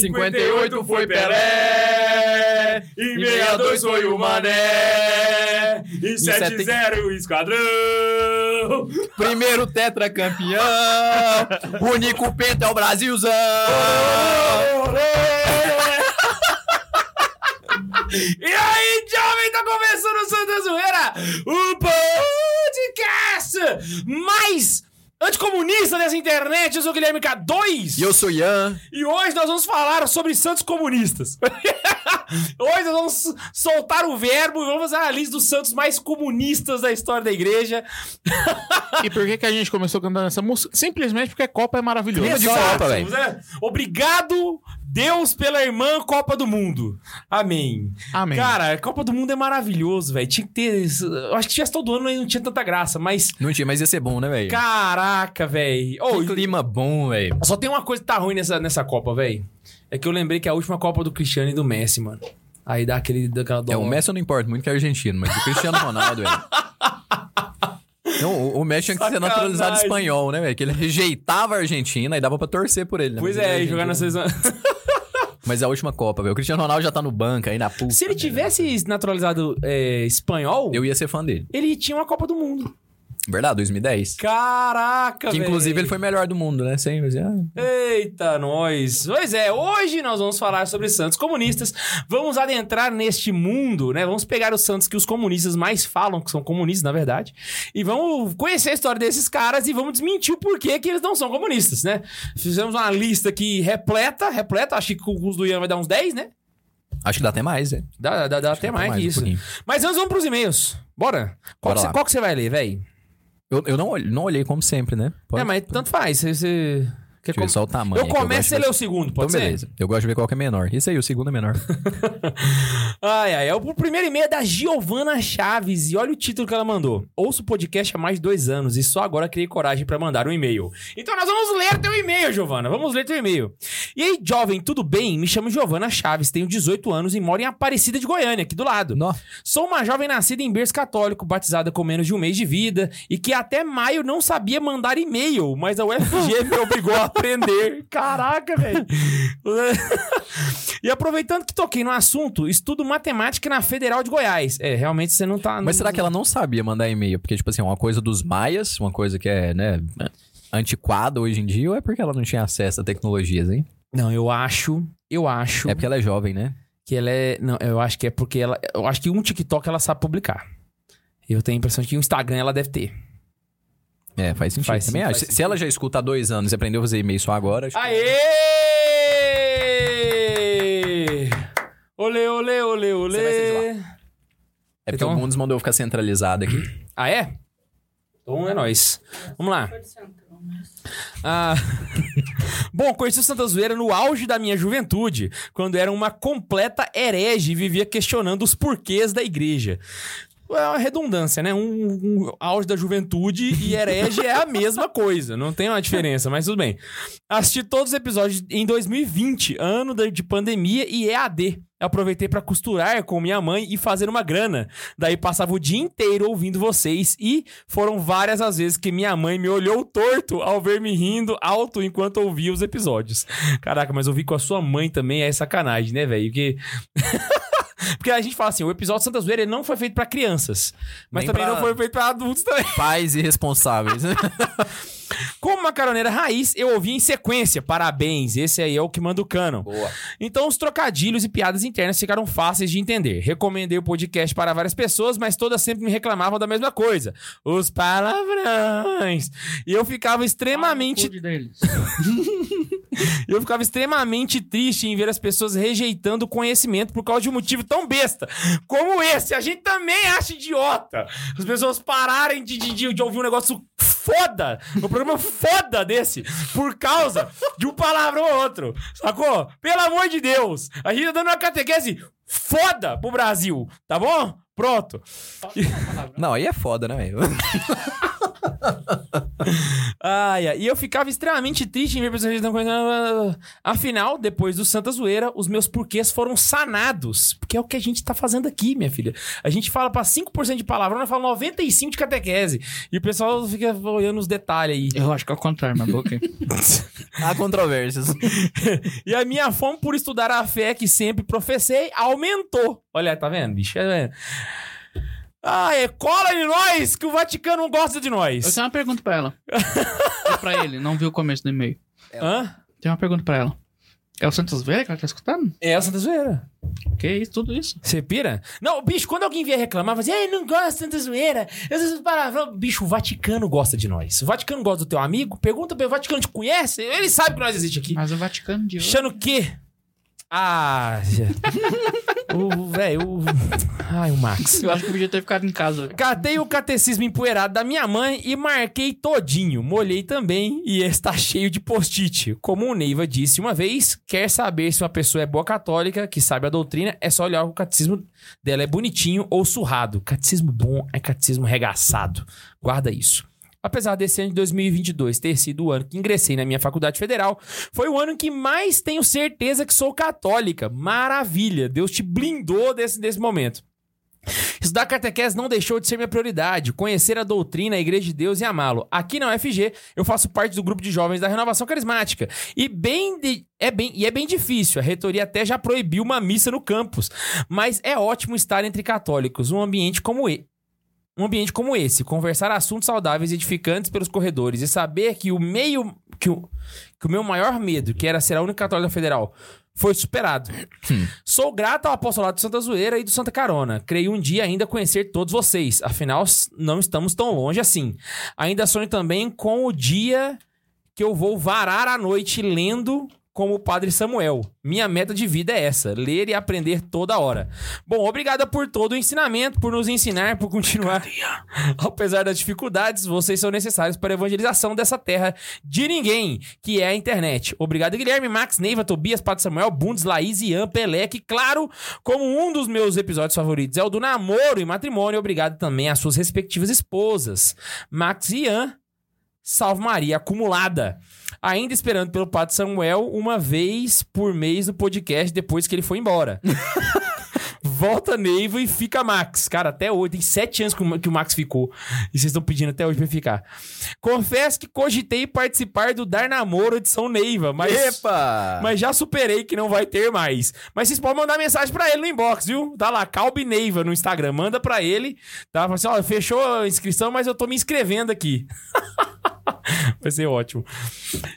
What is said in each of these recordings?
58 foi Pelé, em 62 foi o Mané, em 70 o Esquadrão. Primeiro tetracampeão, único penta é o Brasilzão. E aí, jovem, tá começando o Santa Zoeira, o podcast mais anticomunista dessa internet. Eu sou o Guilherme K2. E eu sou Ian. E hoje nós vamos falar sobre santos comunistas. hoje nós vamos soltar o verbo e vamos fazer a lista dos santos mais comunistas da história da igreja. E por que, que a gente começou cantando essa música? Simplesmente porque a Copa é maravilhosa. Clima de Copa, velho. né? Obrigado, Deus, pela irmã Copa do Mundo. Amém. Amém. Cara, Copa do Mundo é maravilhoso, velho. Tinha que ter. Eu acho que tivesse todo ano aí não tinha tanta graça, mas. Não tinha, mas ia ser bom, né, velho? Caraca, velho. Que clima bom, velho. Só tem uma coisa que tá ruim nessa, nessa Copa, velho. É que eu lembrei que é a última Copa do Cristiano e do Messi, mano. Aí dá aquele. Daquela. É, o Messi eu não importa muito que é argentino, mas o Cristiano Ronaldo, velho. Não, o- o Messi tinha que ser naturalizado espanhol, né, velho? Que ele rejeitava a Argentina e dava pra torcer por ele, né? Pois Mas é, e jogar na seleção. Mas é a última Copa, velho. O Cristiano Ronaldo já tá no banco aí na puta. Se ele tivesse naturalizado é, espanhol, Eu ia ser fã dele. ele tinha uma Copa do Mundo. Verdade, 2010. Caraca, Que inclusive ele foi melhor do mundo, né? Sem, mas, ah, Eita, nós! Pois é, hoje nós vamos falar sobre santos comunistas. Vamos adentrar neste mundo, né? Vamos pegar os santos que os comunistas mais falam, que são comunistas, na verdade, e vamos conhecer a história desses caras e vamos desmentir o porquê que eles não são comunistas, né? Fizemos uma lista aqui repleta, repleta, acho que o do Ian vai dar uns 10, né? acho que dá até mais, né? Dá, dá, dá até mais, mais que um isso. pouquinho. Mas antes vamos pros e-mails. Bora? Qual, Bora que, você, qual que você vai ler, velho? Eu, eu não, olhei, não olhei como sempre, né? Pode- É, mas tanto faz. Você, Deixa eu ver só o tamanho. Eu aqui, começo e lê ver- o segundo, pode Então, ser? beleza. Eu gosto de ver qual que é menor. Isso aí, o segundo é menor. Ai, ai. É o primeiro e-mail é da Giovana Chaves. E olha o título que ela mandou. Ouço o podcast há mais de dois anos e só agora criei coragem pra mandar um e-mail. Então nós vamos ler teu e-mail, Giovana. Vamos ler teu e-mail. E aí, jovem, tudo bem? Me chamo Giovana Chaves, tenho 18 anos e moro em Aparecida de Goiânia, aqui do lado. Nó. Sou uma jovem nascida em berço católico, batizada com menos de um mês de vida e que até maio não sabia mandar e-mail, mas a UFG me obrigou a aprender. Caraca, velho. e aproveitando que toquei no assunto, estudo matemática na Federal de Goiás. É, realmente você não tá. Mas será que ela não sabia mandar e-mail? Porque, tipo assim, uma coisa dos maias, uma coisa que é, né, antiquada hoje em dia, ou é porque ela não tinha acesso a tecnologias, hein? Não, eu acho. Eu acho É porque ela é jovem, né? que ela é. Não, eu acho que é porque ela. Eu acho que um TikTok ela sabe publicar. Eu tenho a impressão de que um Instagram ela deve ter. É, faz sentido. Faz sim, Também faz acho. Se- sentido. Ela já escuta há dois anos e aprendeu a fazer e-mail só agora, acho Aê! Olê, olê, olê, olê. Você vai ser de é porque então- o Bundes mandou eu ficar centralizado aqui. Ah, é? Então é nóis. Vamos lá. Ah... Bom, conheci o Santa Zoeira no auge da minha juventude, quando era uma completa herege e vivia questionando os porquês da igreja. É uma redundância, né? Um, um auge da juventude e herege é a mesma coisa, não tem uma diferença, mas tudo bem. Assisti todos os episódios em 2020, ano de pandemia e EAD. Aproveitei pra costurar com minha mãe e fazer uma grana. Daí passava o dia inteiro ouvindo vocês e foram várias as vezes que minha mãe me olhou torto ao ver me rindo alto enquanto ouvia os episódios. Caraca, mas ouvir com a sua mãe também é sacanagem, né, velho? Porque Porque a gente fala assim, o episódio Santa Zoeira não foi feito pra crianças, mas Nem também pra- não foi feito pra adultos também. Pais irresponsáveis. Como macaroneira raiz, eu ouvi em sequência. Parabéns, esse aí é o que manda o canon. Boa. Então os trocadilhos e piadas internas ficaram fáceis de entender. Recomendei o podcast para várias pessoas, mas todas sempre me reclamavam da mesma coisa. Os palavrões. E eu ficava extremamente Cuide deles. eu ficava extremamente triste em ver as pessoas rejeitando o conhecimento por causa de um motivo tão besta como esse. A gente também acha idiota. As pessoas pararem de, de, de- ouvir um negócio foda, um programa foda desse, por causa de um palavrão ou outro. Sacou? Pelo amor de Deus. A gente tá dando uma catequese foda pro Brasil, tá bom? Pronto. Não, aí é foda, né, velho? Ai, ai. E eu ficava extremamente triste em ver pessoas não conhecendo. Afinal, depois do Santa Zoeira, os meus porquês foram sanados. Porque é o que a gente tá fazendo aqui, minha filha. A gente fala pra 5% de palavrão, nós fala 95% de catequese. E o pessoal fica olhando os detalhes aí. Eu acho que é o contrário, mas ok. Há controvérsias. E a minha fome por estudar a fé que sempre professei aumentou. Olha, tá vendo, bicho? Tá vendo? Ah, é cola em nós que o Vaticano não gosta de Eu nós. tenho uma pergunta pra ela. Ou pra ele, não viu o começo do e-mail. Hã? Tem uma pergunta pra ela. É o Santos Velho que ela tá escutando? É a Santa Zoeira. Que isso, tudo isso? Você pira? Não, bicho, quando alguém vier reclamar, vai dizer, ei, não gosta de Santa Zoeira. Essas palavrão. Bicho, o Vaticano gosta de nós. O Vaticano gosta do teu amigo? Pergunta pra ele, o Vaticano te conhece? Ele sabe que nós existe aqui. Mas o Vaticano de hoje. Achando o quê? Ah. o velho. O... Ai, o Max. Eu acho que podia ter ficado em casa. Catei o catecismo empoeirado da minha mãe e marquei todinho. Molhei também e está cheio de post-it. Como o Neiva disse uma vez, quer saber se uma pessoa é boa católica, que sabe a doutrina, é só olhar o catecismo dela é bonitinho ou surrado. Catecismo bom é catecismo regaçado. Guarda isso. Apesar desse ano de 2022 ter sido o ano que ingressei na minha faculdade federal, foi o ano que mais tenho certeza que sou católica. Maravilha! Deus te blindou desse, desse momento. Estudar catequese não deixou de ser minha prioridade. Conhecer a doutrina, a igreja de Deus e amá-lo. Aqui na UFG, eu faço parte do grupo de jovens da Renovação Carismática. E bem de- é bem e é bem difícil. A reitoria até já proibiu uma missa no campus. Mas é ótimo estar entre católicos, um ambiente como e um ambiente como esse, conversar assuntos saudáveis e edificantes pelos corredores e saber que o meio que o, que o meu maior medo, que era ser a única católica federal, foi superado. Sou grato ao apostolado do Santa Zoeira e do Santa Carona. Creio um dia ainda conhecer todos vocês. Afinal, não estamos tão longe assim. Ainda sonho também com o dia que eu vou varar a noite lendo como o Padre Samuel. Minha meta de vida é essa: ler e aprender toda hora. Bom, obrigada por todo o ensinamento, por nos ensinar, por continuar. Apesar das dificuldades, vocês são necessários para a evangelização dessa terra de ninguém, que é a internet. Obrigado, Guilherme, Max, Neiva, Tobias, Padre Samuel, Bundes, Laís, Ian, Pelé, que, claro, como um dos meus episódios favoritos é o do namoro e matrimônio, obrigado também às suas respectivas esposas, Max e Ian. Salve Maria acumulada. Ainda esperando pelo Padre Samuel uma vez por mês no podcast depois que ele foi embora. Volta Neiva e fica Max. Cara, até hoje, tem sete anos que o- Max ficou. E vocês estão pedindo até hoje pra ficar. Confesso que cogitei participar do Dar Namoro edição Neiva, mas. Epa! Mas já superei que não vai ter mais. Mas vocês podem mandar mensagem pra ele no inbox, viu? Tá lá, Calbi Neiva no Instagram. Manda pra ele. Tá? Fala assim, ó, fechou a inscrição, mas eu tô me inscrevendo aqui. Vai ser ótimo.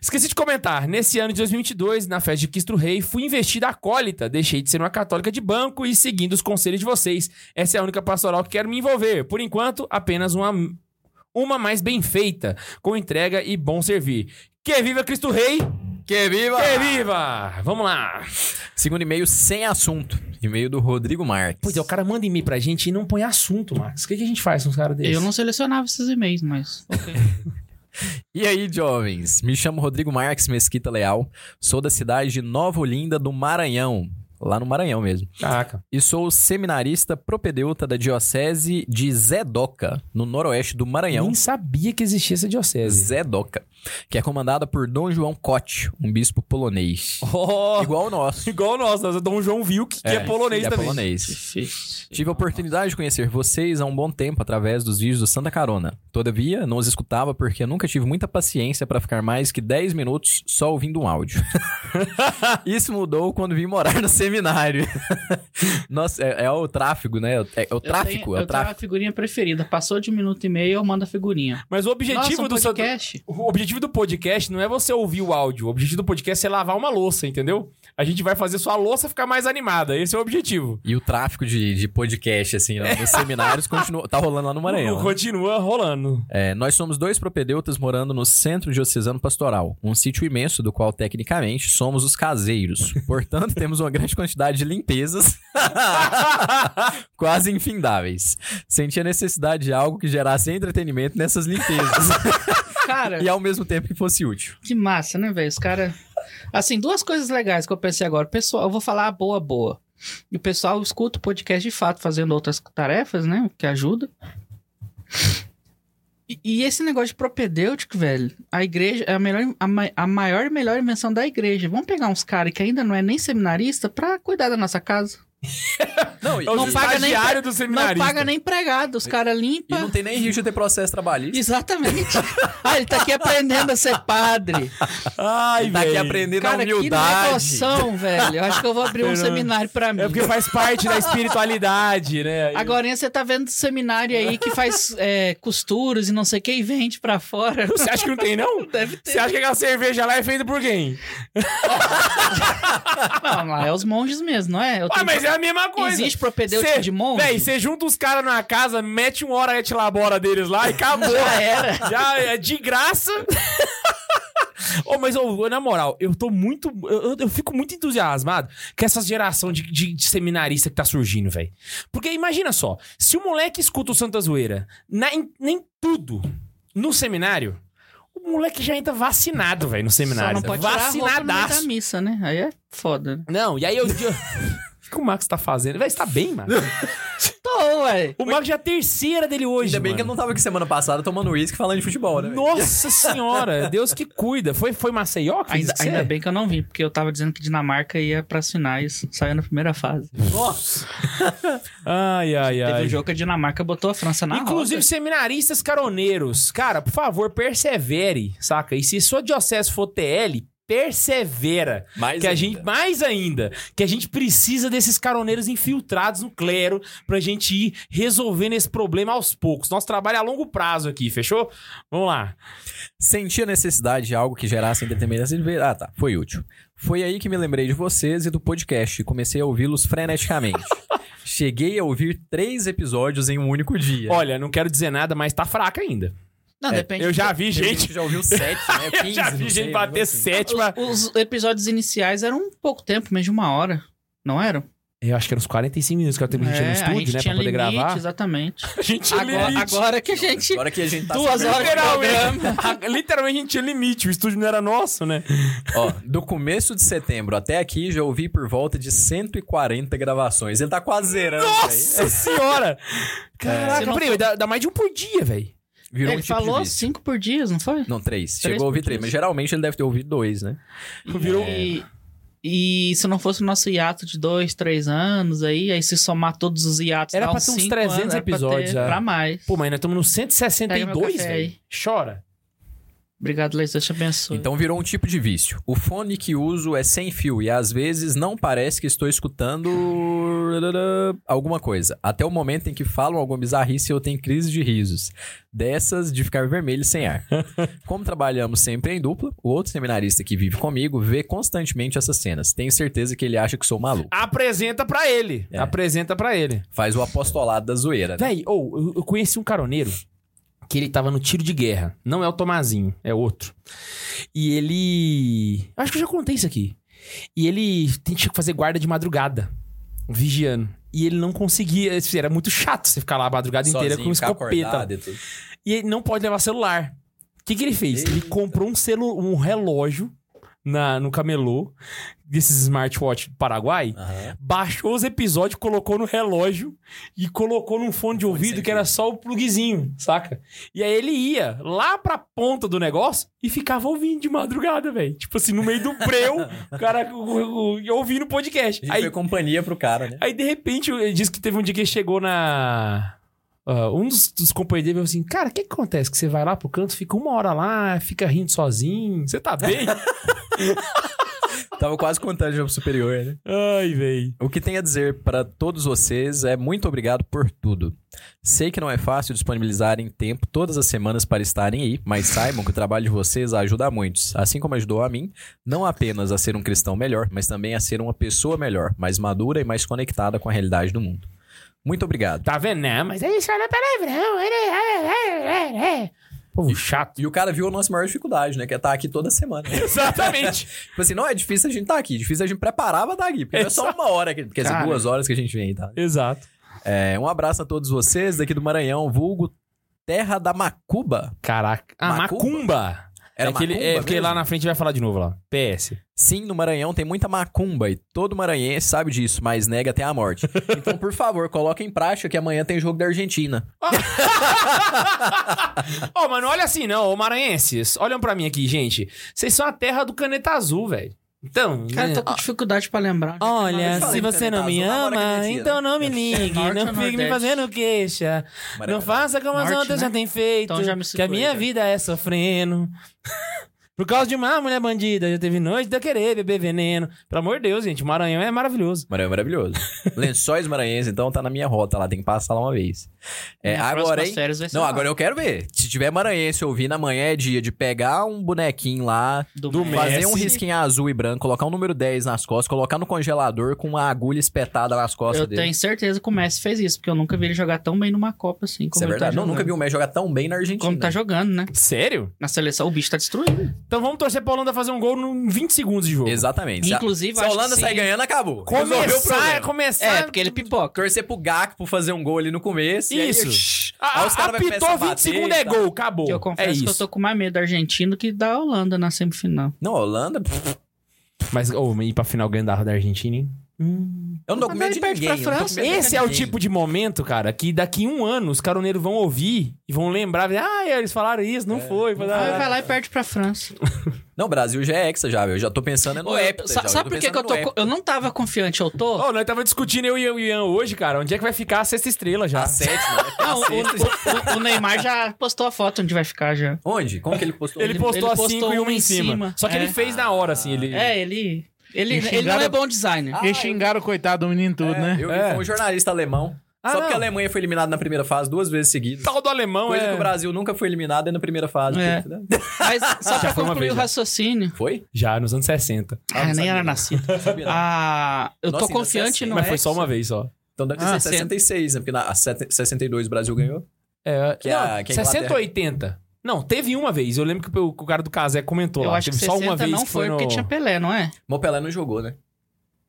Esqueci de comentar. Nesse ano de 2022, na festa de Cristo Rei, fui investida acólita. Deixei de ser uma católica de banco e seguindo os conselhos de vocês. Essa é a única pastoral que quero me envolver. Por enquanto, apenas uma, uma mais bem feita, com entrega e bom servir. Que viva Cristo Rei! Que viva! Que viva! Vamos lá! Segundo e-mail sem assunto. E-mail do Rodrigo Marques. Pois é, o cara manda e-mail pra gente e não põe assunto, Max. O que, que a gente faz com os caras desses? Eu não selecionava esses e-mails, mas. Ok. E aí, jovens? Me chamo Rodrigo Marques Mesquita Leal. Sou da cidade de Nova Olinda, do Maranhão. Lá no Maranhão mesmo. Caraca. E sou seminarista propedeuta da Diocese de Zedoca, no noroeste do Maranhão. Nem sabia que existia essa diocese. Zedoca, que é comandada por Dom João Cote, um bispo polonês. Oh, Igual o nosso. igual o nosso, é Dom João Vilk, que é, polonês ele também. É polonês. Tive a oportunidade de conhecer vocês há um bom tempo através dos vídeos do Santa Carona. Todavia, não os escutava porque eu nunca tive muita paciência para ficar mais que 10 minutos só ouvindo um áudio. Isso mudou quando vim morar no seminário. Nossa, é, é o tráfego, né? É, é o Eu tráfico, tenho, é eu o tenho a tráfico. figurinha preferida. Passou de um minuto e meio, eu mando a figurinha. Mas o objetivo Nossa, um do podcast. O objetivo do podcast não é você ouvir o áudio. O objetivo do podcast é lavar uma louça, entendeu? A gente vai fazer sua louça ficar mais animada. Esse é o objetivo. E o tráfico de, de podcast, assim, ó, nos seminários continua, tá rolando lá no Maranhão. né? Continua rolando. É, nós somos dois propedeutas morando no Centro Diocesano Pastoral, um sítio imenso do qual, tecnicamente, somos os caseiros. Portanto, temos uma grande quantidade de limpezas quase infindáveis. Senti a necessidade de algo que gerasse entretenimento nessas limpezas Cara, e ao mesmo tempo que fosse útil. que massa, né, velho? Os caras. Assim, duas coisas legais que eu pensei agora. Pessoal, eu vou falar a boa, boa. E o pessoal escuta o podcast de fato, fazendo outras tarefas, né? Que ajuda. E, e esse negócio de propedêutico, velho, a igreja é a, melhor, a, a maior e melhor invenção da igreja. Vamos pegar uns caras que ainda não é nem seminarista pra cuidar da nossa casa. Não, e, É Não paga nem do seminarista. Não paga nem empregado, os caras e limpam. não tem nem risco de ter processo trabalhista. Exatamente. ah, ele tá aqui aprendendo a ser padre. Ai, Tá aqui aprendendo a Cara, que humildade. negociação, velho. Eu acho que eu vou abrir um seminário pra mim. É porque faz parte da espiritualidade, né? Agora você tá vendo seminário aí que faz é, costuras e não sei o que e vende pra fora. Você acha que não tem, não? Deve ter. Você acha que aquela cerveja lá é feita por quem? Não, lá é os monges mesmo, não é? Eu Ah, mas é a mesma coisa. Existe propedêutico Cê- de monge? Véi, você junta os caras numa casa, mete uma hora et labora deles lá e acabou. Já era. Já é de graça. Ô, mas ô, na moral, eu tô muito. Eu, eu- fico muito entusiasmado com essa geração de, de, de seminarista que tá surgindo, velho. Porque imagina só, se o moleque escuta o Santa Zoeira na, em, nem tudo no seminário, o moleque já entra vacinado, velho, no seminário. Só não pode tirar a roupa no meio da missa, né? Aí é foda. né? Não, e aí eu. que o Max tá fazendo? Véi, você tá bem, mano? Tô, ué. O Max já é a terceira dele hoje. Ainda bem que eu mano. não tava aqui semana passada tomando uísque falando de futebol, né? Nossa senhora, Deus que cuida. Foi, foi Maceió que Ainda, ainda bem que eu não vi, porque eu tava dizendo que Dinamarca ia pras finais, saiu na primeira fase. Nossa! Ai, ai, Teve ai. um jogo que a Dinamarca botou a França na Inclusive, roda. seminaristas caroneiros. Cara, por favor, persevere, saca? E se sua diocese for TL, persevera. Mais que a ainda. gente, mais ainda, que a gente precisa desses caroneiros infiltrados no clero pra gente ir resolvendo esse problema aos poucos. Nosso trabalho é a longo prazo aqui, fechou? Vamos lá. Senti a necessidade de algo que gerasse entretenimento. Ver- Ah, tá. Foi útil. Foi aí que me lembrei de vocês e do podcast e comecei a ouvi-los freneticamente. Cheguei a ouvir três episódios em um único dia. Olha, não quero dizer nada, mas tá fraca ainda. Não, depende. Eu já vi gente. que já ouviu sete, né? 15, Eu já vi gente sei, bater assim. sete. mas- Os, os episódios iniciais eram um pouco tempo, menos de uma hora. Não eram? Eu acho que eram uns 45 minutos que eu tenho que gente no É, a estúdio, gente né? tinha Pra poder limite, gravar. Exatamente. A gente tinha Agora, limite. agora que a gente. Agora que a gente tá Duas horas. Literalmente, literalmente a gente tinha limite, o estúdio não era nosso, né? Ó, do começo de setembro até aqui, já ouvi por volta de 140 gravações. Ele tá quase zerando. Nossa senhora! Se Caraca, não peraí, dá, dá mais de um por dia, velho. Virou Ele um tipo falou cinco por dia, não foi? Não, três. Três Chegou a ouvir três, mas geralmente ele deve ter ouvido dois, né? Virou... E, e se não fosse o nosso hiato de dois, três anos aí, aí se somar todos os hiatos, Era dá pra ter uns cinco 300 anos, era pra episódios ter já. Pra mais. Pô, mas nós estamos no Pega meu 162, café velho. Chora. Obrigado, Leis, Deus te abençoe. Então virou um tipo de vício. O fone que uso é sem fio e às vezes não parece que estou escutando alguma coisa. Até o momento em que falam alguma bizarrice eu tenho crise de risos. Dessas de ficar vermelho e sem ar. Como trabalhamos sempre em dupla, o outro seminarista que vive comigo vê constantemente essas cenas. Tenho certeza que ele acha que sou maluco. Apresenta pra ele. É. Apresenta pra ele. Faz o apostolado da zoeira, né? Véi, ou eu, eu conheci um caroneiro que ele tava no tiro de guerra. Não é o Tomazinho, é outro. E ele. Acho que eu já contei isso aqui. E ele tinha que fazer guarda de madrugada, vigiando. E ele não conseguia. Era muito chato você ficar lá a madrugada inteira com Sozinho, escopeta. e. E ele não pode levar celular. O que, que ele fez? Ele Eita. comprou um, celu um relógio na, no camelô, desses smartwatch do Paraguai, Aham. baixou os episódios, colocou no relógio e colocou num fone de ouvido que era só o plugzinho, saca? E aí ele ia lá pra ponta do negócio e ficava ouvindo de madrugada, velho. Tipo assim, no meio do breu, o cara o- o- ouvindo o podcast. Gente Aí, foi companhia pro cara, né? aí, de repente, ele disse que teve um dia que ele chegou na... ah, um dos, dos companheiros dele falou assim, cara, o que, que acontece? Que você vai lá pro canto, fica uma hora lá, fica rindo sozinho, você tá bem? Tava quase contando jogo superior, né? Ai, velho. O que tenho a dizer para todos vocês é muito obrigado por tudo. Sei que não é fácil disponibilizarem tempo todas as semanas para estarem aí, mas saibam que o trabalho de vocês ajuda a muitos, assim como ajudou a mim, não apenas a ser um cristão melhor, mas também a ser uma pessoa melhor, mais madura e mais conectada com a realidade do mundo. Muito obrigado. Tá vendo? Não, mas é isso, olha palavrão. é, Povo chato. E o cara viu a nossa maior dificuldade, né? Que é estar aqui toda semana. Exatamente. tipo assim, não é difícil a gente estar aqui, difícil a gente preparar pra estar aqui. Porque não é só Exato. uma hora, que- quer dizer, Cara. duas horas que a gente vem, tá? Exato. É, um abraço a todos vocês daqui do Maranhão, vulgo Terra da Macuba. Caraca. Ah, Macumba? macumba. Era é que ele- é porque mesmo? lá na frente vai falar de novo lá. PS. Sim, no Maranhão tem muita macumba e todo maranhense sabe disso, mas nega até a morte. Então, por favor, coloque em prática que amanhã tem jogo da Argentina. Ô, mano, olha assim, não, ô maranhenses. Olham pra mim aqui, gente. Vocês são a terra do caneta azul, velho. Então, Cara, né? eu tô com dificuldade pra lembrar. Olha, falei se você não me ama, então não me ligue, não fique me fazendo queixa. Não Maravilha. faça como as outras né? já têm feito, Então já me que a minha já. vida é sofrendo. Por causa de uma mulher bandida, já teve noite de eu querer beber veneno. Pelo amor de Deus, gente, o Maranhão é maravilhoso. Maranhão é maravilhoso. Lençóis Maranhenses, então, tá na minha rota lá, tem que passar lá uma vez. É, agora, hein? férias vai ser Não, lá. agora eu quero ver. Se tiver maranhense ouvindo, amanhã é dia de pegar um bonequinho lá, do, fazer Messi. um risquinho azul e branco, colocar um número 10 nas costas, colocar no congelador com uma agulha espetada nas costas Eu dele. tenho certeza que o Messi fez isso, porque eu nunca vi ele jogar tão bem numa Copa assim. Como Isso é ele verdade. Tá não, nunca vi o Messi jogar tão bem na Argentina. Como tá jogando, né? Sério? Na seleção, o bicho tá destruído. Então vamos torcer pra Holanda fazer um gol em 20 segundos de jogo. Exatamente. Se a- Inclusive, se a acho Holanda que sair sim. ganhando, acabou. Resolveu o Começar, problema. começar... É, porque ele pipoca. Torcer pro Gakpo fazer um gol ali no começo. e Isso. aí, shh, A- aí os caras vai apitou começar a 20 bater segundos e é tal. gol, acabou. Eu é confesso isso. que eu tô com mais medo do argentino que da Holanda na semifinal. Não, a Holanda... pff, Mas, ô, ir pra final ganhar da Argentina, hein? Com Mas medo ele de perde ninguém. França. de Esse é o tipo de momento, cara, que daqui um ano os caroneiros vão ouvir e vão lembrar. Ah, eles falaram isso, não foi. foi lá. vai lá e perde pra França. Não, o Brasil já é hexa já, velho. Eu já tô pensando é no Ô, Hepta, sa- sabe por que, que eu tô. Eu não tava confiante, eu tô. Ô, nós tava discutindo eu e o Ian hoje, cara. Onde é que vai ficar a sexta estrela já? A sétima, né? Não, A o, sexta. o- o Neymar já postou a foto onde vai ficar já. Onde? Como que ele postou? Ele, ele- postou ele a postou 5 e uma em em cima. cima. Só que É. ele fez na hora, assim. Ele... É, ele. Ele, E ele xingaram- não é bom designer. Ah, E xingaram o coitado do menino tudo, É, né? Eu É. foi um jornalista alemão. Ah, Só não. porque a Alemanha foi eliminada na primeira fase duas vezes seguidas. Tal do alemão Coisa é... que o Brasil nunca foi eliminado é na primeira fase. É. Mas só pra concluir vez, o já. raciocínio. Foi? Já, nos anos 60. Ah, Ah, nem sabia, era não. nascido. Sabia não. Ah, eu Nossa, tô confiante é no Mas foi só uma vez só. Então deve Ah, ser 66, né? Porque na a sete- 62 o Brasil ganhou. É, Que não, a- que a 60 Inglaterra- ou 80? Não, teve uma vez. Eu lembro que o, que o cara do Casé comentou Eu lá. acho que teve só 60 uma vez não que foi no... porque tinha Pelé, não é? Mas o Pelé não jogou, né?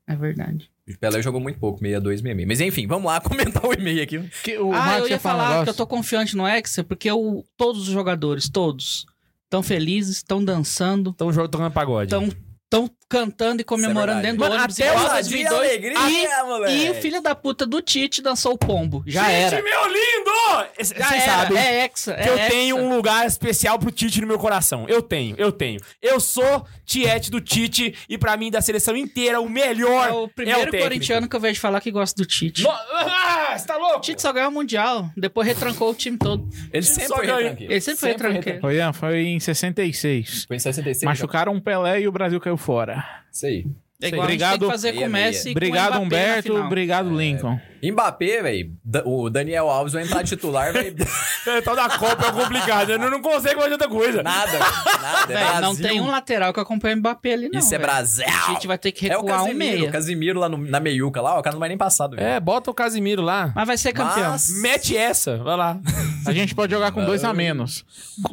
É verdade. O Pelé jogou muito pouco, 62, 66. Mas enfim, vamos lá comentar o e-mail aqui. Que o ah, Marcos eu ia falar um que eu tô confiante no Hexa porque o, todos os jogadores, todos, estão felizes, estão dançando, Tão jogando pagode. estão tão cantando e comemorando verdade. dentro do Mano, ônibus. até igual o a Ousadia e 2002. alegria, moleque. E o filho da puta do Tite dançou o pombo. Já Tite, era. meu lindo! Vocês Já era. sabem É Hexa. que eu tenho um lugar especial pro Tite no meu coração. Eu tenho, eu tenho. Eu sou Tiete do Tite e pra mim, da seleção inteira, o melhor É o primeiro técnico. corintiano que eu vejo falar que gosta do Tite. No... Ah, você tá louco? O Tite só ganhou o Mundial, depois retrancou o time todo. Ele sempre só foi retranqueiro. Ele sempre foi retranqueiro. Foi, Ian, foi em 66. Foi em 66. Machucaram um Pelé e o Brasil caiu fora. Isso aí. É igual Obrigado. a gente tem que fazer com o. Messi e com o Obrigado, Mbappé na Humberto. final. Obrigado, Lincoln. Mbappé, velho. O Daniel Alves vai entrar titular, vai. É, tal da Copa é complicado. Eu não, não consigo fazer outra coisa. Nada, nada. É Véi, não tem um lateral que acompanha o Mbappé ali, não. Isso é véi. Brasil. A gente vai ter que É o recuar um Casimiro. meia. O Casimiro lá no- na meiuca lá, ó, o cara não vai nem passar do É, bota o Casimiro lá. Mas vai ser campeão. Mas- Mete essa, vai lá. A gente pode jogar com dois a menos.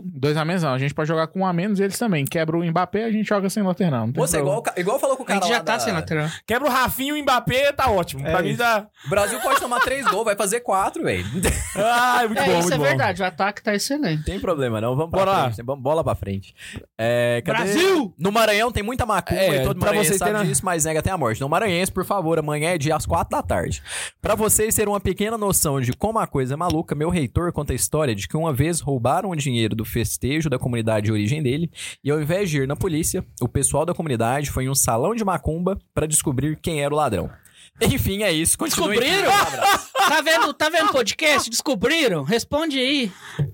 Dois a menos não. A gente pode jogar com um a menos e eles também. Quebra o Mbappé, a gente joga sem lateral. Não tem Moça, é problema. igual, igual falou com o A cara gente já lá tá da- sem lateral. Quebra o Rafinho e o Mbappé, tá ótimo. pra É mim isso. tá. O Brasil pode tomar três gols, vai fazer quatro, velho. Não Ai, muito É, bom, isso muito é bom. verdade. O ataque tá excelente. tem problema, não. Vamos pra Bora lá. frente. Vamos bola pra frente. É, cadê? Brasil! No Maranhão tem muita macumba É, e todo pra maranhense vocês sabe terem- disso, mas nega até a morte. No Maranhense, por favor, amanhã é dia às quatro da tarde. Pra vocês terem uma pequena noção de como a coisa é maluca, meu reitor conta a história de que uma vez roubaram o dinheiro do festejo da comunidade de origem dele e ao invés de ir na polícia, o pessoal da comunidade foi em um salão de macumba pra descobrir quem era o ladrão. Enfim, é isso. Continue. Descobriram? Tá vendo, tá vendo o podcast? Descobriram? Responde aí.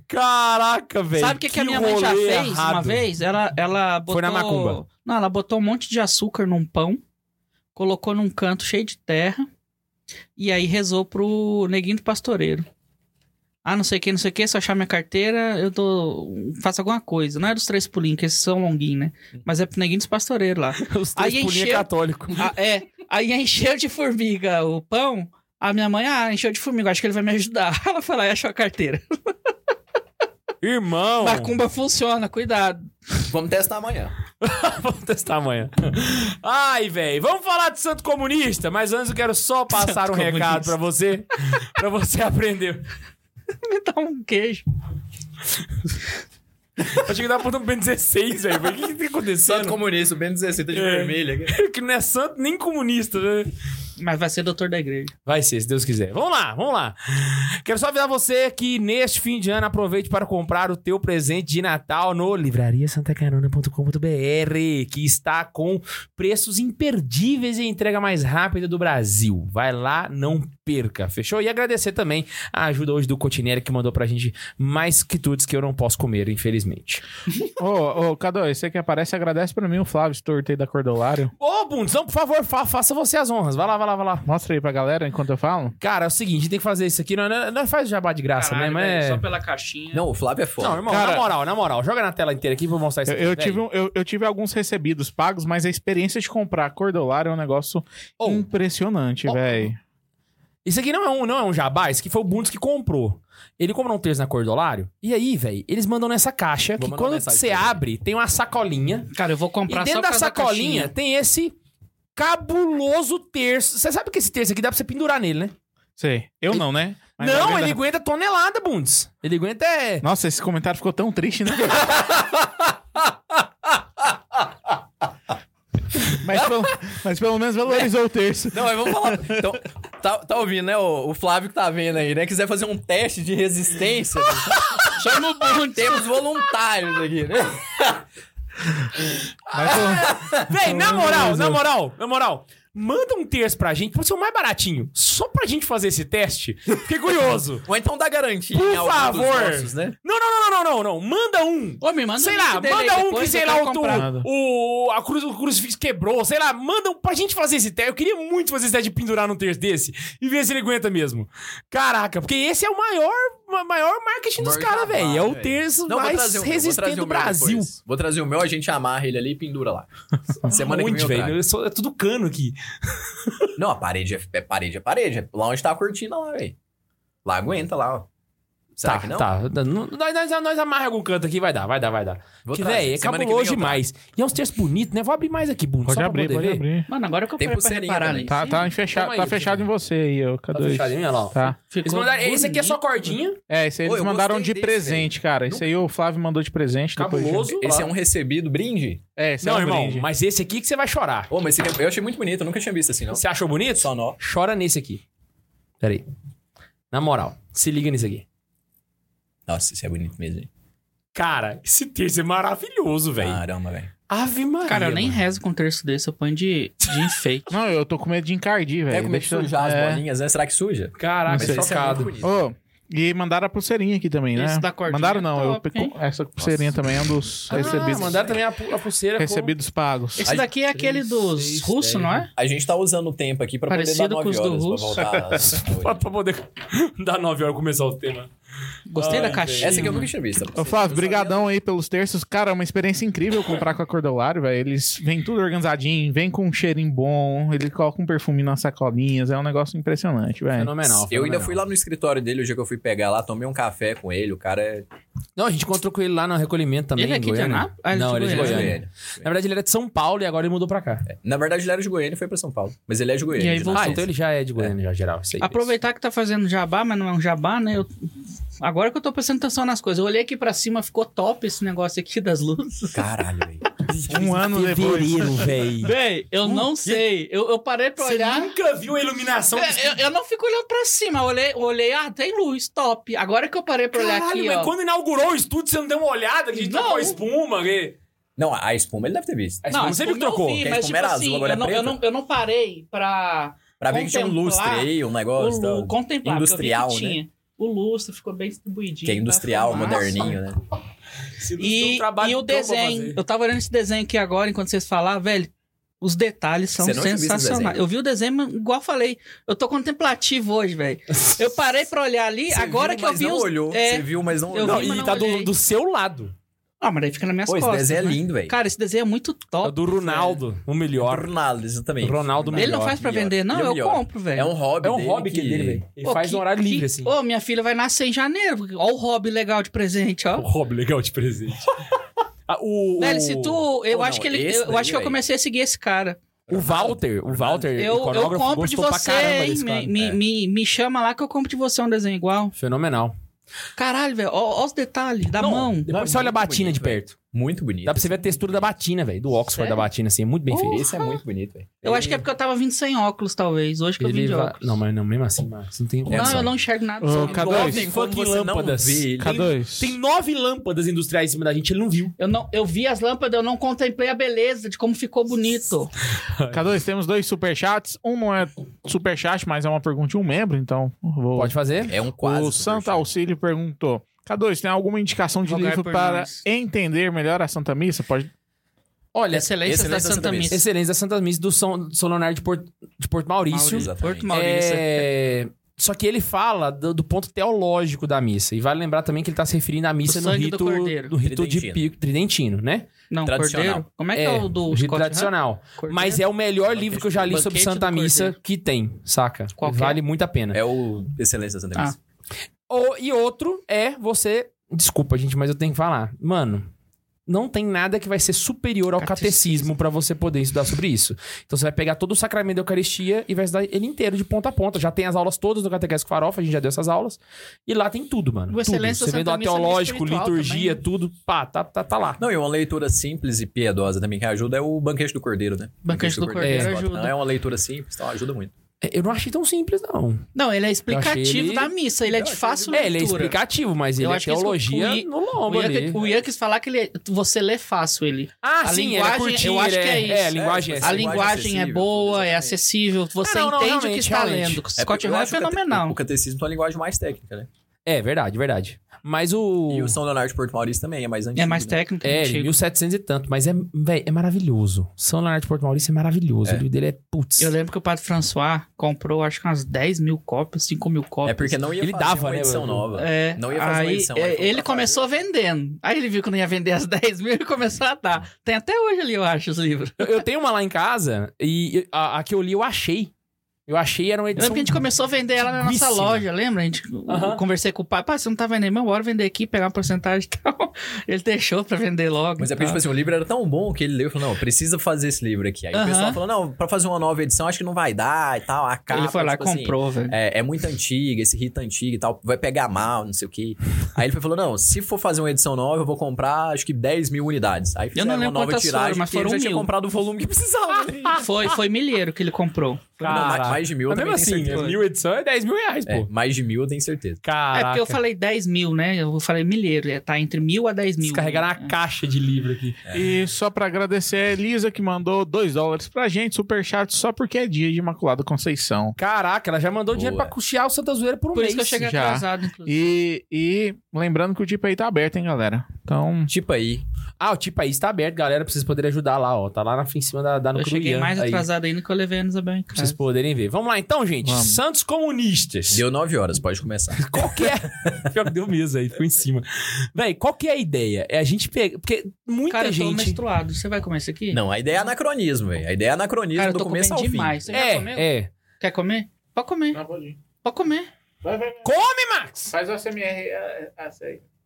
Caraca, velho. Sabe o que, que a minha mãe já fez errado. uma vez? Ela, ela botou... Foi na macumba. Não, ela botou um monte de açúcar num pão, colocou num canto cheio de terra e aí rezou pro neguinho do pastoreiro. Ah, não sei o que, não sei o que, se eu achar minha carteira, eu dou... faço alguma coisa. Não é dos três pulinhos, que esses são longuinhos, né? Mas é pro neguinho dos pastoreiros lá. Os três Aí pulinhos é encheu- católico. Ah, é. Aí encheu de formiga o pão. A minha mãe, ah, encheu de formiga, acho que ele vai me ajudar. Ela foi lá e achou a carteira. Irmão. Macumba funciona, cuidado. Vamos testar amanhã. Vamos testar amanhã. Ai, velho. Vamos falar de santo comunista, mas antes eu quero só passar Santo um recado comunista. pra você. pra você aprender. Me dá um queijo. Achei que tava apontando pro Ben 16, velho. O que que tá acontecendo? Santo comunista, o Ben 16 de É. vermelho. que não é santo nem comunista, né? Mas vai ser doutor da igreja. Vai ser, se Deus quiser. Vamos lá, vamos lá. Quero só avisar você que neste fim de ano aproveite para comprar o teu presente de Natal no livrariasantacarona.com.br, que está com preços imperdíveis e entrega mais rápida do Brasil. Vai lá, não perca, fechou? E agradecer também a ajuda hoje do Cotinelli, que mandou pra gente mais quitutes que eu não posso comer, infelizmente. Ô, ô, Cadu, você que aparece, agradece pra mim o Flávio Stortei da Cordolário. Ô, Bundes, então, por favor, fa- faça você as honras. Vai lá, vai lá, vai lá. Mostra aí pra galera enquanto eu falo. Cara, é o seguinte, a gente tem que fazer isso aqui. Não, não, não faz jabá de graça, Caralho, né? Mas velho, é- Só pela caixinha. Não, o Flávio é foda. Não, irmão, Cara- na moral, na moral, joga na tela inteira aqui pra eu mostrar isso Eu, aqui. eu tive, um- eu, eu tive alguns recebidos pagos, mas a experiência de comprar Cordolário é um negócio Oh. impressionante, Oh. velho. Isso aqui não é um, não é um jabá, isso aqui foi o Bundes que comprou. Ele comprou um terço na Cordolário, e aí, velho, eles mandam nessa caixa, Vou que quando você abre, tem uma sacolinha, Cara, eu vou comprar e dentro só da sacolinha caixinha. tem esse cabuloso terço. Você sabe que esse terço aqui dá pra você pendurar nele, né? Sei. Eu não, né? Mas não, ele dá- aguenta tonelada, Bundes. Ele aguenta é... Nossa, esse comentário ficou tão triste, né? mas, pelo, mas pelo menos valorizou o terço. Não, mas vamos falar. Então, tá, tá ouvindo, né? O, o Flávio que tá vendo aí, né? Quiser fazer um teste de resistência. Chama o Bundes. Temos voluntários aqui, né? Mas Véi, na moral, na moral, na moral, manda um terço pra gente, pode ser o mais baratinho, só pra gente fazer esse teste. Fiquei curioso. Ou então dá garantia Por em algum favor. dos nossos, né? Não, não, não, não, não, não, não. Manda um. Ô, me manda sei o lá, manda um que, sei lá, o, o, a cruz, o crucifixo quebrou, sei lá, manda um pra gente fazer esse teste. Eu queria muito fazer esse teste de pendurar num terço desse e ver se ele aguenta mesmo. Caraca, porque esse é o maior, ma- maior marketing dos caras, velho. É o terço Não, mais resistente trazer do Brasil. depois. Vou trazer o meu, a gente amarra ele ali e pendura lá. Semana que vem velho? É tudo cano aqui. Não, a parede é, é parede, é parede. É lá onde tá a cortina lá, velho. Lá aguenta lá, ó. Será tá, que não? tá. Nós, nós, nós amarra algum canto aqui, vai dar, vai dar, vai dar. Vou que, velho, é cabuloso demais. E é uns terços bonitos, né? Vou abrir mais aqui, Bruno, Pode só pra abrir, poder pode ver. abrir. Mano, agora que eu Tem parei pra reparar ali. Tá, tá, fechado, tá fechado em você aí, ô. Cadê? Tá fechadinho, olha lá. ó. Tá. Eles mandaram- esse aqui é só cordinha. É, esse aí Ô, eles eu mandaram de presente, cara. Esse aí o Flávio mandou de presente. Cabuloso. Esse é um recebido brinde? É, esse Não, é um irmão, brinde. mas esse aqui que você vai chorar. Ô, mas esse aqui eu achei muito bonito, eu nunca tinha visto assim, não. Você achou bonito? Só nó. Chora nesse aqui. Pera aí. Na moral, se liga nisso aqui. Nossa, esse é bonito mesmo, hein? Cara, esse terço é maravilhoso, velho. Caramba, velho. Ave Maria. Cara, eu nem mano. rezo com um terço desse, eu ponho de, de enfeite. Não, eu tô com medo de encardir, velho. É como é eu- sujar as é. bolinhas, né? Será que suja? Caraca, é chocado. muito bonito. Ô, e mandaram a pulseirinha aqui também, né? Esse da cordinha mandaram não, é eu top, hein? essa pulseirinha também é um dos Ah, recebidos, mandaram também a, a pulseira recebidos pagos. Esse daqui é aquele dos russos, não é? A gente tá usando o tempo aqui pra Parecido poder dar com os 9 do horas russo. pra voltar. com... pra poder dar nove horas e começar o tema. Gostei da caixinha. Essa aqui eu nunca tinha visto. Ô, Flávio, brigadão aí pelos terços. Cara, é uma experiência incrível comprar com a Cordolário, velho. Eles vêm tudo organizadinho, vem com um cheirinho bom, ele coloca um perfume nas sacolinhas, é um negócio impressionante, velho. Fenomenal. Eu ainda fui lá no escritório dele o dia que eu fui pegar lá, tomei um café com ele, o cara é... Não, a gente encontrou com ele lá no recolhimento também. Ele é aqui de. Anápolis? Ah, ele é Não, de ele é de Goiânia. Goiânia. Na verdade, ele era de São Paulo e agora ele mudou pra cá. Na verdade, ele era de Goiânia e foi pra São Paulo. Mas ele é de Goiânia. E aí de voltou. Ah, então ele já é de Goiânia, já, geral. Isso aí, Aproveitar que tá fazendo jabá, mas não é um jabá, né? Eu- Agora que eu tô prestando atenção nas coisas. Eu olhei aqui pra cima, ficou top esse negócio aqui das luzes. Caralho, velho. Um ano depois. Fevereiro, velho. Véi, eu não sei. Eu, eu parei pra Você olhar. nunca viu a iluminação É, Eu, eu não fico olhando pra cima. Eu olhei, eu olhei, ah, tem luz, top. Agora que eu parei pra olhar Caralho, aqui, mas ó. quando inaugurou o estúdio, você não deu uma olhada? Que a gente Não. trocou a espuma. Que... Não, a espuma ele deve ter visto. A espuma Não, você viu que eu trocou. vi, Que a mas espuma tipo era azul, assim, agora é eu, não, eu, preta. não, eu não parei pra Pra ver que tinha um lustre Contemplar aí, um o, negócio. lu- tal. contemplar, porque Industrial, eu vi que né? tinha. O lustre ficou bem distribuidinho. Que é industrial, tá? Moderninho, né? E, um trabalho e o desenho. Eu tava olhando esse desenho aqui agora, enquanto vocês falavam, velho. Os detalhes são sensacionais. Eu vi o desenho, mas igual eu falei. Eu tô contemplativo hoje, velho. Eu parei pra olhar ali, Você agora viu, que eu mas vi não os... olhou. É. Você viu, mas não olhou. Não, vi, mas e não tá do, do seu lado. Ah, mas daí fica nas minhas Pô, esse costas. desenho é né? lindo, velho. Cara, esse desenho é muito É top. o do Ronaldo, o melhor. Ronaldo, O exatamente. Ronaldo Ele não melhor. faz pra melhor. vender, não? É Eu melhor. compro, velho. É um hobby É um dele hobby que... dele, velho. Ele Pô, faz que- no horário que- livre, assim. Ô, minha filha vai nascer em janeiro. Ó o hobby legal de presente, ó. O hobby legal de presente. Ah, o, Velho, o- se tu. Eu Pô, acho não, que ele. Eu, daí, acho que eu comecei a seguir esse cara. O Walter, o Walter, Eu, eu compro de você, hein? me, É. me, me chama lá que eu compro de você um desenho igual. Fenomenal. Caralho, velho. Ó os detalhes da Não, mão. Depois você olha a batina de bonito, perto. Muito bonito. Dá pra você ver a textura da batina, velho. Do Oxford Sério? da batina, assim. É muito bem feito. Esse é muito bonito, velho. Eu acho que é porque eu tava vindo sem óculos, talvez. Hoje que eu vim de vai- óculos. Não, mas não, mesmo assim, Marcos. Não tem Não, opção. eu não enxergo nada. Ô, Só- K2. Nove Tem como fucking você não lâmpadas. ver ele. K2. Tem nove lâmpadas industriais em cima da gente, ele não viu. Eu, não, eu vi as lâmpadas, eu não contemplei a beleza de como ficou bonito. K2, temos dois superchats. Um não é superchat, mas é uma pergunta de um membro, então vou... Pode fazer? É um quase. o Santa Auxílio perguntou: K2, tem alguma indicação de Rogai livro para nós. entender melhor a Santa Missa? Pode. Olha, Excelência, Excelência da da Santa Santa Missa. Missa. excelência da Santa Missa do São, São Leonardo de Porto, de Porto Maurício. Maurício. Porto Maurício. É, Só que ele fala do, do ponto teológico da missa. E vale lembrar também que ele está se referindo à missa no do rito, do rito de Tridentino. pico tridentino, né? Não, Tradicional. Cordeiro. Como é que é, o do rito Scott tradicional. Cordeiro? Mas é o melhor livro que eu já li sobre Santa Missa que tem, saca? Qual que é? vale muito a pena. É o Excelência da Santa Ah. Missa. O- e outro é você. Desculpa, gente, mas eu tenho que falar. Mano, não tem nada que vai ser superior ao Catecismo. catecismo pra você poder estudar sobre isso. Então você vai pegar todo o sacramento da Eucaristia e vai estudar ele inteiro de ponta a ponta. Já tem as aulas todas do Catequese Farofa, a gente já deu essas aulas. E lá tem tudo, mano. O tudo. Excelência Você da vem do é teológico, liturgia, também, né? tudo. Pá, tá, tá, tá lá. Não, e uma leitura simples e piedosa também que ajuda é o Banquete do Cordeiro, né? Banquete do Cordeiro Scott. ajuda. Não, É uma leitura simples, então ajuda muito. É, Eu não achei tão simples, não. Não, ele é explicativo ele- da missa. Ele é de fácil É, ele é leitura. explicativo, mas ele Eu é que teologia I- no lombo ali. o Ian quis falar que ele, é- você lê fácil ele. Ah, A sim, linguagem, ele é curtinho, eu acho que é isso. É, a linguagem é, A linguagem linguagem é boa, é acessível. Você Ah, não, não, entende o que está realmente. lendo. É Scott Hall é que fenomenal. O catecismo é uma linguagem mais técnica, né? É, verdade, verdade. Mas o... E o São Leonardo de Porto Maurício também é mais antigo. É mais né? técnico. É, antigo. 1700 e tanto, mas é, véi, é maravilhoso. São Leonardo de Porto Maurício é maravilhoso. É. O livro dele é putz. Eu lembro que o Padre François comprou, acho que umas 10 mil cópias, 5 mil cópias. É porque não ia Ele fazer dava, uma né, edição nova. É, Não ia fazer uma aí, edição. é, ele pra começou vendendo. Aí ele viu que não ia vender as 10 mil e começou a dar. Tem até hoje ali, eu acho, os livros. Eu, eu tenho uma lá em casa e a, a que eu li eu achei. Eu achei era uma Eu edição. lembro que a gente começou a vender ela na nossa loja, lembra? A gente Aham. eu conversei com o pai, pai, você não tá vendendo, meu, bora vender aqui, pegar uma porcentagem e tal. Ele deixou pra vender logo. Mas é porque, tipo assim, o livro era tão bom que ele leu e falou, não, precisa fazer esse livro aqui. Aí Aham. o pessoal falou, não, pra fazer uma nova edição acho que não vai dar e tal, a capa, ele foi lá e tipo assim, comprou, velho. é, é muito antiga, esse rito antigo e tal, vai pegar mal, não sei o quê. Aí ele foi, falou, não, se for fazer uma edição nova, eu vou comprar, acho que 10 mil unidades. Aí fizeram não uma lembro nova quantas tiragem, foram, mas porque ele foram já tinha mil. comprado o volume que precisava. né? Foi, foi milheiro que ele comprou. Não, mais- de mil eu Mas também mesmo tenho assim, certeza. mil edições é 10 mil reais, pô. É, mais de mil eu tenho certeza. É Caraca. porque eu falei 10 mil, né? Eu falei milheiro, é, tá entre mil a 10 mil. Descarregar na caixa de livro aqui. E só pra agradecer a Elisa que mandou 2 dólares pra gente, superchat só porque é dia de Imaculada Conceição. Caraca, ela já mandou dinheiro Boa. pra custear o Santa Zoeira por um Por mês. isso que eu cheguei já. atrasado, inclusive. E, e lembrando que o tipo aí tá aberto, hein, galera? Então, Tipo aí, Ah, o tipo aí está aberto, galera, pra vocês poderem ajudar lá, ó. Tá lá na, em cima da, da no Eu cheguei mais aí, atrasado ainda que eu levei a Isabel em Pra vocês casa. poderem ver. Vamos lá então, gente. Vamos. Santos comunistas. deu nove horas, pode começar. Qual que é? Pior que deu mesmo aí, ficou em cima. Véi, qual que é a ideia? É a gente pegar. Porque muita Cara, eu tô gente. menstruado. Você vai comer isso aqui? Não, a ideia é anacronismo, velho. A ideia é anacronismo Cara, eu do tô começo ao fim. demais. Você já comeu? É, é. Quer comer? Pode comer. Pode comer. vai, vai, vai. Come, Max! Faz o SMR. é,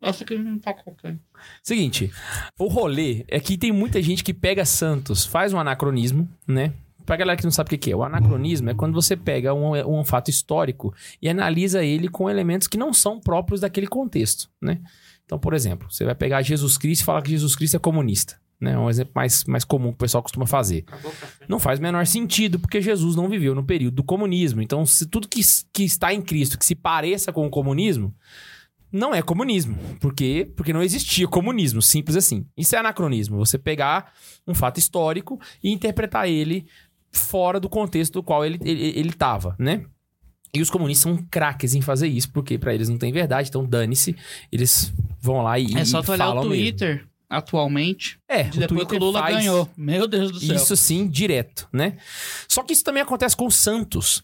Acho que não tá colocando. Seguinte, o rolê é que tem muita gente que pega Santos, faz um anacronismo, né? Pra galera que não sabe o que é, o anacronismo é quando você pega um, um fato histórico e analisa ele com elementos que não são próprios daquele contexto, né? Então, por exemplo, você vai pegar Jesus Cristo e falar que Jesus Cristo é comunista, né? É um exemplo mais, mais comum que o pessoal costuma fazer. Não faz o menor sentido, porque Jesus não viveu no período do comunismo. Então, se tudo que, que está em Cristo que se pareça com o comunismo, não é comunismo. Por quê? Porque não existia comunismo, simples assim. Isso é anacronismo. Você pegar um fato histórico e interpretar ele fora do contexto do qual ele estava, ele, ele né? E os comunistas são craques em fazer isso, porque pra eles não tem verdade, então dane-se. Eles vão lá e É só tu olhar o falam mesmo. Atualmente, É, de depois que o Twitter Lula faz- ganhou. Meu Deus do céu. isso sim, direto, né? Só que isso também acontece com o Santos.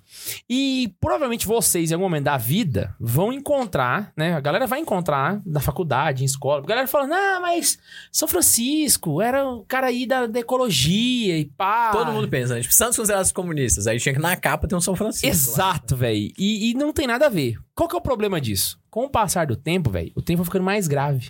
E provavelmente vocês, em algum momento da vida, vão encontrar, né? A galera vai encontrar na faculdade, em escola. A galera falando, ah, mas São Francisco era o cara aí da, da ecologia e pá. Todo mundo pensa, né? Tipo, Santos considerados comunistas. Aí tinha que na capa ter um São Francisco. Exato, velho. E, e não tem nada a ver. Qual que é o problema disso? Com o passar do tempo, velho, o tempo vai ficando mais grave.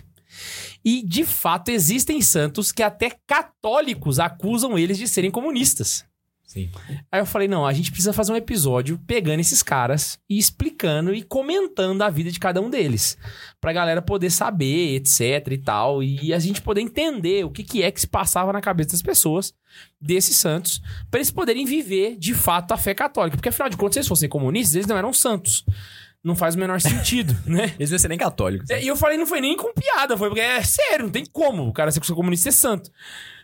E, de fato, existem santos que até católicos acusam eles de serem comunistas. Sim. Aí eu falei, não, a gente precisa fazer um episódio pegando esses caras e explicando e comentando a vida de cada um deles. Pra galera poder saber, etc e tal. E a gente poder entender o que, que é que se passava na cabeça das pessoas, desses santos, pra eles poderem viver, de fato, a fé católica. Porque, afinal de contas, se eles fossem comunistas, eles não eram santos. Não faz o menor sentido, né? Eles não iam ser nem católicos. É, E eu falei, não foi nem com piada, foi porque é sério, não tem como o cara ser comunista e ser santo.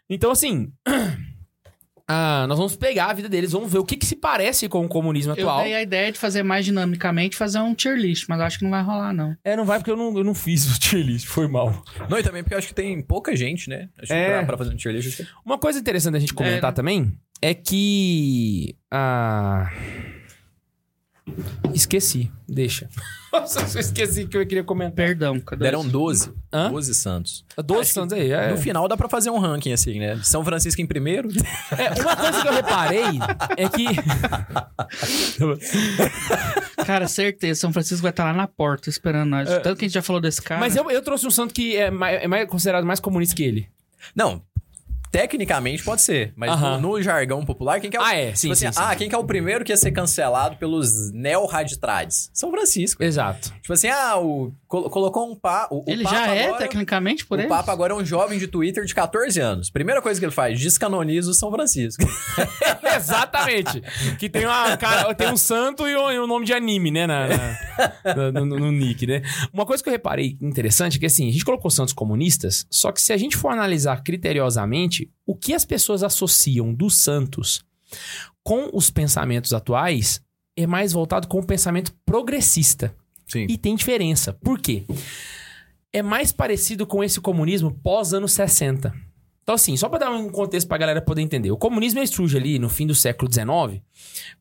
Então, assim. ah, nós vamos pegar a vida deles, vamos ver o que, que se parece com o comunismo Eu atual. dei a ideia de fazer mais dinamicamente, fazer um tier list, mas acho que não vai rolar, não. É, não vai porque eu não, eu não fiz o tier list, foi mal. Não, e também porque eu acho que tem pouca gente, né? Acho que É. pra, pra fazer um tier list. que- Uma coisa interessante a gente comentar É, né? também é que. Ah. Esqueci, deixa. Nossa, eu esqueci que eu queria comentar. Perdão, cadê Deram isso? 12. Hã? 12 santos. 12 Acho santos aí. É. No final dá pra fazer um ranking assim, né? São Francisco em primeiro. É, uma coisa que eu reparei é que. Cara, certeza, São Francisco vai estar lá na porta esperando nós. Tanto que a gente já falou desse cara. Mas eu, eu trouxe um santo que é, mais, é mais considerado mais comunista que ele. Não. Tecnicamente pode ser, mas Aham. no, no jargão popular, quem que é o... Ah, é, sim, tipo assim, sim, sim. Ah, quem que é o primeiro que ia ser cancelado pelos neo-raditrades? São Francisco. Exato. Tipo assim, ah, o, colo- colocou um pá... O, o ele Papa já é agora- tecnicamente por O ele? Papa agora é um jovem de Twitter de 14 anos. Primeira coisa que ele faz, descanoniza o São Francisco. Exatamente. Que tem, uma, cara, tem um santo e um, e um nome de anime, né? Na, na- no, no- no nick, né? Uma coisa que eu reparei interessante é que, assim, a gente colocou santos comunistas, só que se a gente for analisar criteriosamente, o que as pessoas associam dos santos com os pensamentos atuais é mais voltado com o pensamento progressista. Sim. E tem diferença. Por quê? É mais parecido com esse comunismo pós-anos 60. Então, assim, só para dar um contexto pra galera poder entender. O comunismo ele surge ali no fim do século XIX,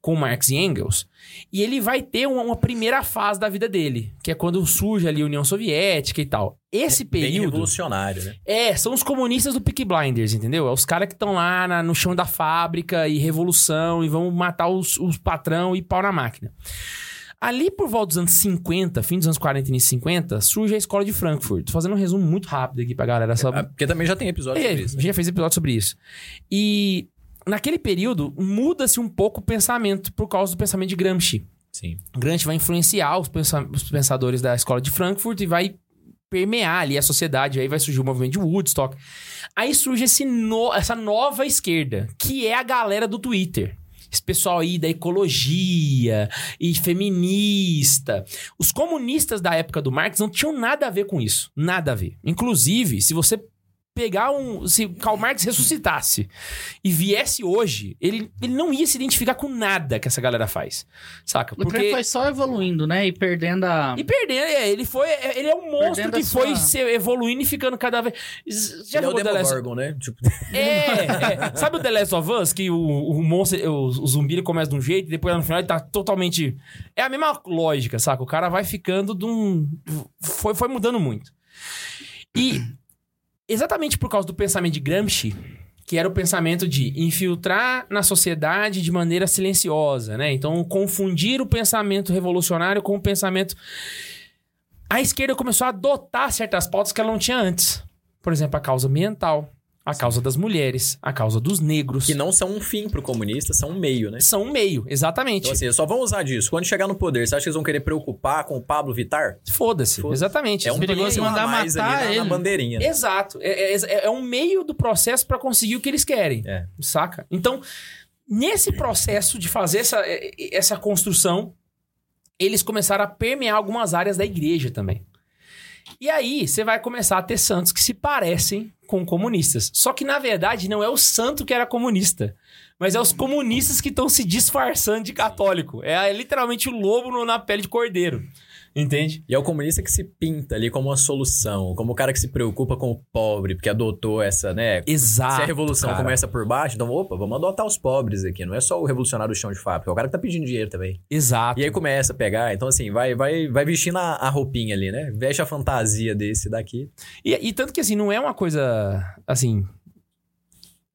com Marx e Engels, e ele vai ter uma, uma primeira fase da vida dele, que é quando surge ali a União Soviética e tal. Esse Bem período. revolucionário, né? É, são os comunistas do Peaky Blinders, entendeu? É os caras que estão lá na- no chão da fábrica e revolução e vão matar os, os patrão e pau na máquina. Ali por volta dos anos 50, fim dos anos 40 e início 50, surge a escola de Frankfurt. Tô fazendo um resumo muito rápido aqui pra galera saber. Ah, Porque também já tem episódio É, sobre a isso. gente já fez episódio sobre isso. E naquele período muda-se um pouco o pensamento por causa do pensamento de Gramsci. Sim. Gramsci vai influenciar os, pensa- os pensadores da escola de Frankfurt e vai permear ali a sociedade. Aí vai surgir o movimento de Woodstock. Aí surge no- essa nova esquerda, que é a galera do Twitter. Esse pessoal aí da ecologia e feminista. Os comunistas da época do Marx não tinham nada a ver com isso. Nada a ver. Inclusive, se você pegar um. Se Karl Marx ressuscitasse e viesse hoje, ele, ele não ia se identificar com nada que essa galera faz. Saca? O trem foi só evoluindo, né? E perdendo a. E perdendo, é, ele foi. é, Ele é um monstro Perdendo que foi sua- se evoluindo e ficando cada vez. Já Ele é o jogou The Last Demogorgon, né? Tipo, é, é. Sabe o The Last of Us? Que o, o monstro, o, o zumbi ele começa de um jeito e depois no final ele tá totalmente. É a mesma lógica, saca? O cara vai ficando de um. Foi, foi mudando muito. E exatamente por causa do pensamento de Gramsci, que era o pensamento de infiltrar na sociedade de maneira silenciosa, né? Então, confundir o pensamento revolucionário com o pensamento. A esquerda começou a adotar certas pautas que ela não tinha antes. Por exemplo, a causa ambiental, a causa das mulheres, a causa dos negros. que não são um fim pro comunista, são um meio, né? São um meio, exatamente. Então, assim, só vão usar disso. Quando chegar no poder, você acha que eles vão querer preocupar com o Pablo Vittar? Foda-se, Foda-se. exatamente. É um perigoso mandar matar ali na, na ele. bandeirinha. né? Exato. É, é- é um meio do processo pra conseguir o que eles querem. É. Saca? Então, nesse processo de fazer essa, essa construção, eles começaram a permear algumas áreas da igreja também. E aí, você vai começar a ter santos que se parecem com comunistas. Só que, na verdade, não é o santo que era comunista. Mas é os comunistas que estão se disfarçando de católico. É, literalmente o lobo na pele de cordeiro. Entende? E é o comunista que se pinta ali como uma solução, como o cara que se preocupa com o pobre, porque adotou essa, né? Exato. Se a revolução cara. começa por baixo, então, opa, vamos adotar os pobres aqui. Não é só o revolucionário do chão de fábrica, é o cara que tá pedindo dinheiro também. Exato. E aí começa a pegar, então assim, vai vai, vai vestindo a, a roupinha ali, né? Veste a fantasia desse daqui. E, e tanto que, assim, não é uma coisa, assim...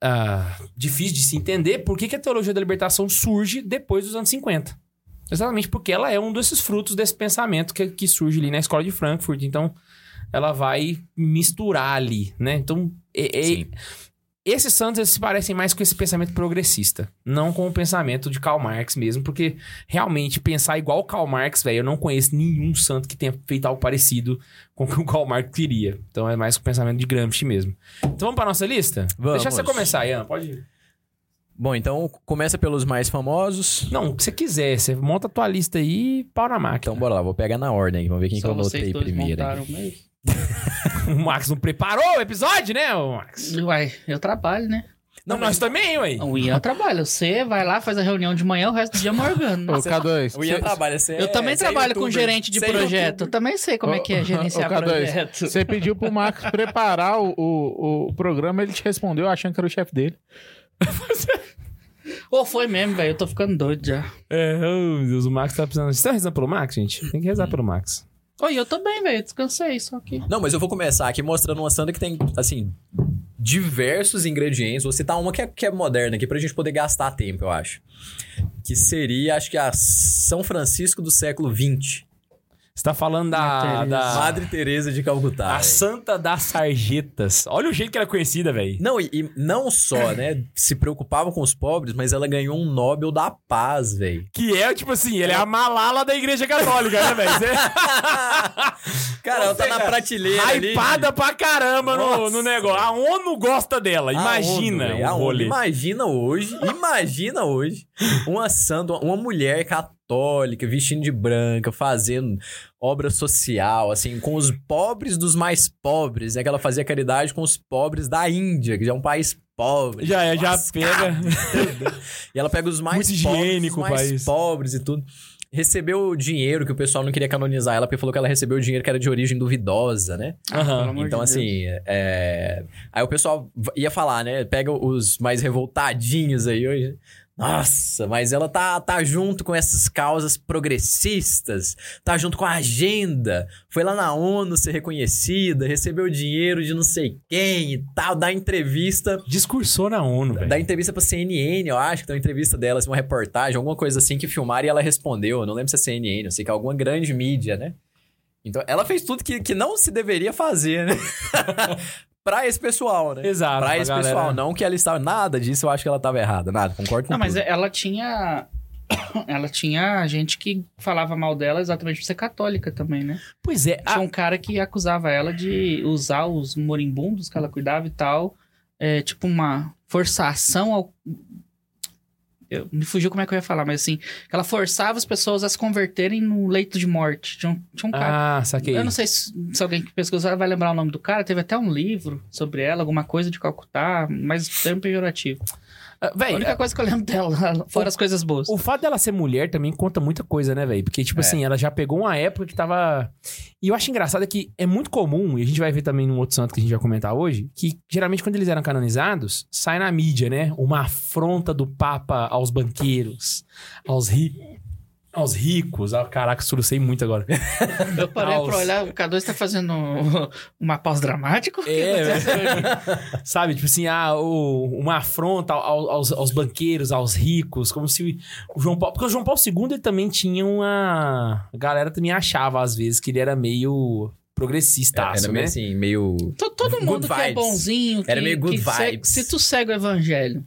ah, difícil de se entender por que, que a teologia da libertação surge depois dos anos 50. Exatamente porque ela é um desses frutos desse pensamento que, que surge ali na escola de Frankfurt. Então, ela vai misturar ali, né? Então, é- é- esses santos eles se parecem mais com esse pensamento progressista, não com o pensamento de Karl Marx mesmo, porque realmente pensar igual Karl Marx, velho, eu não conheço nenhum santo que tenha feito algo parecido com o que o Karl Marx queria. Então é mais com o pensamento de Gramsci mesmo. Então vamos pra nossa lista? Vamos. Deixa você começar, Ian, pode ir. Bom, então começa pelos mais famosos. Não, o que você quiser, você monta a tua lista aí e pau na máquina. Então bora lá, vou pegar na ordem. Vamos ver quem que Só eu vocês anotei dois primeiro. o Max não preparou o episódio, né, ô Max? Uai, eu trabalho, né? Não, nós também, ué. O Ian trabalha. Você vai lá, faz a reunião de manhã, o resto do dia morgando. Ô, K2. O Ian cê- trabalha, você Eu é- também é trabalho com gerente de é projeto. Eu também sei como é que é Ô, gerenciar ô, K2, projeto. Você pediu pro Max preparar o, o, o programa, ele te respondeu achando que era o chefe dele. Ô, foi mesmo, velho. Eu tô ficando doido já. É, oh, meu Deus, o Max tá precisando. Vocês estão rezando pelo Max, gente? Tem que rezar pelo Max. Oi, eu tô bem, velho. Descansei, só que. Não, mas eu vou começar aqui mostrando uma santa que tem, assim, diversos ingredientes. Vou citar uma que é, que é moderna aqui pra gente poder gastar tempo, eu acho. Que seria, acho que a São Francisco do século XX. Você tá falando da. Madre da Madre Teresa de Calcutá. a. Santa das Sarjetas. Olha o jeito que ela é conhecida, velho. Não, e, e não só, né, se preocupava com os pobres, mas ela ganhou um Nobel da Paz, velho. Que é, tipo assim, ele é a Malala da Igreja Católica, né, velho? Você- Cara, ela tá na prateleira ali. Hypada pra caramba no, no negócio. A ONU gosta dela. A Imagina ONU, velho, o a ONU. Imagina hoje, imagina hoje, uma santa, uma mulher católica, vestindo de branca, fazendo obra social, assim, com os pobres dos mais pobres, né? Que ela fazia caridade com os pobres da Índia, que já é um país pobre. Já, é, já pega. E ela pega os mais Muito pobres, higiênico os o mais país. pobres e tudo. Recebeu dinheiro que o pessoal não queria canonizar ela, porque falou que ela recebeu dinheiro que era de origem duvidosa, né? Amor Então, assim, é... aí o pessoal ia falar, né? Pega os mais revoltadinhos aí hoje. Nossa, mas ela tá, tá junto com essas causas progressistas, tá junto com a agenda, foi lá na ONU ser reconhecida, recebeu dinheiro de não sei quem e tal, dá entrevista, Discursou na ONU, velho. dá entrevista pra CNN, eu acho, que tem uma entrevista dela, assim, uma reportagem, alguma coisa assim que filmaram e ela respondeu, eu não lembro se é CNN, eu sei que é alguma grande mídia, né? Então, ela fez tudo que, que não se deveria fazer, né? pra esse pessoal, né? Exato. Pra esse galera- pessoal, não que ela estava. Nada disso eu acho que ela estava errada. Nada, concordo com Não, mas tudo. ela tinha. Ela tinha gente que falava mal dela exatamente por ser católica também, né? Pois é. Tinha a- um cara que acusava ela de usar os moribundos que ela cuidava e tal, é, tipo uma forçação ao. Eu, me fugiu como é que eu ia falar, mas assim, que ela forçava as pessoas a se converterem no leito de morte. Tinha um, tinha um cara. Ah, saquei. Eu não sei se, se alguém que pesquisar vai lembrar o nome do cara. Teve até um livro sobre ela, alguma coisa de Calcutá, mas termo pejorativo. Ah, A Véi, única coisa que eu lembro dela, fora as coisas boas. O fato dela ser mulher também conta muita coisa, né, velho? Porque, tipo É. assim, ela já pegou uma época que tava. E eu acho engraçado que é muito comum, e a gente vai ver também num outro santo que a gente vai comentar hoje, que geralmente quando eles eram canonizados, sai na mídia, né? Uma afronta do Papa aos banqueiros, aos ricos. Aos ricos. Ah, caraca, solucei muito agora. Eu parei Aos- pra olhar, o K2 tá fazendo uma pause dramático? É, Sabe? Tipo assim, ah, o- uma afronta ao- aos, aos banqueiros, aos ricos, como se o João Paulo. Porque o João Paulo II ele também tinha uma. A galera também achava, às vezes, que ele era meio progressista, Era né? meio assim, meio. To- Todo Good mundo que é vibes. bonzinho. Que, Era meio good segue- vibes. se tu segue o evangelho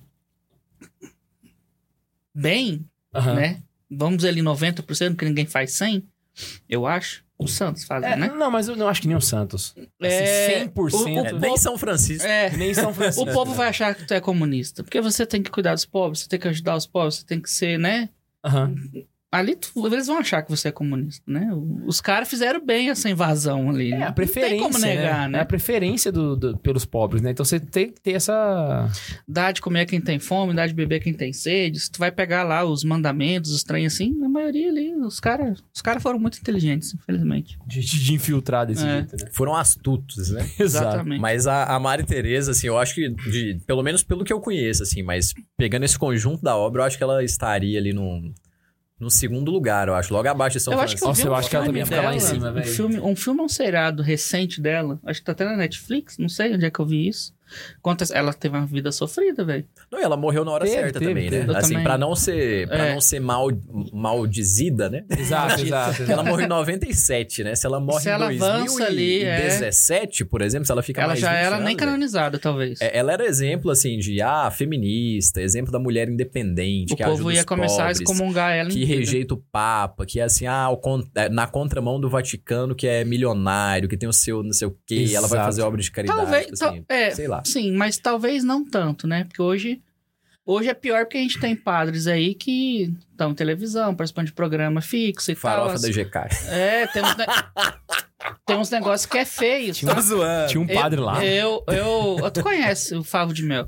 bem, né? Vamos dizer ali 90%, que ninguém faz 100%, eu acho. Os santos fazem, É, né? Não, mas eu não acho que nem o Santos. É, Assim, 100%. É, nem São Francisco. É, Nem São Francisco. o povo vai achar que tu é comunista. Porque você tem que cuidar dos pobres, você tem que ajudar os pobres, você tem que ser, né? Aham. Ali tu- eles vão achar que você é comunista, né? Os caras fizeram bem essa invasão ali. É né? a preferência. Não tem como negar, né? né? É a preferência do, do- pelos pobres, né? Então você tem que ter essa. Dá de comer quem tem fome, dá de beber quem tem sede. Se tu vai pegar lá os mandamentos, os trem assim, na maioria ali, os caras os cara foram muito inteligentes, infelizmente. De, de infiltrar desse É. jeito, né? Foram astutos, né? Exatamente. Mas a, a Mari Teresa, assim, eu acho que, de- pelo menos pelo que eu conheço, assim, mas pegando esse conjunto da obra, eu acho que ela estaria ali no, no segundo lugar, eu acho, logo abaixo de São eu acho que eu Francisco. vi Nossa, eu um acho que ela também fica lá em dela, cima, um velho. filme, um filme, um seriado recente dela, acho que tá até na Netflix, não sei onde é que eu vi isso. Conta, ela teve uma vida sofrida, velho. Não, e ela morreu na hora Teve, certa teve, também, teve. né? Eu Assim, também. pra não ser, pra É. não ser mal, maldizida, né? Exato, exato. Porque ela morreu em 97, né? Se ela morre Se em ela avança ali, é. 2017, por exemplo, se ela fica ela mais já 20 era anos, nem velho, canonizada, talvez. é, Ela era exemplo, assim, de, ah, feminista, exemplo da mulher independente, o que povo ia começar a pobres, excomungar ela em que rejeita o Papa, que é assim, ah, o con- é, na contramão do Vaticano, que é milionário, que tem o seu não sei o quê, ela vai Exato. fazer obra de caridade, Talvez, tipo tal- assim, é, sei lá. Sim, mas talvez não tanto, né? Porque hoje, hoje é pior porque a gente tem padres aí que estão em televisão, participando de programa fixo e Farofa tal. da GK. É, tem uns, ne- tem uns negócios que é feio. Tinha tá? zoando. Tinha um padre lá. Eu, eu, eu- tu conhece o Favo de Mel?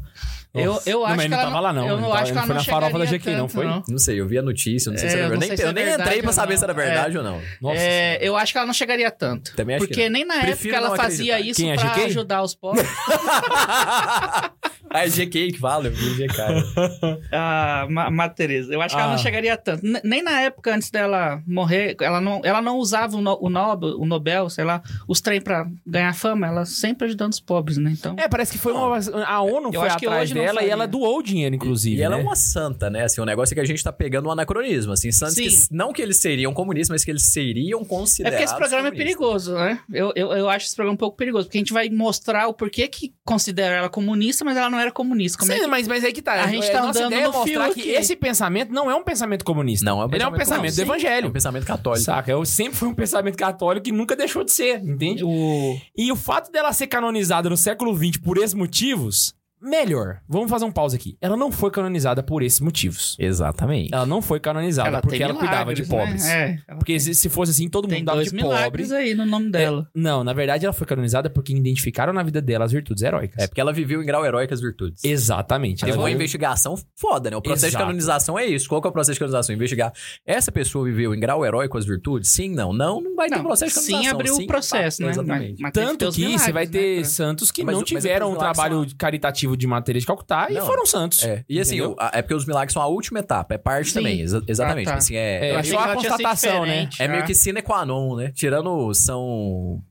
Eu, eu Não, acho mas que ele ela não tava lá, não. Eu não acho que ela foi não na farofa da chegaria GQ, não tanto, foi? Não sei, eu vi a notícia, não sei É, se era não verdade. Nem, se é eu nem entrei pra saber não. se era verdade ou não. Nossa. É, eu acho que ela não chegaria tanto. Também acho que Porque não. nem na Prefiro época ela não fazia acreditar. isso Quem é pra ajudar os pobres. Ah, é GK que vi GK. a Ma- Madre Teresa. Eu acho que ela Ah. não chegaria tanto. N- nem na época antes dela morrer, ela não, ela não usava o, no, o, Nobel, o Nobel, sei lá, os trem pra ganhar fama. Ela sempre ajudando os pobres, né? Então. É, parece que foi uma. A ONU Eu foi acho que atrás dela e ela doou o dinheiro, inclusive. E ela né? é uma santa, né? Assim, o negócio é que a gente tá pegando um anacronismo. Assim, santos que, Sim. não que eles seriam comunistas, mas que eles seriam É considerados. porque esse programa é perigoso, né? Eu, eu, eu acho esse programa um pouco perigoso, porque a gente vai mostrar o porquê que considera ela comunista, mas ela não era comunista. Como é Sim, que... mas, mas aí que tá. A gente É, tá nossa andando ideia é mostrar fio que aqui. esse pensamento não é um pensamento comunista. Não, é um Ele é um pensamento pensamento do evangelho. É um pensamento católico. Saca? Eu sempre foi um pensamento católico que nunca deixou de ser, entende? O... E o fato dela ser canonizada no século XX por esses motivos, melhor. Vamos fazer um pause aqui. Ela não foi canonizada por esses motivos. Exatamente. Ela não foi canonizada porque tem ela cuidava de milagres, pobres. Né? É, ela Porque se se fosse assim, todo tem mundo dava dois de pobre. aí no nome dela. Não, na verdade ela foi canonizada porque identificaram na vida dela as virtudes heróicas. É porque ela viveu em grau heróico as virtudes. Exatamente. Teve Ela uma veio- investigação foda, né? O processo Exato. de canonização é isso. Qual que é o processo de canonização? Investigar. Essa pessoa viveu em grau heróico as virtudes? Sim, não. Não, não vai ter Não, processo de sim, canonização. abriu o processo, né? Exatamente. Mas, mas Tanto que você vai milagres, ter né, santos que Mas não é tiveram porque um trabalho caritativo de Maria de Calcutá e Não. foram santos. É. E assim, o- a- é porque os milagres são a última etapa, é parte Sim. também. exa- exatamente. Ah, tá. Assim, É, é, é, achei só que a ela tinha sido constatação, né? diferente, é meio que sine qua non, né? Tirando São.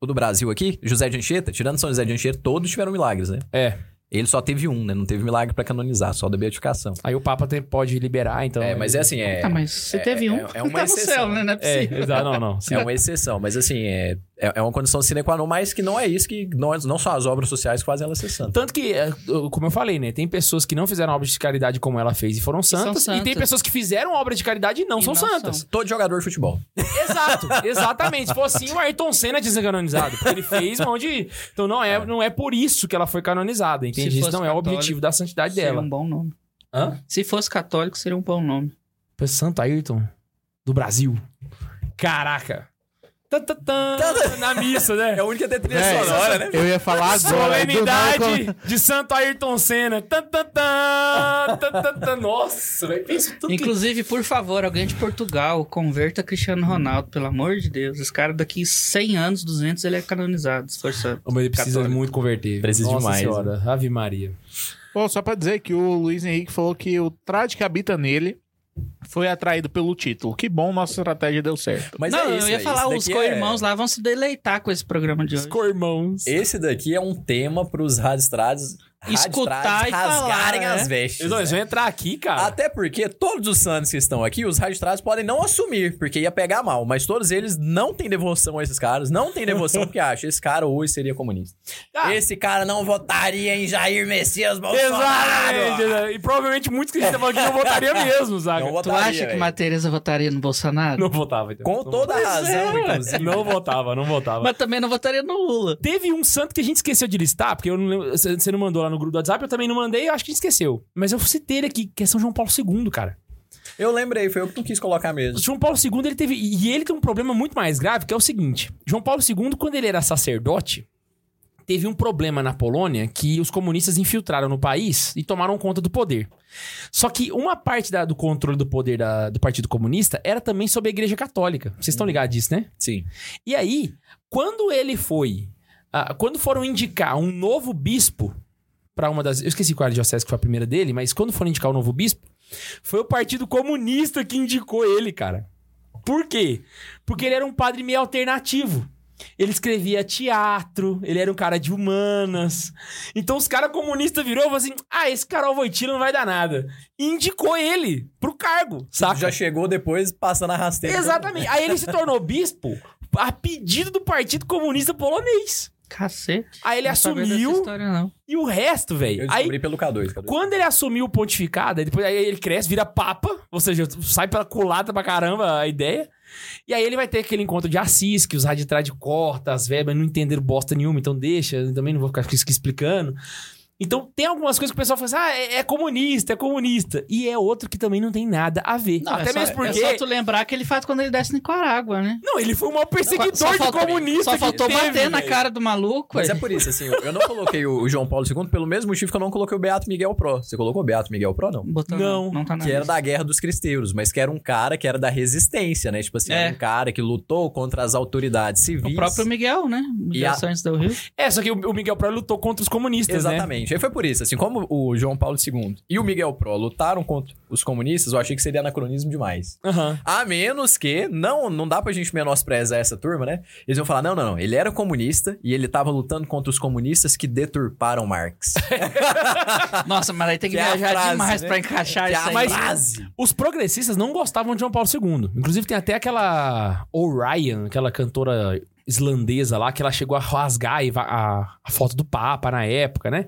O do Brasil aqui, José de Anchieta, tirando São José de Anchieta, todos tiveram milagres, né? É. Ele só teve um, né? Não teve milagre pra canonizar, só da beatificação. Aí o Papa tem- pode liberar, então. É, mas é assim, é. Ah, mas se é- teve um, é- é uma tá no exceção. céu, né? Não é É, possível. exato, não, não. É uma exceção, mas assim, é, é é uma condição sine qua non, mas que não é isso que não, não são as obras sociais que fazem ela ser santa. Tanto que, é, como eu falei, né? Tem pessoas que não fizeram obras de caridade como ela fez e foram são santas. E tem santas. pessoas que fizeram obra de caridade e não E são não santas. são. Todo jogador de futebol. Exato, exatamente. Se fosse assim, o Ayrton Senna tinha sido canonizado. Porque ele fez onde. Então não é, não é por isso que ela foi canonizada, entende? Se Isso não é o objetivo da santidade Seria dela. um bom nome. Hã? Se fosse católico, seria um bom nome. Santo Ayrton do Brasil. Caraca. Na missa, né? É a única trilha É, sonora, né? Eu ia falar agora. Solenidade de Santo Ayrton Senna. Tã, tã, tã. Nossa, velho. Inclusive, por favor, alguém de Portugal, converta Cristiano Ronaldo, pelo amor de Deus. Esse cara daqui 100 anos, 200, ele é canonizado, se for santo. Mas ele precisa Católico. muito converter. Precisa Nossa demais, Senhora. Ave Maria. Pô, só pra dizer que o Luiz Henrique falou que o trade que habita nele foi atraído pelo título. Que bom, nossa estratégia deu certo. Mas Não, é isso, eu ia é, falar, os daqui é- co-irmãos lá vão se deleitar com esse programa de hoje. Cormãos. Esse daqui é um tema pros radistrados Escutar e rasgarem falar, as né? vestes. Eles né? vão entrar aqui, cara. Até porque todos os santos que estão aqui, os radistrados podem não assumir, porque ia pegar mal. Mas todos eles não têm devoção a esses caras. Não têm devoção porque acham esse cara hoje seria comunista. Ah. Esse cara não votaria em Jair Messias Bolsonaro. Exatamente. né? E provavelmente muitos que a gente tava aqui não votariam mesmo, Zaga. Não Não, votaria, Tu acha que velho. Maria Tereza votaria no Bolsonaro? votava, então. Com Não toda a Pois é, razão, ué. inclusive. Não votava, não votava. Mas também não votaria no Lula. Teve um santo que a gente esqueceu de listar, porque eu não lembro- você você não mandou lá no grupo do WhatsApp, eu também não mandei, eu acho que a gente esqueceu. Mas eu citei ele aqui, que é São João Paulo II, cara. Eu lembrei, foi eu que não quis colocar mesmo. João Paulo II, ele teve. E ele tem um problema muito mais grave, que é o seguinte: João Paulo II, quando ele era sacerdote, teve um problema na Polônia que os comunistas infiltraram no país e tomaram conta do poder. Só que uma parte da- do controle do poder da- do Partido Comunista era também sobre a Igreja Católica. Vocês estão ligados disso, né? Sim. E aí, quando ele foi. ah, quando foram indicar um novo bispo para uma das. Eu esqueci qual era a diocese que foi a primeira dele, mas quando foram indicar o novo bispo, foi o Partido Comunista que indicou ele, cara. Por quê? Porque ele era um padre meio alternativo. Ele escrevia teatro, ele era um cara de humanas. Então os caras comunistas virou e falou assim: ah, esse Carol Voitila não vai dar nada. E indicou ele pro cargo, saca? Já chegou depois passando a rasteira. Exatamente. Aí ele se tornou bispo a pedido do Partido Comunista Polonês. Cacete. Aí ele Não assumiu história, não. e o resto, Eu velho. Aí descobri pelo K2. K2. quando ele assumiu o pontificado, aí depois aí ele cresce, vira papa, ou seja, sai pela culata pra caramba a ideia. E aí ele vai ter aquele encontro de Assis, que os radicais corta, as verbas não entenderam bosta nenhuma, então deixa, eu também não vou ficar explicando. Então tem algumas coisas que o pessoal fala assim, ah, é, é comunista, é comunista. E é outro que também não tem nada a ver. Não, Até é só, mesmo porque... É só tu lembrar que ele faz quando ele desce Nicarágua, né? Não, ele foi o maior perseguidor Só de comunista Só faltou teve, bater na cara do maluco, Mas é por isso, assim, eu eu não coloquei o João Paulo II pelo mesmo motivo que eu não coloquei o Beato Miguel Pro. Você colocou o Beato Miguel Pro, não? Botou- Não, não tá na Que era da Guerra dos Cristeiros, mas que era um cara que era da resistência, né? Tipo assim, É. era um cara que lutou contra as autoridades civis. O próprio Miguel, né? Miguel a- Santos do Rio. É, só que o o Miguel Pro lutou contra os comunistas, né? Aí foi por isso, assim, como o João Paulo II e o Miguel Pro lutaram contra os comunistas, eu achei que seria anacronismo demais. Aham. A menos que, não, não dá pra gente menosprezar essa turma, né? Eles vão falar, não, não, não, ele era comunista e ele tava lutando contra os comunistas que deturparam Marx. Nossa, mas aí tem que, Que é viajar frase, demais né? pra encaixar Que é isso aí. mas- frase. Os progressistas não gostavam de João Paulo II. Inclusive, tem até aquela Orion, aquela cantora islandesa lá, que ela chegou a rasgar a, a foto do Papa na época, né?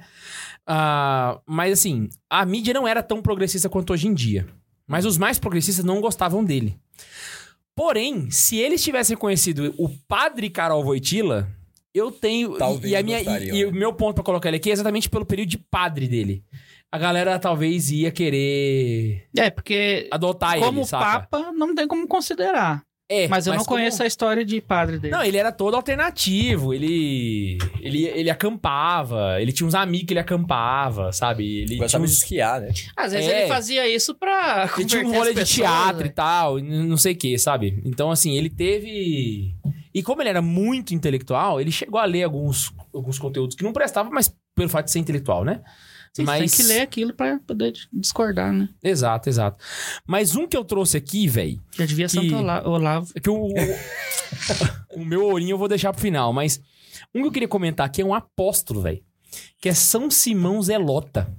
Ah, mas assim, a mídia não era tão progressista quanto hoje em dia. Mas os mais progressistas não gostavam dele. Porém, se eles tivessem conhecido o padre Carol Voitila, eu tenho. Talvez e, a minha, gostariam, e, e né? o meu ponto pra colocar ele aqui é exatamente pelo período de padre dele. A galera talvez ia querer É, porque adotar como ele, saca? Papa, não tem como considerar. É, Mas eu não como- conheço a história de padre dele. Não, ele era todo alternativo. Ele, ele, ele acampava. Ele tinha uns amigos que ele acampava, sabe? Ele Gostava de uns, esquiar, né? Às vezes É. ele fazia isso pra ele tinha um rolê de pessoas, teatro né? e tal, não sei o que, sabe? Então, assim, ele teve. E como ele era muito intelectual, ele chegou a ler alguns, alguns conteúdos que não prestavam, mas pelo fato de ser intelectual, né? Sim, você tem que ler aquilo pra poder discordar, né? Exato, exato. Mas um que eu trouxe aqui, velho, Já devia Que- Santo Ola- Olavo. É que o, o, meu ourinho eu vou deixar pro final, mas um que eu queria comentar aqui é um apóstolo, velho. Que é São Simão Zelota.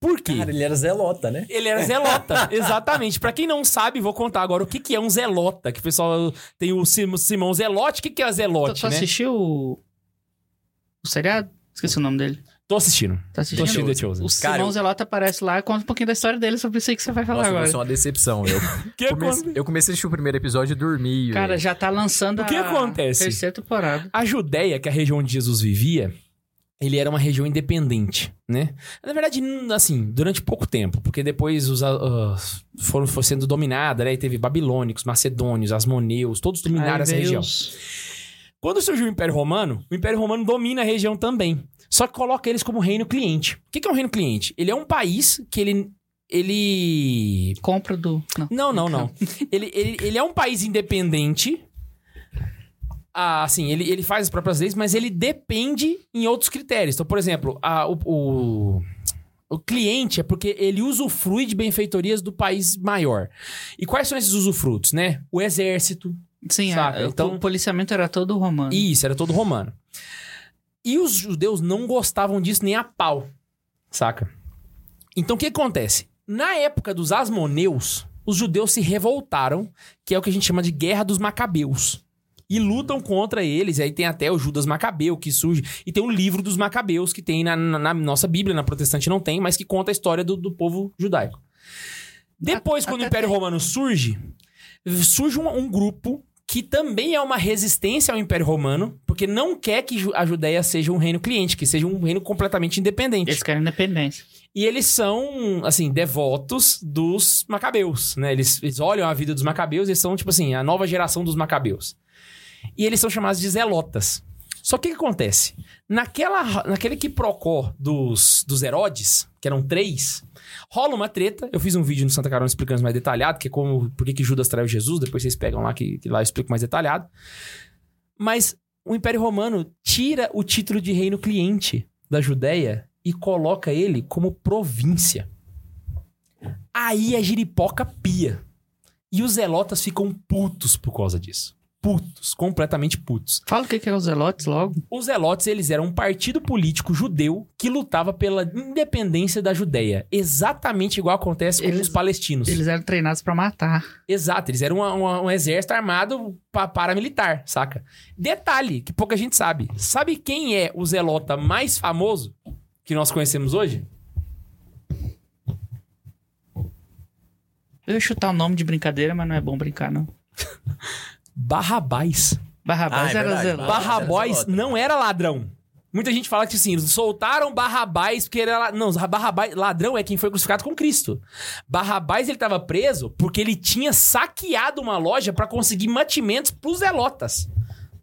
Por quê? Cara, ele era zelota, né? Ele era zelota, exatamente. Pra quem não sabe, vou contar agora o que, que é um zelota. Que o pessoal tem o Sim- Simão Zelote. O que, que é Tu, zelote, tu né? assistiu o... o seriado? Esqueci o nome dele. Tô assistindo. Tá Tô assistindo? assistindo The Chosen. O Cara, Simão eu- Zelota aparece lá e conta um pouquinho da história dele sobre isso aí que você vai falar Nossa, agora. foi uma decepção. Eu que comecei, aconte- eu comecei a assistir o primeiro episódio e dormi. Cara, já tá lançando O que a acontece? terceira temporada. A Judéia, que é a região onde Jesus vivia, ele era uma região independente, né? Na verdade, assim, durante pouco tempo, porque depois os ah, foram, foi sendo dominada, né? E teve babilônicos, macedônios, asmoneus, todos dominaram Aí essa veio região. Quando surgiu o Império Romano, o Império Romano domina a região também. Só que coloca eles como reino cliente. O que é um reino cliente? Ele é um país que ele. Ele. Compra do... Não. Não, não, não. ele, ele, ele é um país independente. Ah, assim, ele, ele faz as próprias leis, mas ele depende em outros critérios. Então, por exemplo, a- o, o, o cliente é porque ele usufrui de benfeitorias do país maior. E quais são esses usufrutos, né? O exército. Sim, Saca, a- então- o policiamento era todo romano. Isso, era todo romano. E os judeus não gostavam disso nem a pau. Saca? Então o que acontece? Na época dos Asmoneus, os judeus se revoltaram, que é o que a gente chama de Guerra dos Macabeus. E lutam contra eles. E aí tem até o Judas Macabeu que surge. E tem o livro dos Macabeus que tem na, na- na nossa Bíblia, na protestante não tem, mas que conta a história do, do povo judaico. Depois, quando o Império tem. Romano surge, surge um, um grupo que também é uma resistência ao Império Romano, porque não quer que a Judéia seja um reino cliente, que seja um reino completamente independente. Eles querem independência. E eles são, assim, devotos dos macabeus, né? Eles, eles olham a vida dos macabeus e são, tipo assim, a nova geração dos macabeus. E eles são chamados de zelotas. Só que o que acontece? Naquela, naquele quiprocó dos, dos Herodes, que eram três, rola uma treta. Eu fiz um vídeo no Santa Carona explicando mais detalhado, que é como, por que que Judas traiu Jesus. Depois vocês pegam lá, que, que lá eu explico mais detalhado. Mas o Império Romano tira o título de reino cliente da Judéia e coloca ele como província. Aí a giripoca pia. E os zelotas ficam putos por causa disso. Putos, completamente putos. Fala o que que é os Zelotes logo. Os Zelotes, eles eram um partido político judeu que lutava pela independência da Judéia. Exatamente igual acontece com Eles- os palestinos. Eles eram treinados pra matar. Exato, eles eram uma- uma- um exército armado pa- paramilitar, saca? Detalhe que pouca gente sabe. Sabe quem é o zelota mais famoso que nós conhecemos hoje? Eu ia chutar o nome de brincadeira, mas não é bom brincar, não. Barrabás. Barrabás Ah, é era. Barra- Barrabás não era ladrão. Muita gente fala que assim, eles soltaram Barrabás porque ele era. Não, Barrabás, ladrão é quem foi crucificado com Cristo. Barrabás ele tava preso porque ele tinha saqueado uma loja pra conseguir mantimentos pros zelotas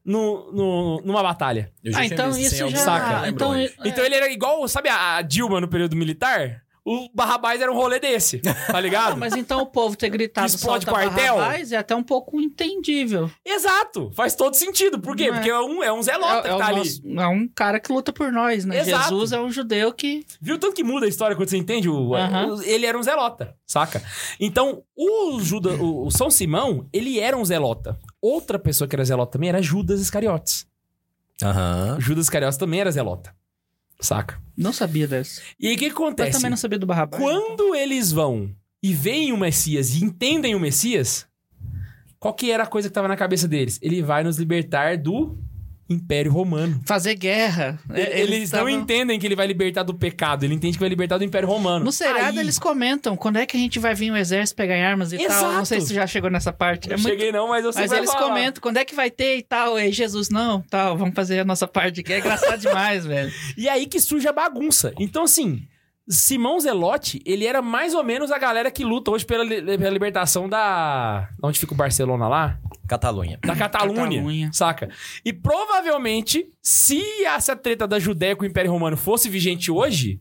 no, no- numa batalha. Ah, então isso já... lembro então, onde. Então ele era igual, sabe a a Dilma no período militar? O Barrabás era um rolê desse, tá ligado? Não, mas então o povo ter gritado Que explode quartel? Barrabás é até um pouco entendível. Exato, faz todo sentido. Por quê? É. Porque é um, é um zelota é, que é tá o ali. nosso- é um cara que luta por nós, né? Exato. Jesus é um judeu que... Viu tanto que muda a história quando você entende? O, ele era um zelota, saca? Então, o, Juda, o, o São Simão, ele era um zelota. Outra pessoa que era zelota também era Judas Iscariotes. Judas Iscariotes também era zelota, saca? Não sabia dessa. E aí o que que Eu acontece? também não sabia do Barrabás. Quando eles vão e veem o Messias e entendem o Messias, qual que era a coisa que tava na cabeça deles? Ele vai nos libertar do Império Romano. Fazer guerra. É, eles não tavam- entendem que ele vai libertar do pecado, ele entende que vai libertar do Império Romano. No seriado Aí- eles comentam quando é que a gente vai vir o exército pegar em armas e tal. Exato. Não sei se você já chegou nessa parte. Não É muito- cheguei não, mas eu sei Mas que eles falar. comentam quando é que vai ter e tal. E Jesus, não, tal, vamos fazer a nossa parte aqui. É engraçado demais, velho. E aí que surge a bagunça. Então, assim, Simão Zelote, ele era mais ou menos a galera que luta hoje pela, li- pela libertação da... Onde fica o Barcelona lá? Catalunha. Da Catalunha, Catalunha. saca? E provavelmente, se essa treta da Judéia com o Império Romano fosse vigente hoje,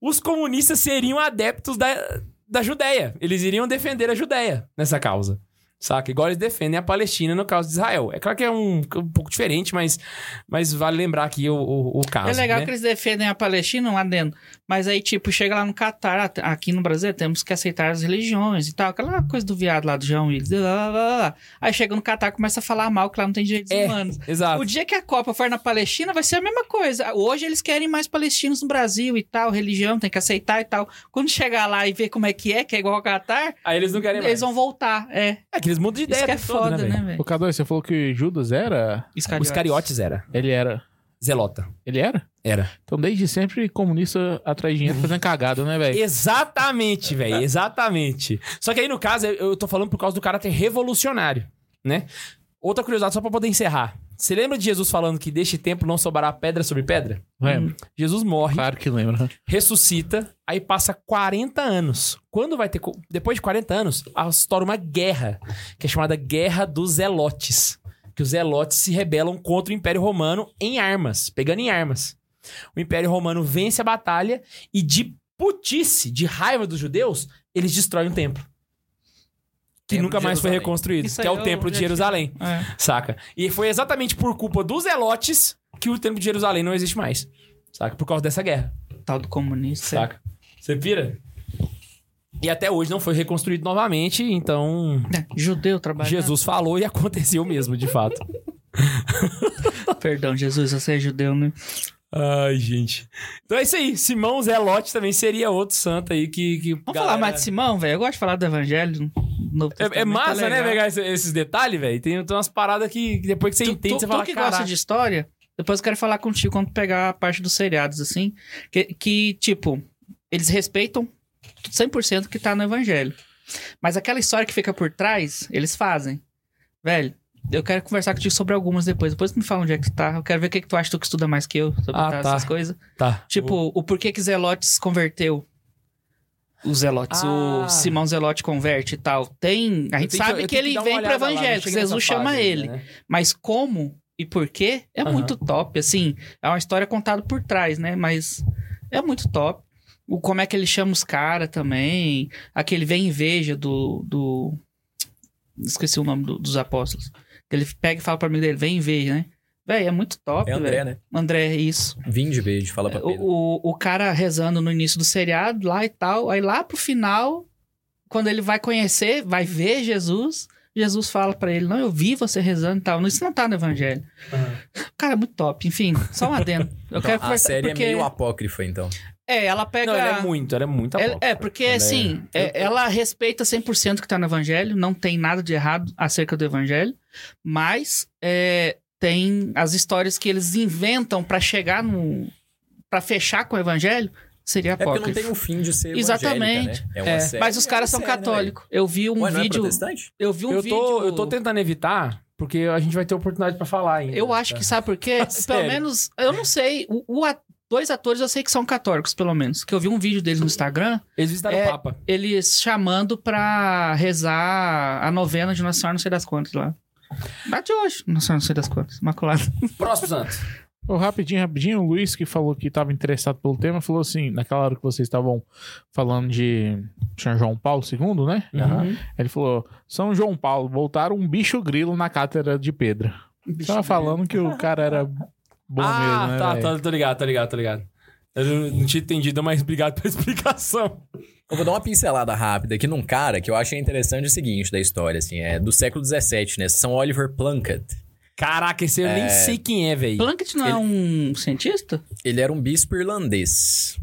os comunistas seriam adeptos da, da Judéia. Eles iriam defender a Judéia nessa causa. Saca? Igual eles defendem a Palestina no caso de Israel. É claro que é um, um pouco diferente, mas, mas vale lembrar aqui o, o, o caso. é legal né? que eles defendem a Palestina lá dentro. Mas aí, tipo, chega lá no Catar, at- aqui no Brasil, temos que aceitar as religiões e tal. Aquela coisa do viado lá do João Willis. Lá, lá, lá. Aí chega no Catar começa a falar mal que lá não tem direitos É, humanos. Exato. O dia que a Copa for na Palestina vai ser a mesma coisa. Hoje eles querem mais palestinos no Brasil e tal, religião, tem que aceitar e tal. Quando chegar lá e ver como é que é, que é igual ao Catar, Aí eles não querem mais. eles vão voltar. É. É que eles mudam de ideia. Isso que é tempo todo, foda, né, velho? velho? O K2, você falou que Judas era? Os Iscariotes era. Ele era. Zelota. Ele era? Era. Então, desde sempre, comunista atrás de dinheiro fazendo cagada, né, velho? Exatamente, velho. Exatamente. Só que aí, no caso, eu- eu tô falando por causa do caráter revolucionário, né? Outra curiosidade, só pra poder encerrar. Você lembra de Jesus falando que deste tempo não sobrará pedra sobre pedra? Lembra? Jesus morre, Claro que lembra. ressuscita, aí passa 40 anos. Quando vai ter. Depois de 40 anos, estoura uma guerra, que é chamada Guerra dos Zelotes. Que os Zelotes se rebelam contra o Império Romano em armas, pegando em armas. O Império Romano vence a batalha e, de putice, de raiva dos judeus, eles destroem o templo. Que Templo nunca mais foi reconstruído, Isso que é o eu Templo de Jerusalém. É. Saca? E foi exatamente por culpa dos Zelotes que o Templo de Jerusalém não existe mais. Saca? Por causa dessa guerra. Tal do comunista. Saca? Você pira? E até hoje não foi reconstruído novamente, então É, judeu trabalhando. Jesus falou e aconteceu mesmo, de fato. Perdão, Jesus, você é judeu, né? Ai, gente. Então é isso aí. Simão Zelote também seria outro santo aí que. que Vamos falar mais de Simão, velho? Eu gosto de falar do evangelho. É, é Testamento, massa, né, legal. pegar esse- esses detalhes, velho? Tem, tem umas paradas que depois que você Tu, entende, tu, você tu fala, que caralho. gosta de história, depois eu quero falar contigo quando pegar a parte dos seriados, assim. Que, que, tipo, eles respeitam 100% que tá no evangelho. Mas aquela história que fica por trás, eles fazem. Velho, eu quero conversar contigo sobre algumas depois. Depois tu me fala onde é que tu tá. Eu quero ver o que, que tu acha, tu que estuda mais que eu, sobre Ah, tá, essas coisas. Tá. Tipo, o porquê que Zelotes converteu. Os Zelotes, Ah. o Simão Zelote converte e tal. Tem. A gente sabe que tenho ele uma vem pro lá, evangelho, que nessa Jesus chama fase ele. né? Mas como e por quê é Aham. muito top. Assim, é uma história contada por trás, né? Mas é muito top. O, como é que ele chama os caras também. Aquele vem inveja do. do... Esqueci o nome do- dos apóstolos. Ele pega e fala pra mim dele, vem inveja, né? Véi, é muito top, É André, velho. né? André, isso. Vim de verde, fala pra Pedro. O, o, o cara rezando no início do seriado lá e tal. Aí lá pro final, quando ele vai conhecer, vai ver Jesus, Jesus fala pra ele: Não, eu vi você rezando e tal. Isso não tá no evangelho. Cara, é muito top. Enfim, só um adendo. Eu Então, quero a série porque... é meio apócrifa, então. É, ela pega. Não, ela é muito, ela é muito É, apócrifa. é, porque Ela é- assim, é- ela respeita 100% o que tá no evangelho, não tem nada de errado acerca do evangelho, mas é, tem as histórias que eles inventam pra chegar no. pra fechar com o evangelho, seria É porque apócrifo. não tem o fim de ser Exatamente. evangélica, né? É uma É. série. Mas os é caras uma são né, católicos. eu vi um? Ué, não é vídeo. protestante? eu vi um eu, vídeo. tô, eu tô tentando evitar, porque a gente vai ter oportunidade pra falar ainda. Eu acho que, sabe por quê? Pelo menos, eu não sei. O, o a- dois atores eu sei que são católicos, pelo menos. Que eu vi um vídeo deles no Instagram, Eles visitaram É, o Papa. eles chamando pra rezar a novena de Nossa Senhora não sei das quantas lá. Da de hoje, Nossa Senhora não sei das quantas. Imaculada. Próximo, Santos. Ô, rapidinho, rapidinho, o Luiz, que falou que estava interessado pelo tema, falou assim, naquela hora que vocês estavam falando de São João Paulo II, né? Uhum. Ele falou, São João Paulo, voltaram um bicho grilo na cátedra de Pedro. Tava falando que o cara era bom ah, mesmo, né, tá, tá, tô ligado, tô ligado, tô ligado. Eu não- tinha entendido, mas obrigado pela explicação. Eu vou dar uma pincelada rápida aqui num cara que eu achei interessante o seguinte da história, assim, é do século XVII, né? São Oliver Plunkett. Caraca, esse eu nem sei quem é, velho. Plunkett não é um cientista? Ele era um bispo irlandês.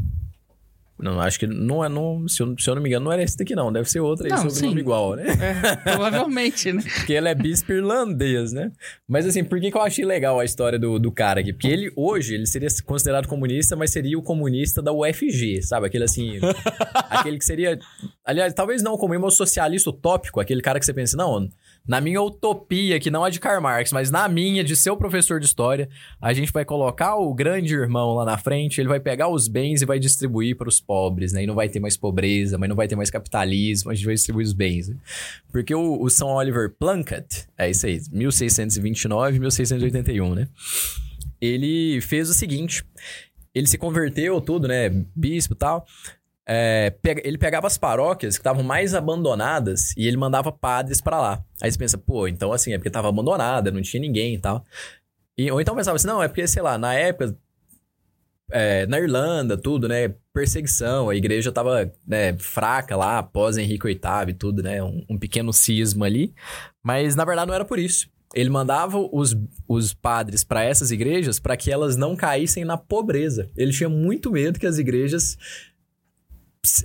Não, acho que não é, não, se, eu, se eu não me engano, não era esse daqui não, deve ser outro aí, Não, sobrenome sim. igual, né? É, provavelmente, né? Porque ele é bispo irlandês, né? Mas assim, por que, que eu achei legal a história do, do cara aqui? Porque ele, hoje, ele seria considerado comunista, mas seria o comunista da UFG, sabe? Aquele assim. aquele que seria. Aliás, talvez não o comunista, mas o socialista utópico, aquele cara que você pensa, não, na minha utopia, que não é de Karl Marx, mas na minha, de ser o professor de história, a gente vai colocar o grande irmão lá na frente, ele vai pegar os bens e vai distribuir para os pobres, né? E não vai ter mais pobreza, mas não vai ter mais capitalismo, a gente vai distribuir os bens, né? Porque o, o São Oliver Plunkett, é isso aí, 1629 1681, né? Ele fez o seguinte: ele se converteu, tudo, né? Bispo e tal. É, ele pegava as paróquias que estavam mais abandonadas e ele mandava padres pra lá. Aí você pensa, pô, então assim, é porque tava abandonada, não tinha ninguém e tal. E, ou então pensava assim, não, é porque, sei lá, na época, é, na Irlanda, tudo, né? Perseguição, a igreja tava né, fraca lá, após Henrique VIII e tudo, né? Um, um pequeno cisma ali. Mas na verdade não era por isso. Ele mandava os, os padres para essas igrejas para que elas não caíssem na pobreza. Ele tinha muito medo que as igrejas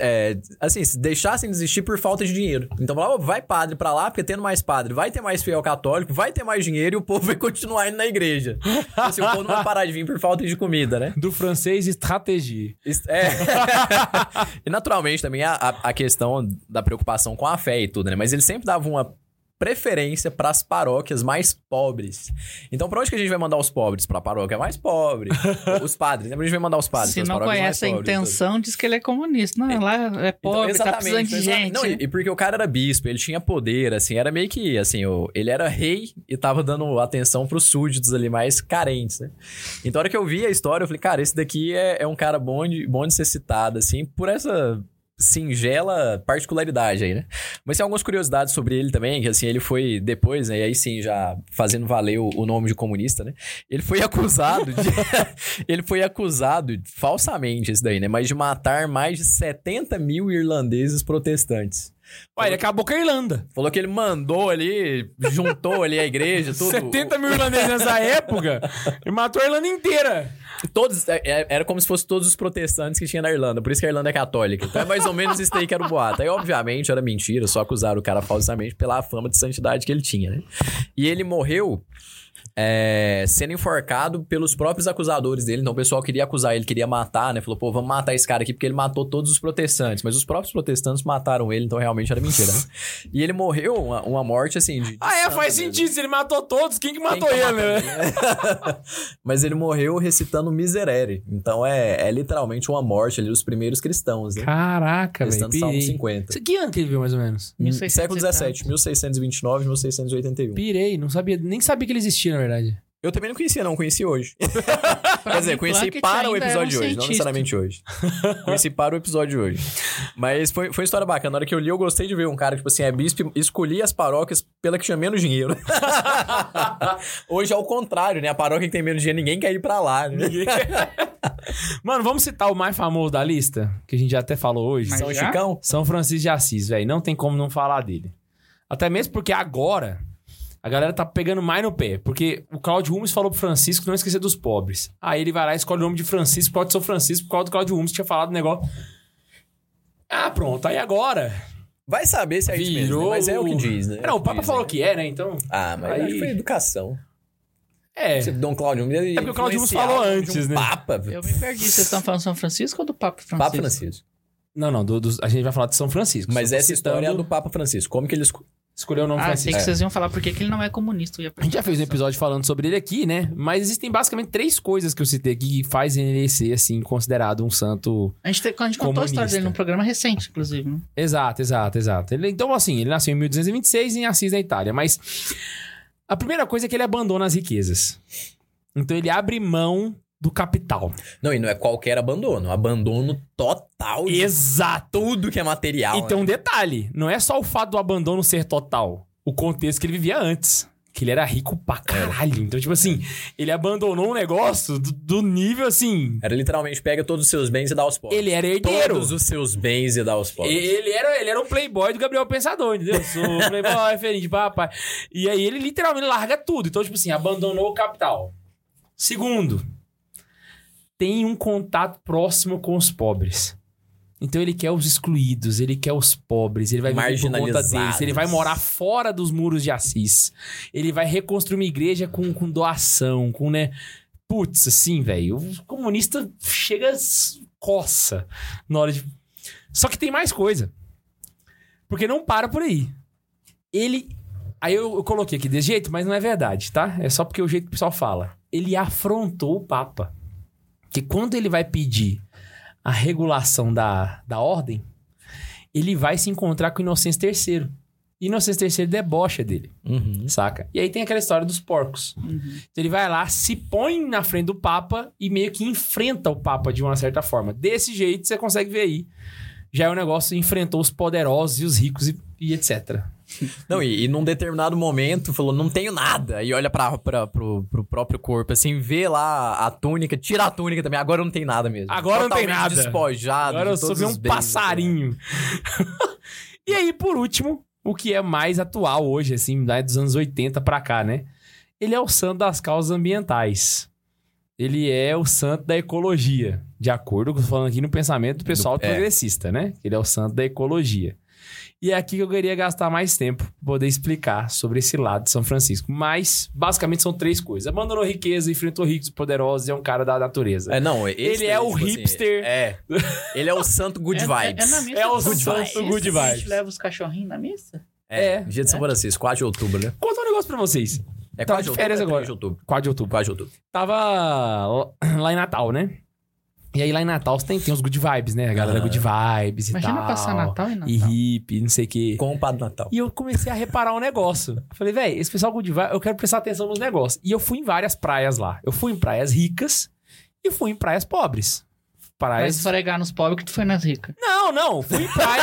é, assim, se deixassem de existir por falta de dinheiro. Então falava, vai padre pra lá, porque tendo mais padre, vai ter mais fiel católico, vai ter mais dinheiro e o povo vai continuar indo na igreja. Então, assim, o povo não vai parar de vir por falta de comida, né? Do francês, estratégia. É. e naturalmente também a, a, a questão da preocupação com a fé e tudo, né? Mas ele sempre dava uma preferência para as paróquias mais pobres. Então, pra onde que a gente vai mandar os pobres? Pra paróquia mais pobre. os padres, né? A gente vai mandar os padres? Se não paróquias conhece a mais pobres, tudo. intenção, diz que ele é comunista. Não, lá é Então, pobre, tá precisando de exatamente. gente. Não, e, e porque o cara era bispo, ele tinha poder, assim, era meio que, assim, o, ele era rei e tava dando atenção pros súditos ali mais carentes, né? Então, a hora que eu vi a história, eu falei, cara, esse daqui é, é um cara bom de, bom de ser citado, assim, por essa singela particularidade aí, né? Mas tem algumas curiosidades sobre ele também, que assim, ele foi depois, né, e aí sim, já fazendo valer o, o nome de comunista, né? Ele foi acusado de... ele foi acusado, falsamente esse daí, né? Mas de matar mais de 70 mil irlandeses protestantes. Ué, ele acabou com a Irlanda. Falou que ele mandou ali, juntou ali a igreja, tudo. 70 mil irlandeses nessa época e matou a Irlanda inteira. Todos, é- é- era como se fosse todos os protestantes que tinha na Irlanda, por isso que a Irlanda é católica. Então é mais ou menos isso daí que era o boato. Aí, obviamente, era mentira, só acusaram o cara falsamente pela fama de santidade que ele tinha, né? E ele morreu é, sendo enforcado pelos próprios acusadores dele. Então o pessoal queria acusar ele, queria matar, né? Falou, pô, vamos matar esse cara aqui porque ele matou todos os protestantes. Mas os próprios protestantes mataram ele, então realmente era mentira, né? E ele morreu uma, uma morte assim de. de Ah, é, faz mesmo. sentido. Se ele matou todos, quem que Quem matou que ele, né? ele? Mas ele morreu recitando Miserere. Então é, é literalmente uma morte ali dos primeiros cristãos, né? Caraca, velho. Recitando Salmo pirei. 50. Que ano que ele viu, mais ou menos? 1600 Século e 17, tantos. 1629, 1681. Pirei, não sabia, nem sabia que ele existia, verdade. Eu também não conhecia, não. Conheci hoje. Quer dizer, conheci Plunkett para o ainda episódio um de hoje, não cientista. necessariamente hoje. conheci para o episódio de hoje. Mas foi, foi uma história bacana. Na hora que eu li, eu gostei de ver um cara, tipo assim, é bispo, e escolhia as paróquias pela que tinha menos dinheiro. hoje é o contrário, né? A paróquia que tem menos dinheiro, ninguém quer ir pra lá, né? Mano, vamos citar o mais famoso da lista, que a gente já até falou hoje. Mas São já? Chicão? São Francisco de Assis, velho. Não tem como não falar dele. Até mesmo porque agora a galera tá pegando mais no pé. Porque o Claudio Rumes falou pro Francisco não esquecer dos pobres. Aí ele vai lá e escolhe o nome de Francisco, pode ser o Francisco, por causa do Claudio Rumes que tinha falado o negócio. Ah, pronto. Aí agora. Vai saber se é isso mesmo, Virou. né? mas é o que diz, né? Não, É o Papa que falou dizem. que é, né? Então. Ah, mas Aí- aí foi educação. É. Você, Dom Cláudio É porque o Claudio Rumes falou antes, né? Papa. Eu me perdi. Vocês estão falando São Francisco ou do Papa Francisco? Papa Francisco. Não, não. do- dos- a gente vai falar de São Francisco. Mas essa história é citando- do Papa Francisco. Como que ele Escolheu o nome Ah, sei Francisco. que vocês iam falar porque que ele não é comunista. A gente já fez um episódio falando sobre ele aqui, né? Mas existem basicamente três coisas que eu citei aqui que fazem ele ser, assim, considerado um santo. A gente, te- a gente contou a história dele num programa recente, inclusive. né? Exato, exato, exato. Ele, então, assim, ele nasceu em 1226 em Assis, na Itália. Mas a primeira coisa é que ele abandona as riquezas. Então ele abre mão do capital. Não, e não é qualquer abandono. Abandono total de Exato. tudo que é material. E tem né? um detalhe: não é só o fato do abandono ser total, o contexto que ele vivia antes. Que ele era rico pra caralho. Então, tipo assim, ele abandonou um negócio do, do nível assim. Era literalmente pega todos os seus bens e dá aos pobres. Ele era herdeiro. Todos os seus bens e dá aos pobres. Ele era, ele era o playboy do Gabriel Pensador, entendeu? Eu Sou o playboy referente, papai. E aí ele literalmente larga tudo. Então, tipo assim, abandonou o capital. Segundo, tem um contato próximo com os pobres. Então ele quer os excluídos, ele quer os pobres, ele vai viver por conta deles, ele vai morar fora dos muros de Assis. Ele vai reconstruir uma igreja com, com doação, com, né... Putz, assim, velho, o comunista chega coça na hora de... Só que tem mais coisa. Porque não para por aí. Ele... Aí eu, eu coloquei aqui desse jeito, mas não é verdade, tá? É só porque é o jeito que o pessoal fala. Ele afrontou o Papa. Que quando ele vai pedir a regulação da, da ordem, ele vai se encontrar com Inocêncio III. Inocêncio III debocha dele, Uhum. saca? E aí tem aquela história dos porcos. Então ele vai lá, se põe na frente do Papa e meio que enfrenta o Papa de uma certa forma. Desse jeito você consegue ver aí. Já é um negócio, enfrentou os poderosos e os ricos e, e etc. Não, e, e num determinado momento falou, não tenho nada. E olha pra, pra, pro, pro próprio corpo, assim, vê lá a túnica, tira a túnica também. Agora não tem nada mesmo. Agora não tem Totalmente nada. despojado. Agora eu sou um os bens, passarinho. e aí, por último, o que é mais atual hoje, assim, né, dos anos 80 pra cá, né? Ele é o santo das causas ambientais. Ele é o santo da ecologia, de acordo com falando aqui no pensamento do pessoal Do- é. progressista, né? Ele é o santo da ecologia. E é aqui que eu queria gastar mais tempo pra poder explicar sobre esse lado de São Francisco. Mas, basicamente, são três coisas. Abandonou riqueza, enfrentou ricos e poderosos e é um cara da natureza. É, não, esse Ele é daí, o tipo assim, hipster. é. Ele é o santo good É- vibes. É, na missa É o São santo Francisco good que A vibes. gente leva os cachorrinhos na missa? É, É. Dia de São Francisco, 4 de outubro, né? Contar um negócio pra vocês. É Tava 4 de de férias outubro, é agora. 3 de outubro. 4 de outubro. 4 de outubro. Tava lá em Natal, né? E aí lá em Natal tem, tem os good vibes, né? A galera Ah. good vibes e Imagina tal. passar Natal e Natal. E hippie, não sei o quê. Com o Padre Natal. E eu comecei a reparar um negócio. Falei, velho, esse pessoal good vibe, eu quero prestar atenção nos negócios. E eu fui em várias praias lá. Eu fui em praias ricas e fui em praias pobres. Vai Praias... esfregar nos pobres que tu foi nas ricas. Não, não, fui em praia.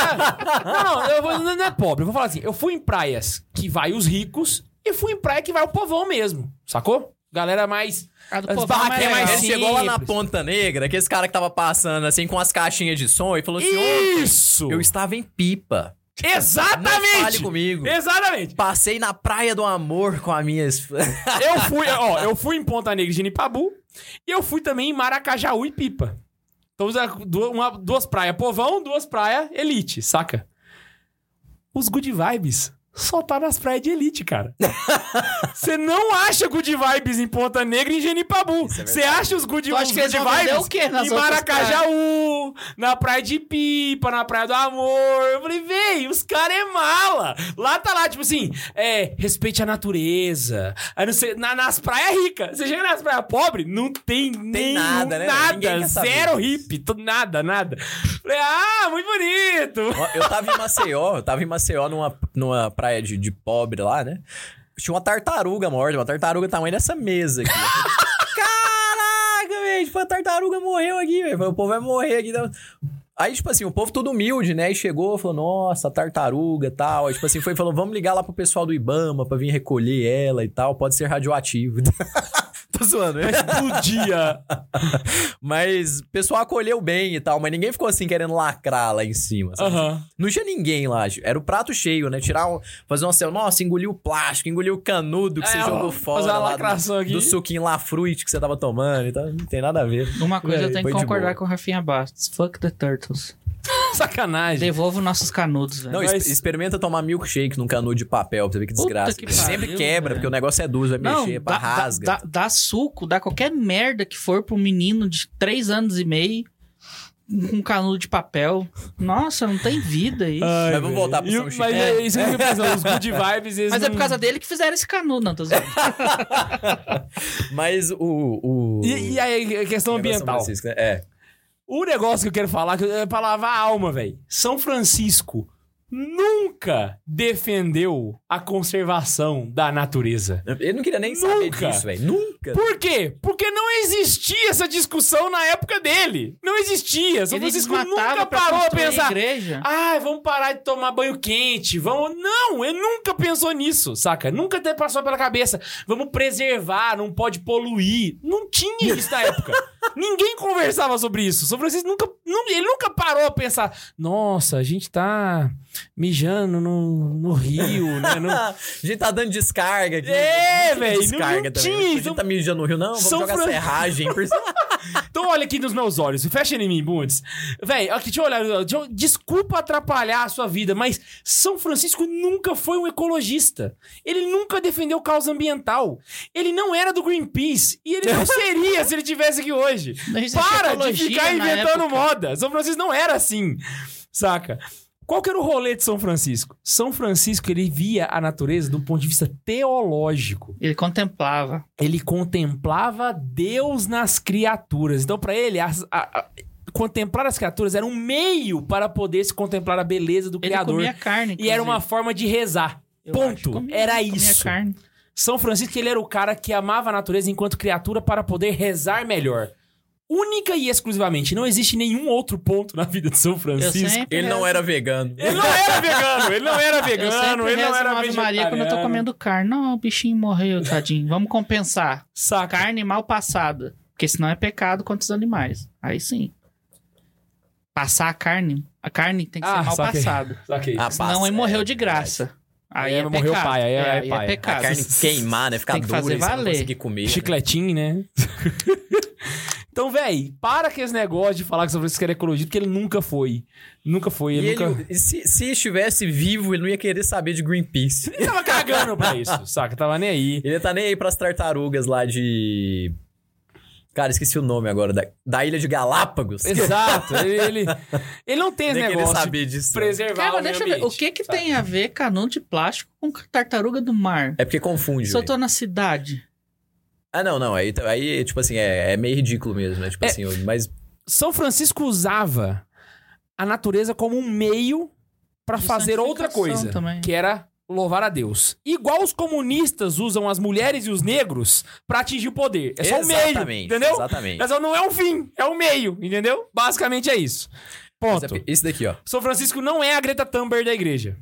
não, eu vou, não é pobre. Eu vou falar assim: eu fui em praias que vai os ricos e fui em praia que vai o povão mesmo. Sacou? Galera mais. A do As povão barraquinhas é mais legal. Ele chegou lá na. Ponta Negra, aquele cara que tava passando assim com as caixinhas de som e falou assim: "Ô, Isso! eu estava em pipa. Não Exatamente! fale comigo. Exatamente! Passei na Praia do Amor com a minha. Eu fui, ó, eu fui em Ponta Negra de Nipabu e eu fui também em Maracajaú e Pipa. Então, duas praias povão, duas praias elite, saca? Os good vibes só tá nas praias de elite, cara. Você não acha good vibes em Ponta Negra e em Genipabu. Você acha os good, acha good vibes o quê nas em Maracajaú, na praia de Pipa, na praia do Amor. Eu falei, véi, os caras é mala. Lá tá lá, tipo assim, é, respeite a natureza. Aí não sei, na- nas praias ricas. Você chega nas praias pobres, não tem, nem nada, né? Nada, zero hippie, nada, nada. Falei, ah, muito bonito. Ó, Eu tava em Maceió, eu tava em Maceió numa, numa praia de, de pobre lá, né? Tinha uma tartaruga morta, uma tartaruga tamanho dessa mesa aqui. Caraca, velho, tipo, a tartaruga morreu aqui, velho. O povo vai morrer aqui. Aí, tipo assim, o povo todo humilde, né? E chegou, falou, nossa, tartaruga tal. Aí, tipo assim, foi falou, vamos ligar lá pro pessoal do Ibama pra vir recolher ela e tal. Pode ser radioativo. Tô zoando. né? Explodia. Mas o pessoal acolheu bem e tal, mas ninguém ficou assim querendo lacrar lá em cima. sabe? Aham. Não tinha ninguém lá. Era o prato cheio, né? Tirar um. Fazer uma cena. Nossa, engoliu o plástico, engoliu o canudo que É, você ó, jogou fazer fora. uma lá lacração do, aqui. do suquinho lá fruit que você tava tomando. Então não tem nada a ver. Uma coisa E aí, eu tenho que concordar com o Rafinha Bastos. Fuck the Turtles. Sacanagem. Devolva nossos canudos, velho. Não, Mas- experimenta tomar milkshake num canudo de papel pra você ver que Puta desgraça. que Sempre pariu, quebra, velho. porque o negócio é duro, vai mexer, pra dá, rasga. Dá, dá suco, dá qualquer merda que for pro menino de 3 anos e meio com um canudo de papel. Nossa, não tem vida isso. Ai, Mas vamos voltar pro São o- Chico. Mas É. é isso que eu pensando. Os good vibes, eles Mas é não- por causa dele que fizeram esse canudo, não, tô. Mas o. o... E, e aí, a questão ambiental. Francisco, né? É. O negócio que eu quero falar que é a alma, velho. São Francisco nunca defendeu a conservação da natureza. Ele não queria nem saber Nunca. disso, velho. Nunca. Por quê? Porque não existia essa discussão na época dele. Não existia. São Ele Francisco nunca parou a pensar. igreja. Ai, vamos parar de tomar banho quente. Vamos. Não, ele nunca pensou nisso, saca? Nunca até passou pela cabeça. Vamos preservar, não pode poluir. Não tinha isso na época. Ninguém conversava sobre isso. São Francisco nunca. nu- ele nunca parou a pensar. Nossa, a gente tá mijando no, no rio, né? No- a gente tá dando descarga aqui. É, Não velho, não- Descarga não também. tinha A gente tá mijando no rio, não. Vamos São jogar Fran- serragem. por cima. Então olha aqui nos meus olhos, fecha em mim, Bundes. Véi, aqui, deixa eu olhar. deixa eu- Desculpa atrapalhar a sua vida, mas São Francisco nunca foi um ecologista. Ele nunca defendeu causa ambiental. Ele não era do Greenpeace. E ele não seria se ele tivesse aqui hoje. Não existia Para de ficar inventando época. moda. São Francisco não era assim. Saca? Qual que era o rolê de São Francisco? São Francisco, ele via a natureza do ponto de vista teológico Ele contemplava. ele contemplava Deus nas criaturas. Então, para ele, as- a- a- contemplar as criaturas era um meio para poder se contemplar a beleza do Ele Criador. comia carne. E era uma inclusive. forma de rezar. Eu Ponto. Comia- era isso. carne. São Francisco, ele era o cara que amava a natureza enquanto criatura para poder rezar melhor. Única e exclusivamente. Não existe nenhum outro ponto na vida de São Francisco. Ele não era vegano. Ele não era vegano, ele não era vegano, ele não rezo era Ave Maria quando eu tô vegetariano. comendo carne. Não, o bichinho morreu, tadinho. Vamos compensar. Saca? Carne mal passada. Porque senão é pecado contra os animais. Aí sim. Passar a carne. A carne tem que ser Ah, mal saquei. passada. Saquei. Ah, Senão passa, ele morreu é, de graça. Aí, Aí é morreu pecado. pai, aí é- é, é pai. é A pecado. carne queimar, né? Ficar Tem que dura fazer e você não valer. conseguir comer. né? Chicletinho, né? então, véi, para com esse negócio de falar que São Francisco era ecologista, porque ele nunca foi. Nunca foi, E ele ele, nunca... e se, se estivesse vivo, ele não ia querer saber de Greenpeace. Ele tava cagando pra isso, saca? Tava nem aí. Ele tá nem aí pras tartarugas lá de. Cara, esqueci o nome agora. Da, da ilha de Galápagos. Exato. Ele, ele, ele não tem esse Nem querer negócio saber de disso. preservar Cara, o deixa eu ver. ambiente, O que que tem a ver canudo de plástico com tartaruga do mar? É porque confunde. Se eu velho. tô na cidade. Ah, não, não. Aí, aí tipo assim, é, é meio ridículo mesmo, né? Tipo É. assim, mas. São Francisco usava a natureza como um meio pra De fazer outra coisa, também. que era louvar a Deus. Igual os comunistas usam as mulheres e os negros pra atingir o poder. É só um meio, Exatamente, entendeu? Exatamente. Mas não é um fim, é um meio, entendeu? Basicamente é isso. Ponto. é porque- Isso daqui, ó. São Francisco não é a Greta Thunberg da igreja.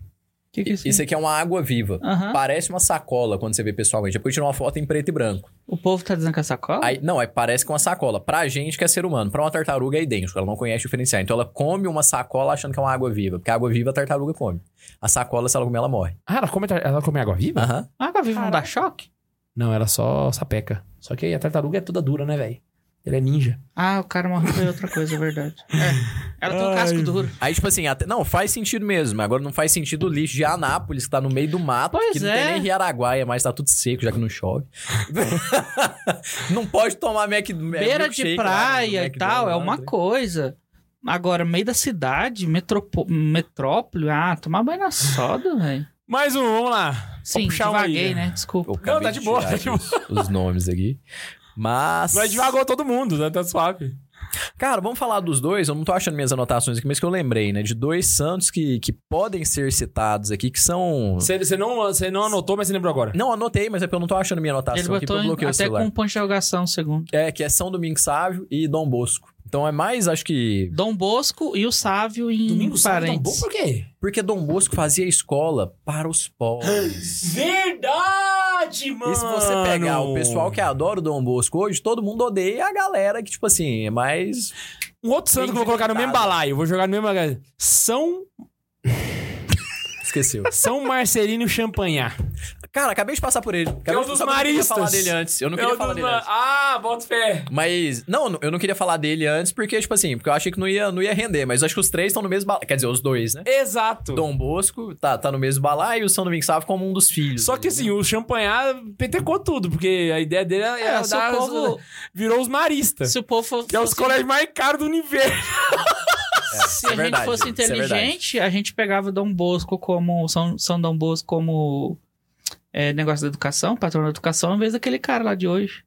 O que que é isso? Isso aqui é uma água viva. Aham. Parece uma sacola quando você vê pessoalmente. É porque eu tirei uma foto em preto e branco. O povo tá dizendo que é sacola? Aí, não, aí parece que é uma sacola. Pra gente que é ser humano. Pra uma tartaruga é idêntico. Ela não conhece diferenciar. Então ela come uma sacola achando que é uma água viva. Porque a água viva a tartaruga come. A sacola, se ela comer, ela morre. Ah, ela come, ela come água viva? Aham. Água viva não dá choque? Não, ela só sapeca. Só que aí a tartaruga é toda dura, né, velho? Ele é ninja. Ah, o cara morreu foi outra coisa, é verdade. É. Ela tem um casco duro. Aí, tipo assim, até- não, faz sentido mesmo. Agora não faz sentido o lixo de Anápolis, que tá no meio do mato, Pois que não é. tem nem Rio Araguaia, mas tá tudo seco, já que não chove. não pode tomar Mac Beira de praia e tal, é uma coisa. Agora, meio da cidade, metropo... metrópole, ah, tomar banho na soda, velho. Mais um, vamos lá. Sim, puxar um aí, devaguei, né? né? Desculpa. Não, tá de boa, tá de Os, os nomes aqui. Mas. Nós devagou todo mundo, né? Tá suave. Cara, vamos falar dos dois. Eu não tô achando minhas anotações aqui, mas que eu lembrei, né? De dois santos que, que podem ser citados aqui, que são. Você não, você não anotou, mas você lembrou agora. Não, anotei, mas é porque eu não tô achando minha anotação Ele aqui, porque eu em- bloqueei o até celular. com um ponto de interrogação, segundo. É, que é São Domingos Sávio e Dom Bosco. Então é mais, acho que. Dom Bosco e o Sávio em Domingo Sávio bom parentes. por quê? Porque Dom Bosco fazia escola para os pobres. Verdade! Verdade, mano. E se você pegar o pessoal que adora o Dom Bosco hoje, todo mundo odeia a galera que, tipo assim, é mais. Um outro santo que eu vou colocar no mesmo balaio. Vou jogar no mesmo balaio. São, Esqueceu. São Marcelino Champagnat. Cara, acabei de passar por ele. Acabei um de- dos que eu não queria maristas. falar dele antes. Eu não queria Eu falar dos dele ma- antes. Ah, bota fé. Mas, não, eu não queria falar dele antes porque, tipo assim, porque eu achei que não ia, não ia render. Mas eu acho que os três estão no mesmo balaio. Quer dizer, os dois, né? Exato. Dom Bosco tá, tá no mesmo balaio e o São Domingos Sávio como um dos filhos. Só que assim, o Champagnat petecou tudo, porque a ideia dele era, É, se o dar- povo- virou os maristas. Se o povo fosse, Que é os colégios mais caros do universo. se é a verdade, gente fosse é inteligente, a gente pegava Dom Bosco como São, São Dom Bosco como é, negócio da educação, patrão da educação, em vez daquele cara lá de hoje,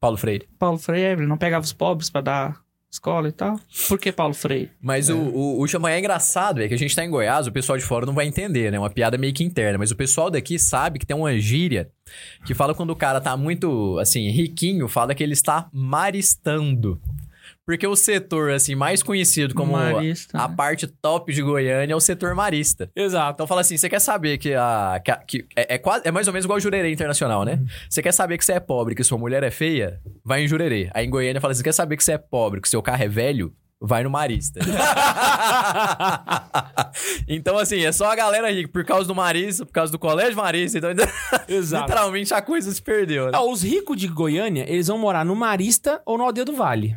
Paulo Freire. Paulo Freire, ele não pegava os pobres pra dar escola e tal. Por que Paulo Freire? Mas o, o, o é engraçado, é que a gente tá em Goiás, o pessoal de fora não vai entender, né? Uma piada meio que interna. Mas o pessoal daqui sabe que tem uma gíria que fala quando o cara tá muito, assim, riquinho, fala que ele está maristando. Porque o setor, assim, mais conhecido como Marista, a né? parte top de Goiânia é o setor marista. Exato. Então fala assim, você quer saber que a... Que, a- que é, é quase, é mais ou menos igual o Jurerê Internacional, né? Você quer saber que você é pobre, que sua mulher é feia? Vai em Jurerê. Aí em Goiânia fala assim, você quer saber que você é pobre, que seu carro é velho? Vai no Marista. então, assim, é só a galera rica, por causa do Marista, por causa do colégio Marista. Então, Exato. literalmente, a coisa se perdeu, né? Ah, os ricos de Goiânia, eles vão morar no Marista ou no Aldeia do Vale.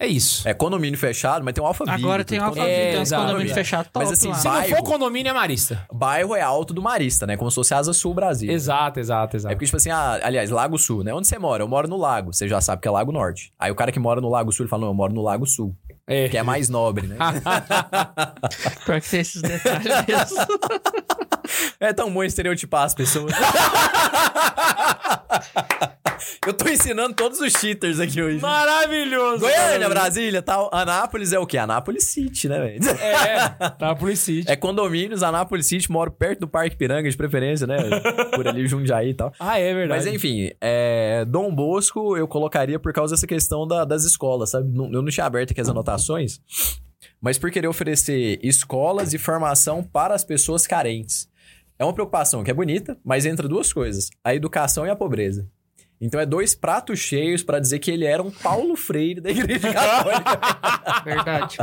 É isso. É condomínio fechado, mas tem um Alphaville. Agora tem uma condomínio. É, tem uns exato. condomínios fechados top Mas assim, lá. Se não for condomínio, é Marista. Bairro é alto do Marista, né? Como se fosse Asa Sul Brasil. Exato, exato, É exato. porque, tipo assim, ah, aliás, Lago Sul, né? Onde você mora? Eu moro no Lago. Você já sabe que é Lago Norte. Aí o cara que mora no Lago Sul, ele fala, não, eu moro no Lago Sul. É. Que é mais nobre, né? Pior que tem esses detalhes mesmo. é tão bom estereotipar as pessoas. eu tô ensinando todos os cheaters aqui hoje. Maravilhoso. Goiânia, Brasília tal. Anápolis é o quê? Anápolis City, né, velho? É, por City. É condomínios, Anápolis City, moro perto do Parque Piranga, de preferência, né? Por ali, Jundiaí e tal. Ah, é verdade. Mas enfim, é, Dom Bosco eu colocaria por causa dessa questão da- das escolas, sabe? Eu não tinha aberto aqui as anotações, mas por querer oferecer escolas e formação para as pessoas carentes. É uma preocupação que é bonita, mas entra duas coisas: a educação e a pobreza. Então é dois pratos cheios para dizer que ele era um Paulo Freire da Igreja Católica. Verdade.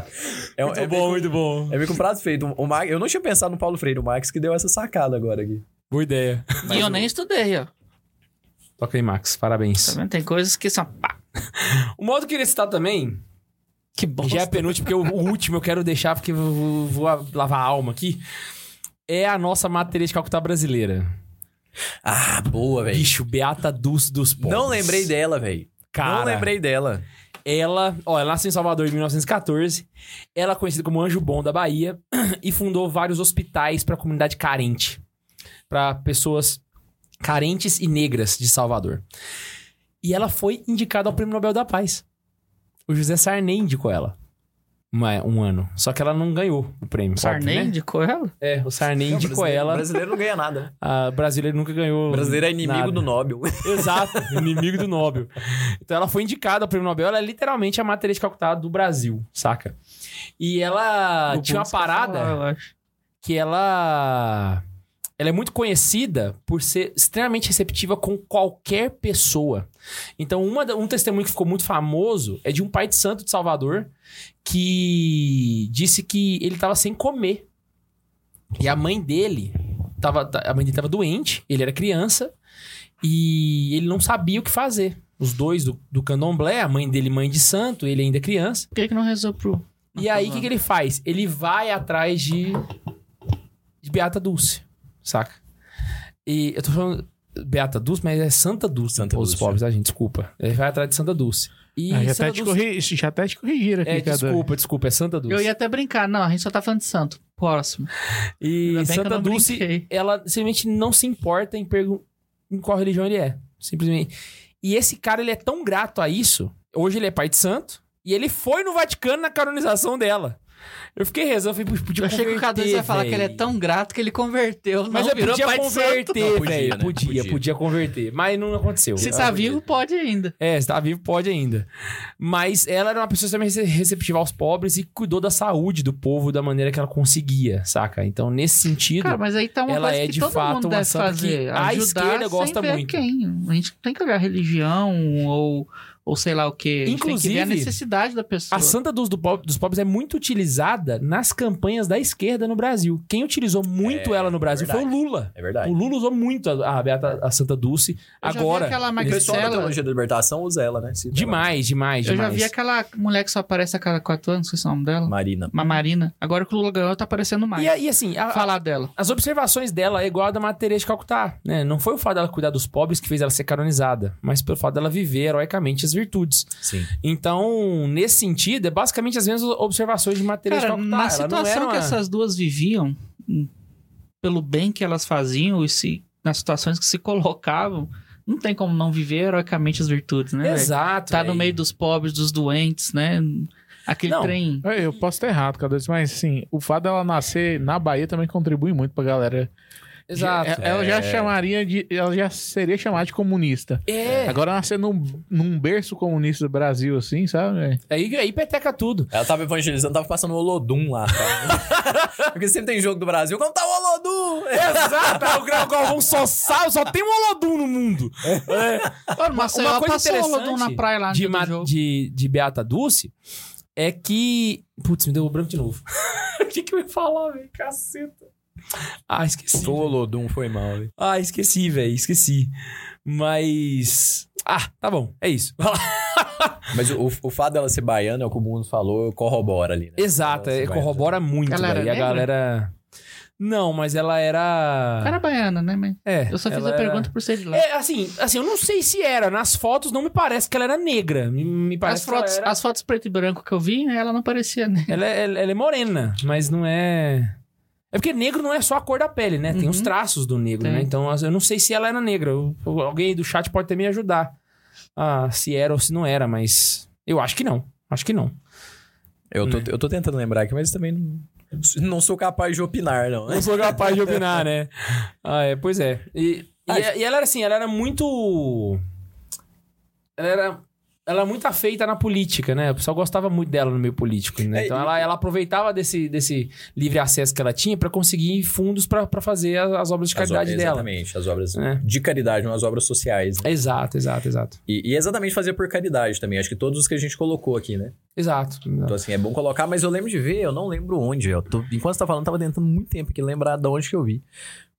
É, um- Muito é bom, muito bom. É meio que um prato feito. O Max, eu não tinha pensado no Paulo Freire, o Max que deu essa sacada agora aqui. Boa ideia. e eu nem estudei, ó. Toca aí, Max. Parabéns. Tá vendo? Tem coisas que são. Pá, O modo que eu queria citar também, que bom. já é penúltimo, porque o, último eu quero deixar, porque eu vou, vou lavar a alma aqui, é a nossa matéria de Calcutá brasileira. Ah, boa, velho. Bicho, Beata Dulce dos Pobres. Não lembrei dela, velho. Cara, Não lembrei dela. Ela, ó, ela nasceu em Salvador em 1914. Ela é conhecida como Anjo Bom da Bahia e fundou vários hospitais para a comunidade carente, para pessoas carentes e negras de Salvador. E ela foi indicada ao Prêmio Nobel da Paz. O José Sarney indicou ela. Uma- um ano. Só que ela não ganhou o prêmio. Sarney óbvio, né? indicou ela? É, o Sarney indicou brasileiro, ela. brasileiro não ganha nada. A brasileira nunca ganhou. O brasileiro é inimigo nada. do Nobel. Exato, inimigo do Nobel. Então ela foi indicada ao prêmio Nobel, ela é literalmente a matéria de Calcutá do Brasil, saca? E ela O tinha uma parada acho. que ela. Ela é muito conhecida por ser extremamente receptiva com qualquer pessoa. Então, uma, um testemunho que ficou muito famoso é de um pai de santo de Salvador que disse que ele estava sem comer. E a mãe dele tava, a mãe dele estava doente, ele era criança e ele não sabia o que fazer. Os dois do, do candomblé, a mãe dele, mãe de santo, ele ainda criança. Por que, que não rezou pro. E aí, o que, que ele faz? Ele vai atrás de. de Beata Dulce, saca? E eu tô falando Beata Dulce, mas é Santa Dulce, Santa os Dulce. pobres, a gente, desculpa. Ele vai atrás de Santa Dulce. E Ah, já, Santa até te Dulce... corri... já até te corrigiram aqui, É, cara. desculpa, desculpa, é Santa Dulce. Eu ia até brincar. Não, a gente só tá falando de santo. Próximo. E Santa Dulce, brinquei. ela simplesmente não se importa em, pergun- em qual religião ele é. Simplesmente. E esse cara, ele é tão grato a isso. Hoje ele é pai de santo. E ele foi no Vaticano na canonização dela. Eu fiquei rezando, falei, "Puxa, podia Eu achei que o Cadu converter, ia falar que ele é velho." tão grato que ele converteu. Mas não, eu virou podia converter, Não, podia, né? Podia, podia, converter. Mas não aconteceu. Se tá podia. vivo, pode ainda. É, se tá vivo, pode ainda. Mas ela era uma pessoa também receptiva aos pobres e cuidou da saúde do povo da maneira que ela conseguia, saca? Então, nesse sentido. Cara, mas aí tá uma ela coisa é que de todo fato mundo uma santa que fazer. a ajudar esquerda sem gosta ver muito. Quem. A gente tem que olhar religião ou, ou sei lá o quê. Gente tem que ver a Inclusive, necessidade da pessoa. A Santa Luz do po- dos Pobres é muito utilizada nas campanhas da esquerda no Brasil. Quem utilizou muito É, ela no Brasil foi o. Lula. É verdade. O Lula usou muito a, a, Beata- a Santa Dulce. Eu já vi Agora, aquela O pessoal da. Teologia da Libertação usa ela, né? Cita demais, demais, Eu demais. já vi aquela mulher que só aparece a cada quatro anos, esqueci o nome dela. ela. Marina. Uma Marina. Agora que o Lula ganhou, tá aparecendo mais. E, e assim, a- Falar dela. as observações dela é igual a da Teresa de Calcutá, né? Não foi o fato dela cuidar dos pobres que fez ela ser canonizada, mas pelo fato dela viver heroicamente as virtudes. Sim. Então, nesse sentido, é basicamente as mesmas observações de de Cara, Calcutá. na Ela não situação era uma- que essas duas viviam, pelo bem que elas faziam e se, nas situações que se colocavam, não tem como não viver heroicamente as virtudes, né? Exato. Tá é. no meio dos pobres, dos doentes, né? Aquele Não. trem. É, Eu posso estar errado, cada vez, mas assim, o fato dela nascer na Bahia também contribui muito pra galera. Exato. É- Ela já chamaria de. Ela já seria chamada de comunista. É, Agora nascer num, num berço comunista do Brasil, assim, sabe? aí, aí peteca tudo. Ela tava evangelizando, tava passando o Olodum lá. Tá? Porque sempre tem jogo do Brasil. Como tá o Olodum? Exato, é o Grau Galvão só sabe, só tem um Olodum no mundo. É. Ô, Marcelo, uma coisa passou o Olodum interessante na praia lá de, de, de Beata Dulce é que. Putz, me deu o branco de novo. O que, que eu ia falar, velho? Caceta. Ah, esqueci. O Olodum foi mal. Ah, esqueci, velho, esqueci. Mas. Ah, tá bom, é isso. Vai lá. Mas o, o fato dela ser baiana, é o que o mundo falou, corrobora ali, né? Exato, Ela é, ser baiana. corrobora muito, Ela velho. E a negra? galera. Não, mas ela era. Era baiana, né? Mas É. eu só fiz ela a era- pergunta por ser de lá. É, assim, assim, eu não sei se era. Nas fotos não me parece que ela era negra. Me, me parece As que ela fotos, era- as fotos preto e branco que eu vi, ela não parecia, né? Ela é, ela é morena, mas não é. É porque negro não é só a cor da pele, né? Tem Uhum. os traços do negro, Tem. né? Então eu não sei se ela era negra. Alguém aí do chat pode até me ajudar. Ah, se era ou se não era, mas. Eu acho que não. Acho que não. Eu tô, eu tô tentando lembrar aqui, mas também não, não sou capaz de opinar, não. Não sou capaz de opinar, né? Ah, é, pois é. E, e, e ela era assim, ela era muito. Ela era. Ela era muito afeita na política, né? O pessoal gostava muito dela no meio político, né? É, Então ela, ela aproveitava desse, desse livre acesso que ela tinha pra conseguir fundos pra pra fazer as, as obras de caridade obras- dela. Exatamente, as obras É. de caridade, não as obras sociais. né? Exato, exato, exato. E, e exatamente fazer por caridade também. Acho que todos os que a gente colocou aqui, né? Exato. Então, assim, é bom colocar, mas eu lembro de ver, eu não lembro onde. Eu tô, enquanto você tá falando, tava tentando muito tempo aqui lembrar de onde que eu vi.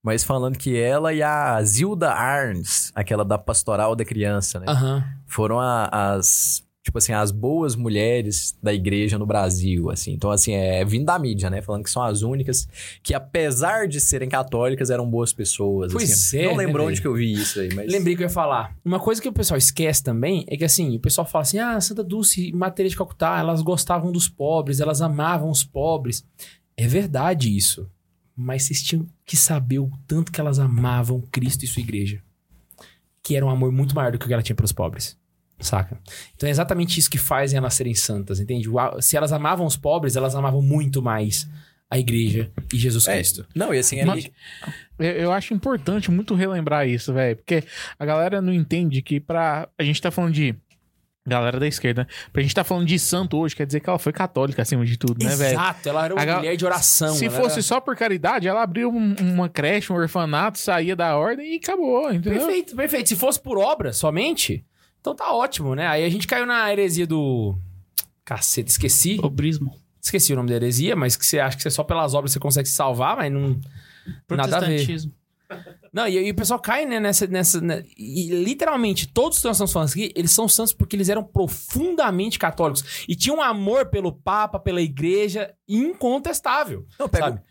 Mas falando que ela e a Zilda Arns, aquela da Pastoral da Criança, né? Aham. Foram a- as, tipo assim, as boas mulheres da igreja no Brasil, assim. Então, assim, é vindo da mídia, né? Falando que são as únicas que, apesar de serem católicas, eram boas pessoas. Pois assim. é, Não né, lembro onde que eu vi isso aí, mas... Lembrei que eu ia falar. Uma coisa que o pessoal esquece também é que, assim, o pessoal fala assim: ah, Santa Dulce e Matéria de Calcutá, elas gostavam dos pobres, elas amavam os pobres. É verdade isso. Mas vocês tinham que saber o tanto que elas amavam Cristo e sua igreja. Que era um amor muito maior do que o que ela tinha pelos pobres. Saca? Então é exatamente isso que fazem elas serem santas, entende? Se elas amavam os pobres, elas amavam muito mais a igreja e Jesus É, Cristo. Não, e assim, é Mas- Eu, eu acho importante muito relembrar isso, velho. Porque a galera não entende que pra. A gente tá falando de. Galera da esquerda. né? Pra gente tá falando de santo hoje, quer dizer que ela foi católica acima de tudo, né, velho? Exato, ela era uma A mulher de oração. Se fosse era- só por caridade, ela abriu um- uma creche, um orfanato, saía da ordem e acabou, entendeu? Perfeito, perfeito. Se fosse por obra somente, então tá ótimo, né? Aí a gente caiu na heresia do. Caceta, esqueci. Pobrismo. Esqueci o nome da heresia, mas que você acha que você só pelas obras você consegue se salvar, mas não. Nada a ver. Não, e, e o pessoal cai, né, nessa. nessa né, e literalmente, todos que nós estamos falando aqui, eles são santos porque eles eram profundamente católicos. E tinham um amor pelo Papa, pela igreja, incontestável. Não, pega, sabe?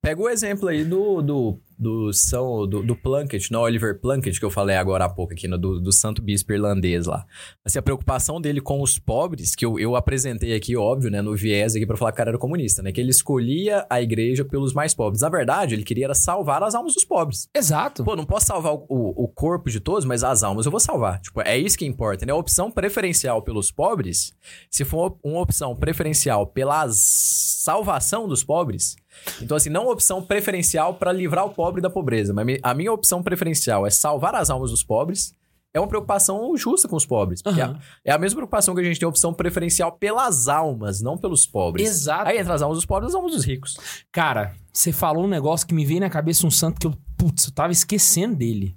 pega o exemplo aí do, do do São do, do Plunkett, não Oliver Plunkett, que eu falei agora há pouco aqui, no, do, do Santo Bispo irlandês lá. Assim, a preocupação dele com os pobres, que eu, eu apresentei aqui, óbvio, né, no viés aqui pra falar que o cara era comunista, né? Que ele escolhia a igreja pelos mais pobres. Na verdade, ele queria era salvar as almas dos pobres. Exato. Pô, não posso salvar o, o, o corpo de todos, mas as almas eu vou salvar. Tipo, é isso que importa, né? A opção preferencial pelos pobres, se for uma opção preferencial pela salvação dos pobres, então assim, não uma opção preferencial pra livrar o pobre da pobreza, mas a minha opção preferencial é salvar as almas dos pobres, é uma preocupação justa com os pobres. Porque Aham. é, é a mesma preocupação que a gente tem opção preferencial pelas almas, não pelos pobres. Exato. Aí entra as almas dos pobres e as almas dos ricos. Cara, você falou um negócio que me veio na cabeça um santo que eu, putz, eu tava esquecendo dele.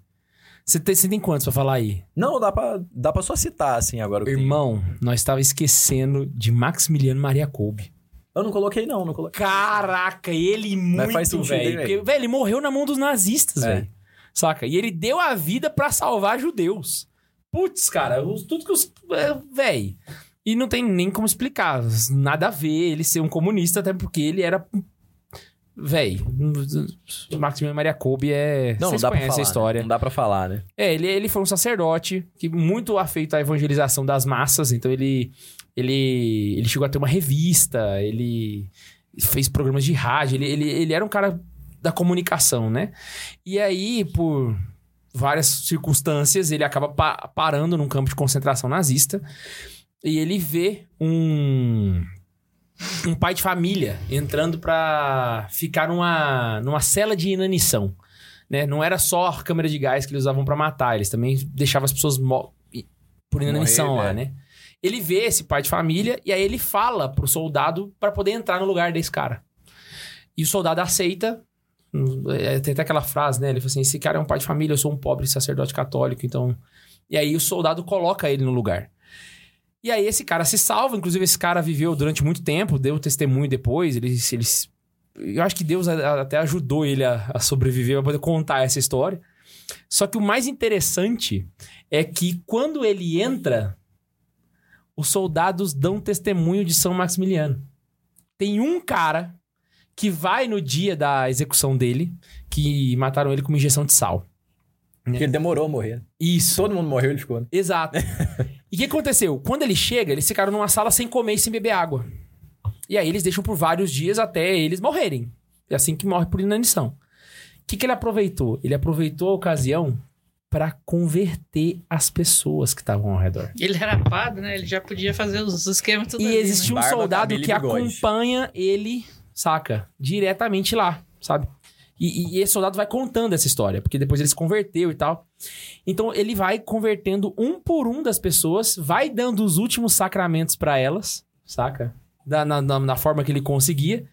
Você tem, tem quantos pra falar aí? Não, dá pra, dá pra só citar, assim, agora. Irmão, nós tava esquecendo de Maximiliano Maria Kolbe. Eu não coloquei, não, não coloquei. Caraca, ele muito, faz sentido, velho. velho? Porque, velho, ele morreu na mão dos nazistas, É. velho. Saca? E ele deu a vida pra salvar judeus. Putz, cara, os- tudo que os. é, Velho. E não tem nem como explicar. Nada a ver ele ser um comunista, até porque ele era. Velho, Maximiliano Maria Kolbe é. Não, não dá pra falar. a história. né? Não dá pra falar, né? É, ele, ele foi um sacerdote que muito afeito à evangelização das massas, então ele, ele, ele chegou a ter uma revista, ele fez programas de rádio, ele, ele, ele era um cara da comunicação, né? E aí, por várias circunstâncias, ele acaba pa- parando num campo de concentração nazista e ele vê um um pai de família entrando pra ficar numa, numa cela de inanição né? Não era só a câmera de gás que eles usavam pra matar, eles também deixavam as pessoas por inanição Morrer, lá, é. né? Ele vê esse pai de família e aí ele fala pro soldado pra poder entrar no lugar desse cara. E o soldado aceita. é, Tem até aquela frase, né? Ele fala assim: esse cara é um pai de família, eu sou um pobre sacerdote católico, então. E aí o soldado coloca ele no lugar. E aí esse cara se salva, inclusive esse cara viveu durante muito tempo, deu testemunho depois, eles, eles eu acho que Deus a- a- até ajudou ele a, a sobreviver para poder contar essa história. Só que o mais interessante é que quando ele entra, os soldados dão testemunho de São Maximiliano. Tem um cara que vai no dia da execução dele, que mataram ele com uma injeção de sal. Porque ele demorou a morrer. Isso. Todo mundo morreu, ele ficou. né? Exato. e o que aconteceu? Quando ele chega, eles ficaram numa sala sem comer e sem beber água. E aí eles deixam por vários dias até eles morrerem. É assim que morre por inanição. O que, que ele aproveitou? Ele aproveitou a ocasião para converter as pessoas que estavam ao redor. Ele era padre, né? Ele já podia fazer os esquemas tudo E ali, existe um Barba, soldado que acompanha ele, saca? Diretamente lá, sabe? E, e esse soldado vai contando essa história, porque depois ele se converteu e tal. Então ele vai convertendo um por um das pessoas, vai dando os últimos sacramentos pra elas, saca? Da, na, na, na forma que ele conseguia.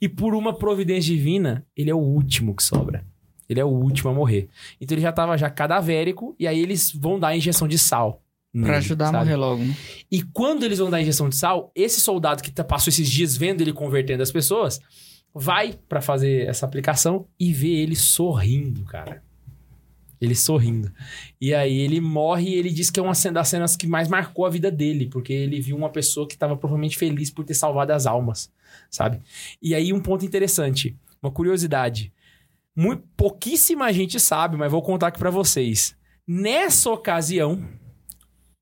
E por uma providência divina, ele é o último que sobra. Ele é o último a morrer. Então ele já tava já cadavérico, e aí eles vão dar a injeção de sal. Pra nele, ajudar a sabe? morrer logo, né? E quando eles vão dar a injeção de sal, esse soldado que tá- passou esses dias vendo ele convertendo as pessoas, vai pra fazer essa aplicação e vê ele sorrindo, cara. Ele sorrindo. E aí ele morre e ele diz que é uma das cenas que mais marcou a vida dele, porque ele viu uma pessoa que estava provavelmente feliz por ter salvado as almas, sabe? E aí um ponto interessante, uma curiosidade. Muito, pouquíssima gente sabe, mas vou contar aqui pra vocês. Nessa ocasião,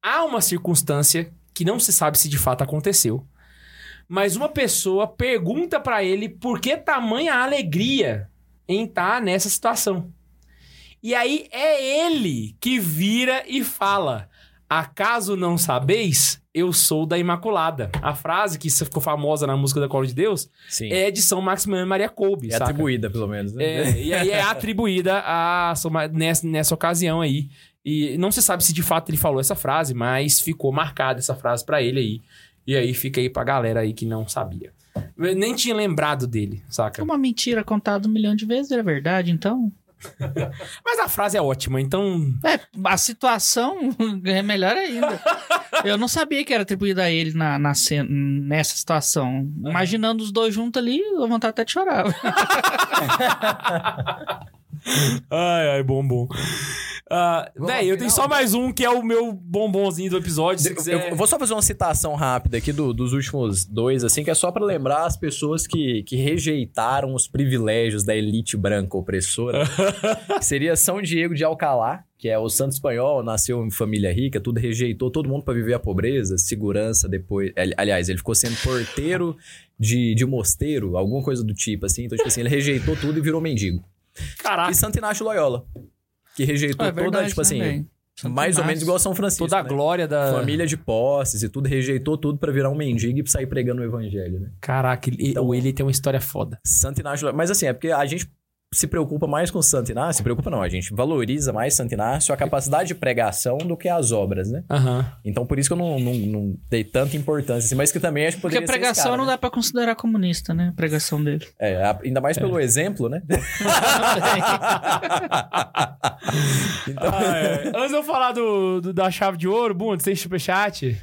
há uma circunstância que não se sabe se de fato aconteceu. Mas uma pessoa pergunta pra ele por que tamanha alegria em estar nessa situação. E aí é ele que vira e fala: Acaso não sabeis? Eu sou da Imaculada. A frase que ficou famosa na música da Cola de Deus Sim. é de São Maximiliano Maria Kolbe. É saca? atribuída, pelo menos, né? É, e aí é atribuída a nessa, nessa ocasião aí. E não se sabe se de fato ele falou essa frase, mas ficou marcada essa frase pra ele aí. E aí fica aí pra galera aí que não sabia. Eu nem tinha lembrado dele, saca? É uma mentira contada um milhão de vezes, é verdade, então. Mas a frase é ótima, então. É, a situação é melhor ainda. Eu não sabia que era atribuída a ele na, na cena- nessa situação. Imaginando os dois juntos ali, eu vontade até de chorar. Ai, ai, bom, bom. Vamos véi, ao eu tenho só mais um que é o meu bombonzinho do episódio. Se Eu- quiser. Eu vou só fazer uma citação rápida aqui do- dos últimos dois, assim, que é só pra lembrar as pessoas que, que rejeitaram os privilégios da elite branca opressora. seria São Diego de Alcalá, que é o santo espanhol, nasceu em família rica, tudo rejeitou todo mundo pra viver a pobreza, segurança depois. ali- Aliás, ele ficou sendo porteiro de, de mosteiro, alguma coisa do tipo, assim. Então, tipo assim, ele rejeitou tudo e virou mendigo. Caraca, E Santo Inácio Loyola, que rejeitou É toda, verdade, tipo né, assim, mais ou menos Inácio. igual São Francisco. toda a né? glória da. Família de posses e tudo, rejeitou tudo pra virar um mendigo e sair pregando o evangelho, né? Caraca, ele, Então- ele tem uma história foda. Santo Inácio. Mas assim, é porque a gente se preocupa mais com Santo Inácio. Se preocupa não, a gente valoriza mais Santo Inácio, a capacidade de pregação do que as obras, né? Aham. Então por isso que eu não, não, não dei tanta importância, assim, mas que também acho que Porque poderia ser esse pregação cara, não né? dá pra considerar comunista, né? A pregação dele. É, a- ainda mais pelo exemplo, né? então, Ah, é. Antes de eu falar do, do- da chave de ouro, Bundes, tem superchat?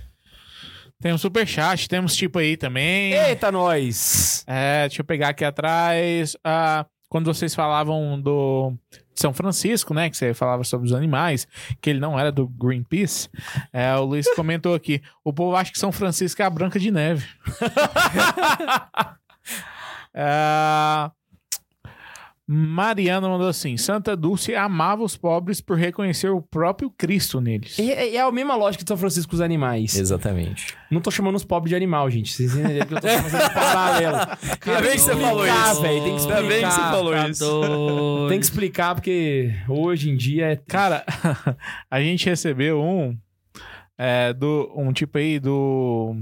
Temos superchat, temos tipo aí também. Eita, nós! É, deixa eu pegar aqui atrás. Ah, quando vocês falavam do São Francisco, né? Que você falava sobre os animais, que ele não era do Greenpeace. É, o Luiz comentou aqui: o povo acha que São Francisco é a Branca de Neve. Ah, Mariana mandou assim: Santa Dulce amava os pobres por reconhecer o próprio Cristo neles. E é, é a mesma lógica de São Francisco com os animais. Exatamente. Não tô chamando os pobres de animal, gente. Vocês entenderam que eu tô fazendo um paralelo. Ainda bem que você falou explicar, isso. velho, tem que Ainda bem que você explicar. falou Tá isso. doido. Tem que explicar, porque hoje em dia é. Cara, a gente recebeu um é, do um tipo aí do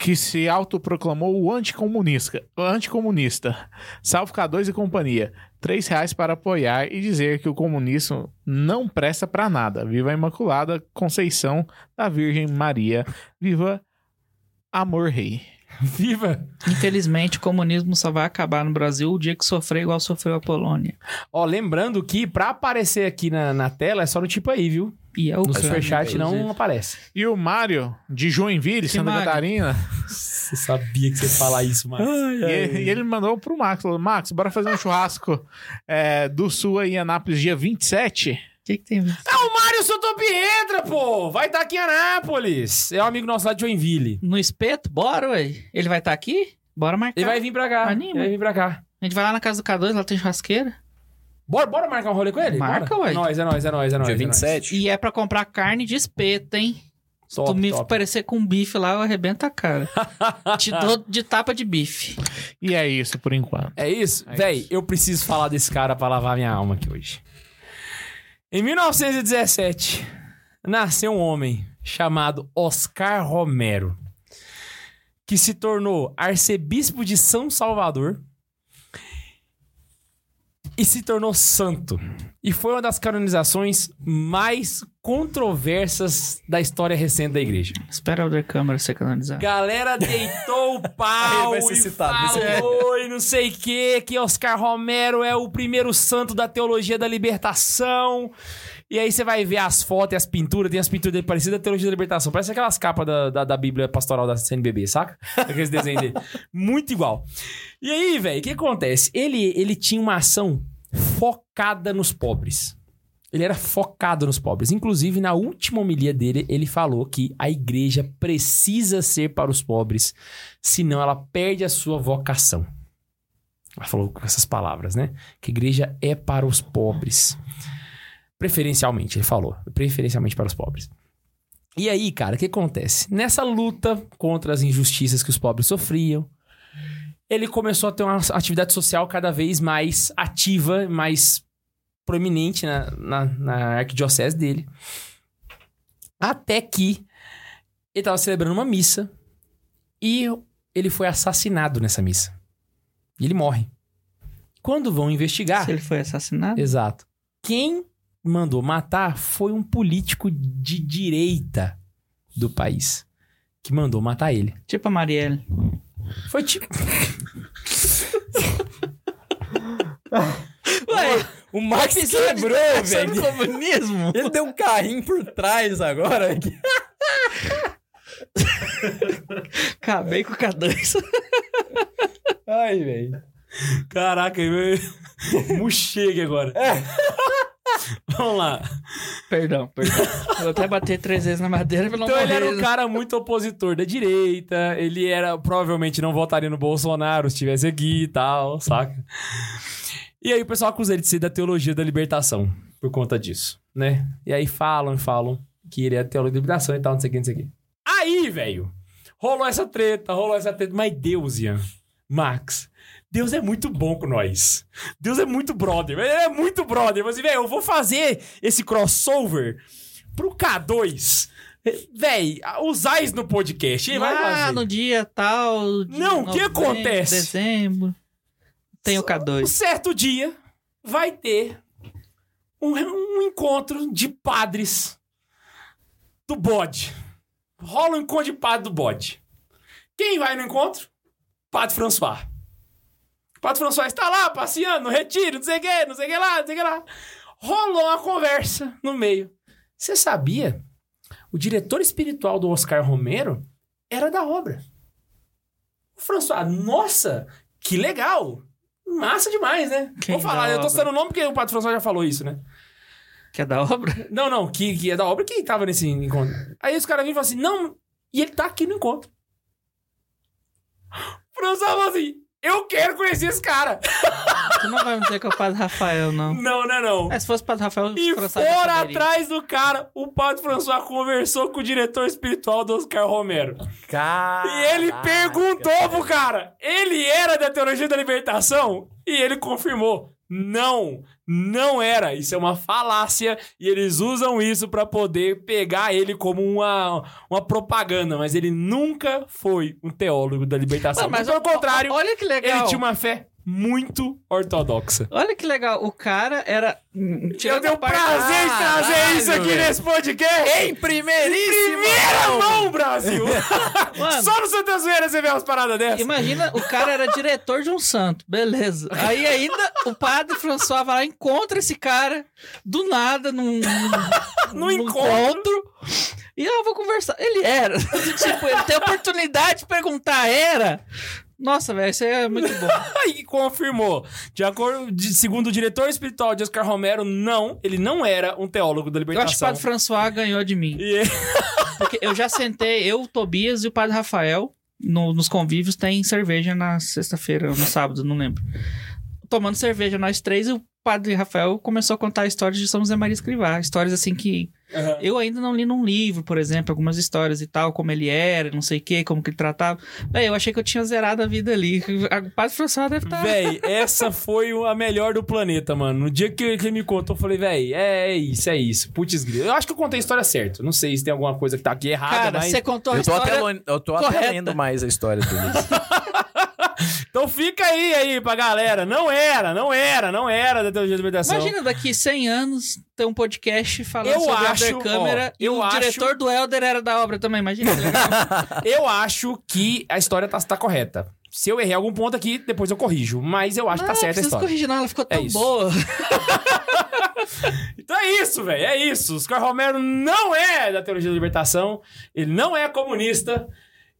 que se autoproclamou o anticomunista, anticomunista. Salve K2 e companhia. Três reais para apoiar e dizer que o comunismo não presta pra nada. Viva a Imaculada Conceição da Virgem Maria. Viva Amor Rei. Viva! Infelizmente, o comunismo só vai acabar no Brasil o dia que sofrer igual sofreu a Polônia. Ó, lembrando que pra aparecer aqui na, na tela é só no tipo aí, viu? E é o No superchat não aparece. E o Mário, de Joinville, Santa Mário? Catarina, Você sabia que você ia falar isso, mano. E, ele- e ele mandou pro Max, falou, Max, bora fazer um churrasco é, do Sul aí em Anápolis dia 27. O que, que tem? É o Mário Sotopietra, pô! Vai estar aqui em Anápolis. É um amigo nosso lá de Joinville. No espeto? Bora, ué. Ele vai estar aqui? Bora marcar. Ele vai vir pra cá. Anima. Ele vai vir pra cá. A gente vai lá na casa do K2, lá tem churrasqueira. Bora, bora marcar um rolê com ele? Marca, bora. ué. É nóis, é nóis, é nóis, é nóis. Dia é nóis. 27. E é pra comprar carne de espeto, hein? Se Top, tu me top. parecer com bife lá, eu arrebento a cara. Te dou de tapa de bife. E é isso por enquanto. É isso? É Véi, eu preciso falar desse cara pra lavar minha alma aqui hoje. Em 1917, nasceu um homem chamado Oscar Romero, que se tornou arcebispo de São Salvador e se tornou santo. E foi uma das canonizações mais controversas da história recente da igreja. Espera o câmera ser canonizado. Galera deitou o pau Ele vai ser e citado, falou e não sei o que, que Oscar Romero é o primeiro santo da teologia da libertação. E aí você vai ver as fotos e as pinturas, tem as pinturas dele parecidas da teologia da libertação. Parece aquelas capas da, da, da Bíblia pastoral da CNBB, saca? Aqueles desenhos dele. Muito igual. E aí, velho, o que acontece? Ele, ele tinha uma ação focada nos pobres. Ele era focado nos pobres. Inclusive, na última homilia dele, ele falou que a igreja precisa ser para os pobres, senão ela perde a sua vocação. Ela falou com essas palavras, né? Que a igreja é para os pobres. Preferencialmente, ele falou. Preferencialmente para os pobres. E aí, cara, o que acontece? Nessa luta contra as injustiças que os pobres sofriam, ele começou a ter uma atividade social cada vez mais ativa, mais proeminente na, na, na arquidiocese dele. Até que ele estava celebrando uma missa e ele foi assassinado nessa missa. E ele morre. Quando vão investigar. Se ele foi assassinado? Exato. Quem mandou matar foi um político de direita do país. Que mandou matar ele. Tipo a Marielle. Foi tipo. Ué, O Max quebrou, velho. comunismo? Ele deu um carrinho por trás agora. Acabei com o K2. Ai, velho. Caraca, eu... Muxegue agora. Vamos lá. Perdão, perdão. Vou até bater três vezes na madeira não Então ele era um cara muito opositor da direita, ele era provavelmente não votaria no Bolsonaro se estivesse aqui e tal, saca? E aí o pessoal acusa ele de ser da teologia da libertação por conta disso, né? E aí falam e falam que ele é da teologia da libertação e tal, não sei o que, não sei o que. Aí, velho, rolou essa treta, rolou essa treta, mas Deus, Ian, Max, Deus é muito bom com nós. Deus é muito brother, ele é muito brother. Mas, velho, eu vou fazer esse crossover pro K2. Véi, usar isso no podcast. Fazer. no dia tal. de Não, o que acontece? Dezembro. Tem o Um K2. certo dia vai ter um, um encontro de padres do bode. Rola um encontro de padre do bode. Quem vai no encontro? Padre François. Padre François está lá passeando, no retiro, não sei o que, não sei o que lá, não sei o que lá. Rolou uma conversa no meio. Você sabia? O diretor espiritual do Oscar Romero era da obra. O François, nossa, que legal! Massa demais, né? Quem Vou falar, eu tô citando o nome porque o Padre François já falou isso, né? Que é da obra? Não, não, que, que é da obra que tava nesse encontro. Aí os caras vêm e falam assim, não, e ele tá aqui no encontro. O François falou assim, eu quero conhecer esse cara. Tu não vai me dizer que é o Padre Rafael, não. Não, não, é não. É, se fosse o Padre Rafael, E fora atrás do cara, o Padre François conversou com o diretor espiritual do Oscar Romero. E ele perguntou pro cara, ele era da teologia da libertação? E ele confirmou, não, não era. Isso é uma falácia e eles usam isso pra poder pegar ele como uma, uma propaganda, mas ele nunca foi um teólogo da libertação. Não, mas pelo ó, contrário, Olha que legal. ele tinha uma fé muito ortodoxa. Olha que legal. O cara era. Eu a parte- prazer em trazer Caralho, isso aqui velho. nesse podcast. Em primeiríssima Primeira mão, Brasil! Mano. Só no Santa Zoeira você vê umas paradas dessas. Imagina, o cara era diretor de um santo, beleza. Aí ainda o padre François vai lá, encontra esse cara do nada num, num, No num encontro. E eu vou conversar. Ele era. tipo, ele tem a oportunidade de perguntar, era? Nossa, velho, isso aí é muito bom. Aí confirmou. De acordo, de, segundo o diretor espiritual de Oscar Romero, não, ele não era um teólogo da Eu acho que o libertação. padre François ganhou de mim. E ele- Porque eu já sentei, eu, o Tobias e o padre Rafael, no- nos convívios, tem cerveja na sexta-feira, no sábado, não lembro. Tomando cerveja, nós três, e o padre Rafael começou a contar histórias de São José Maria Escrivá. Histórias assim que eu ainda não li num livro, por exemplo, algumas histórias e tal, como ele era, não sei o que, como que ele tratava. Véi, eu achei que eu tinha zerado a vida ali. O padre François deve estar... Véi, essa foi a melhor do planeta, mano. No dia que ele me contou, eu falei, véi, é, é isso, é isso. Putz, grilo. Eu acho que eu contei a história certa. Não sei se tem alguma coisa que tá aqui errada, Cara, mas... você contou a Eu tô, história... até, lo- eu tô até correta. lendo mais a história do. Então fica aí, aí, pra galera. Não era, não era, não era da teologia da libertação. Imagina daqui 100 anos ter um podcast falando Eu sobre acho, ó, e o acho- diretor do Elder era da obra também. Imagina. Eu acho que a história tá, tá correta. Se eu errei algum ponto aqui, depois eu corrijo. Mas eu acho que tá Não, certa a precisa história. corrigir, não. Ela ficou É tão isso. boa. Então é isso, velho. É isso. Oscar Romero não é da teologia da libertação. Ele não é comunista.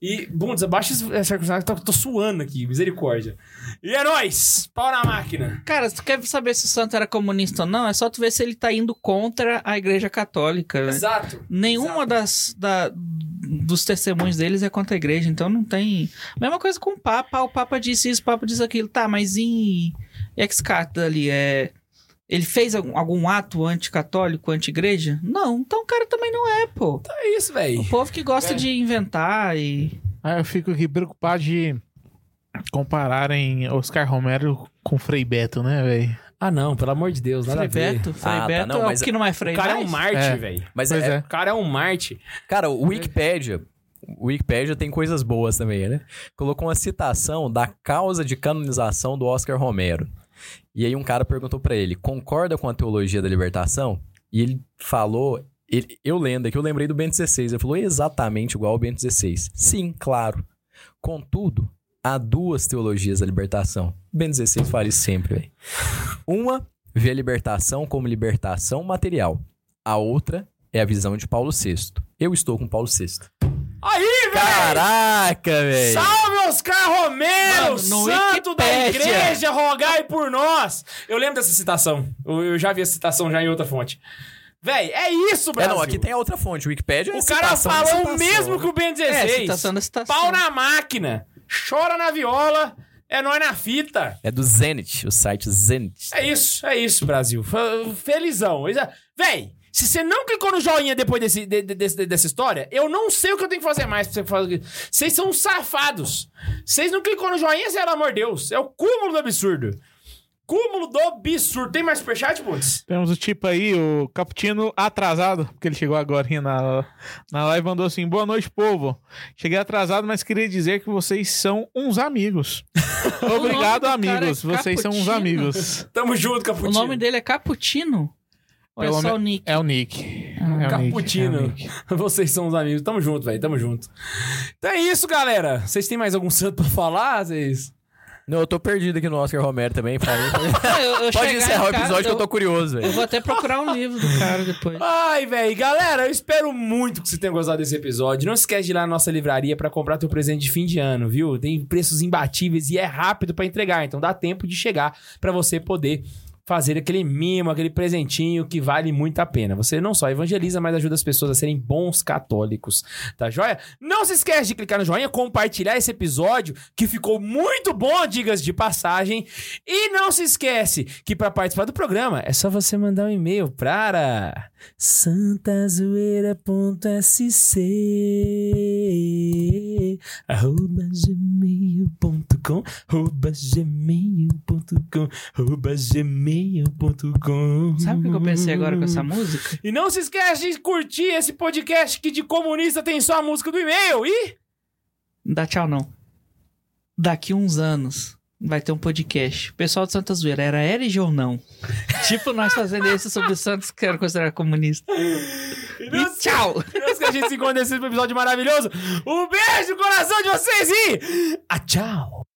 E, Bundes, abaixa essa que eu tô, tô suando aqui. Misericórdia. E é nóis. Pau na máquina. Cara, se tu quer saber se o santo era comunista ou não, é só tu ver se ele tá indo contra a igreja católica. né? Exato. Nenhuma Exato. das da, dos testemunhos deles é contra a igreja, então não tem. Mesma coisa com o Papa. O Papa disse isso, o Papa disse aquilo. Tá, mas em ex-cátedra ali, é. Ele fez algum, algum ato anticatólico, anti-igreja? Não, então o cara também não é, pô. É isso, velho. O povo que gosta É. de inventar e. Aí eu fico aqui preocupado de compararem Oscar Romero com Frei Beto, né, velho? Ah, não, pelo amor de Deus, nada Frei a ver. Beto, Frei Ah, tá, Beto não, é mas o que não é Frei O cara é um mais? Marte, É. velho. Mas Pois é, é. O cara é um Marte. Cara, o Wikipedia. O Wikipedia tem coisas boas também, né? Colocou uma citação da causa de canonização do Oscar Romero. E aí um cara perguntou pra ele: concorda com a teologia da libertação? E ele falou. ele- eu lendo aqui, eu lembrei do Bento XVI. Ele falou exatamente igual ao Bento XVI. Sim, claro. Contudo, há duas teologias da libertação. Bento XVI fala isso sempre, velho. Uma vê a libertação como libertação material. A outra é a visão de Paulo VI. Eu estou com Paulo VI. Aí, velho! Caraca, velho! Salve, Oscar Romero, Mano, no santo da igreja, rogai por nós. Eu lembro dessa citação. Eu, eu já vi essa citação já em outra fonte. Véi, é isso, É, Brasil. não, aqui tem a outra fonte. O Wikipedia é O cara falou o mesmo que o Ben 16. É, citação da citação. Pau na máquina. Chora na viola. É nós na fita. É do Zenit, o site Zenit. É isso, é isso, Brasil. Felizão. É- Véi, se você não clicou no joinha depois desse, de- de- desse- dessa história, eu não sei o que eu tenho que fazer mais pra você fazer. Vocês são safados. Vocês não clicou no joinha, pelo amor de Deus. É o cúmulo do absurdo. Cúmulo do absurdo. Tem mais superchat, Putz? Temos o tipo aí, o Caputino atrasado, porque ele chegou agora na, na live e mandou assim: Boa noite, povo. Cheguei atrasado, mas queria dizer que vocês são uns amigos. Obrigado, do cara amigos. é vocês são uns amigos. Tamo junto, O Caputino. nome dele é Caputino? Ou é Pelo só me- o Nick? É o Nick. É o Nick, é o Caputino. Nick. Vocês são os amigos. Tamo junto, velho. Tamo junto. Então é isso, galera. Vocês têm mais algum santo pra falar? Vocês... Não, eu tô perdido aqui no Oscar Romero também. Pra mim, Ah, eu- eu Pode encerrar o episódio que eu tô curioso, Eu velho. vou até procurar um livro do cara depois. Ai, velho. Galera, eu espero muito que você tenha gostado desse episódio. Não esquece de ir lá na nossa livraria pra comprar teu presente de fim de ano, viu? Tem preços imbatíveis e é rápido pra entregar. Então dá tempo de chegar pra você poder fazer aquele mimo, aquele presentinho que vale muito a pena. Você não só evangeliza, mas ajuda as pessoas a serem bons católicos, tá joia? Não se esquece de clicar no joinha, compartilhar esse episódio que ficou muito bom, digas de passagem. E não se esquece que para participar do programa é só você mandar um e-mail para santazoeira.sc arroba gmail.com arroba gmail.com arroba gmail.com Sabe o que eu pensei agora com essa música? E não se esquece de curtir esse podcast que de comunista tem só a música do e-mail e... Não dá tchau, não. Daqui uns anos vai ter um podcast. Pessoal de Santa Zoeira, era herege ou não? tipo nós fazendo esse sobre o Santos que era considerado comunista. E E tchau! Que a gente se encontre nesse episódio maravilhoso, um beijo no coração de vocês e... Ah, tchau!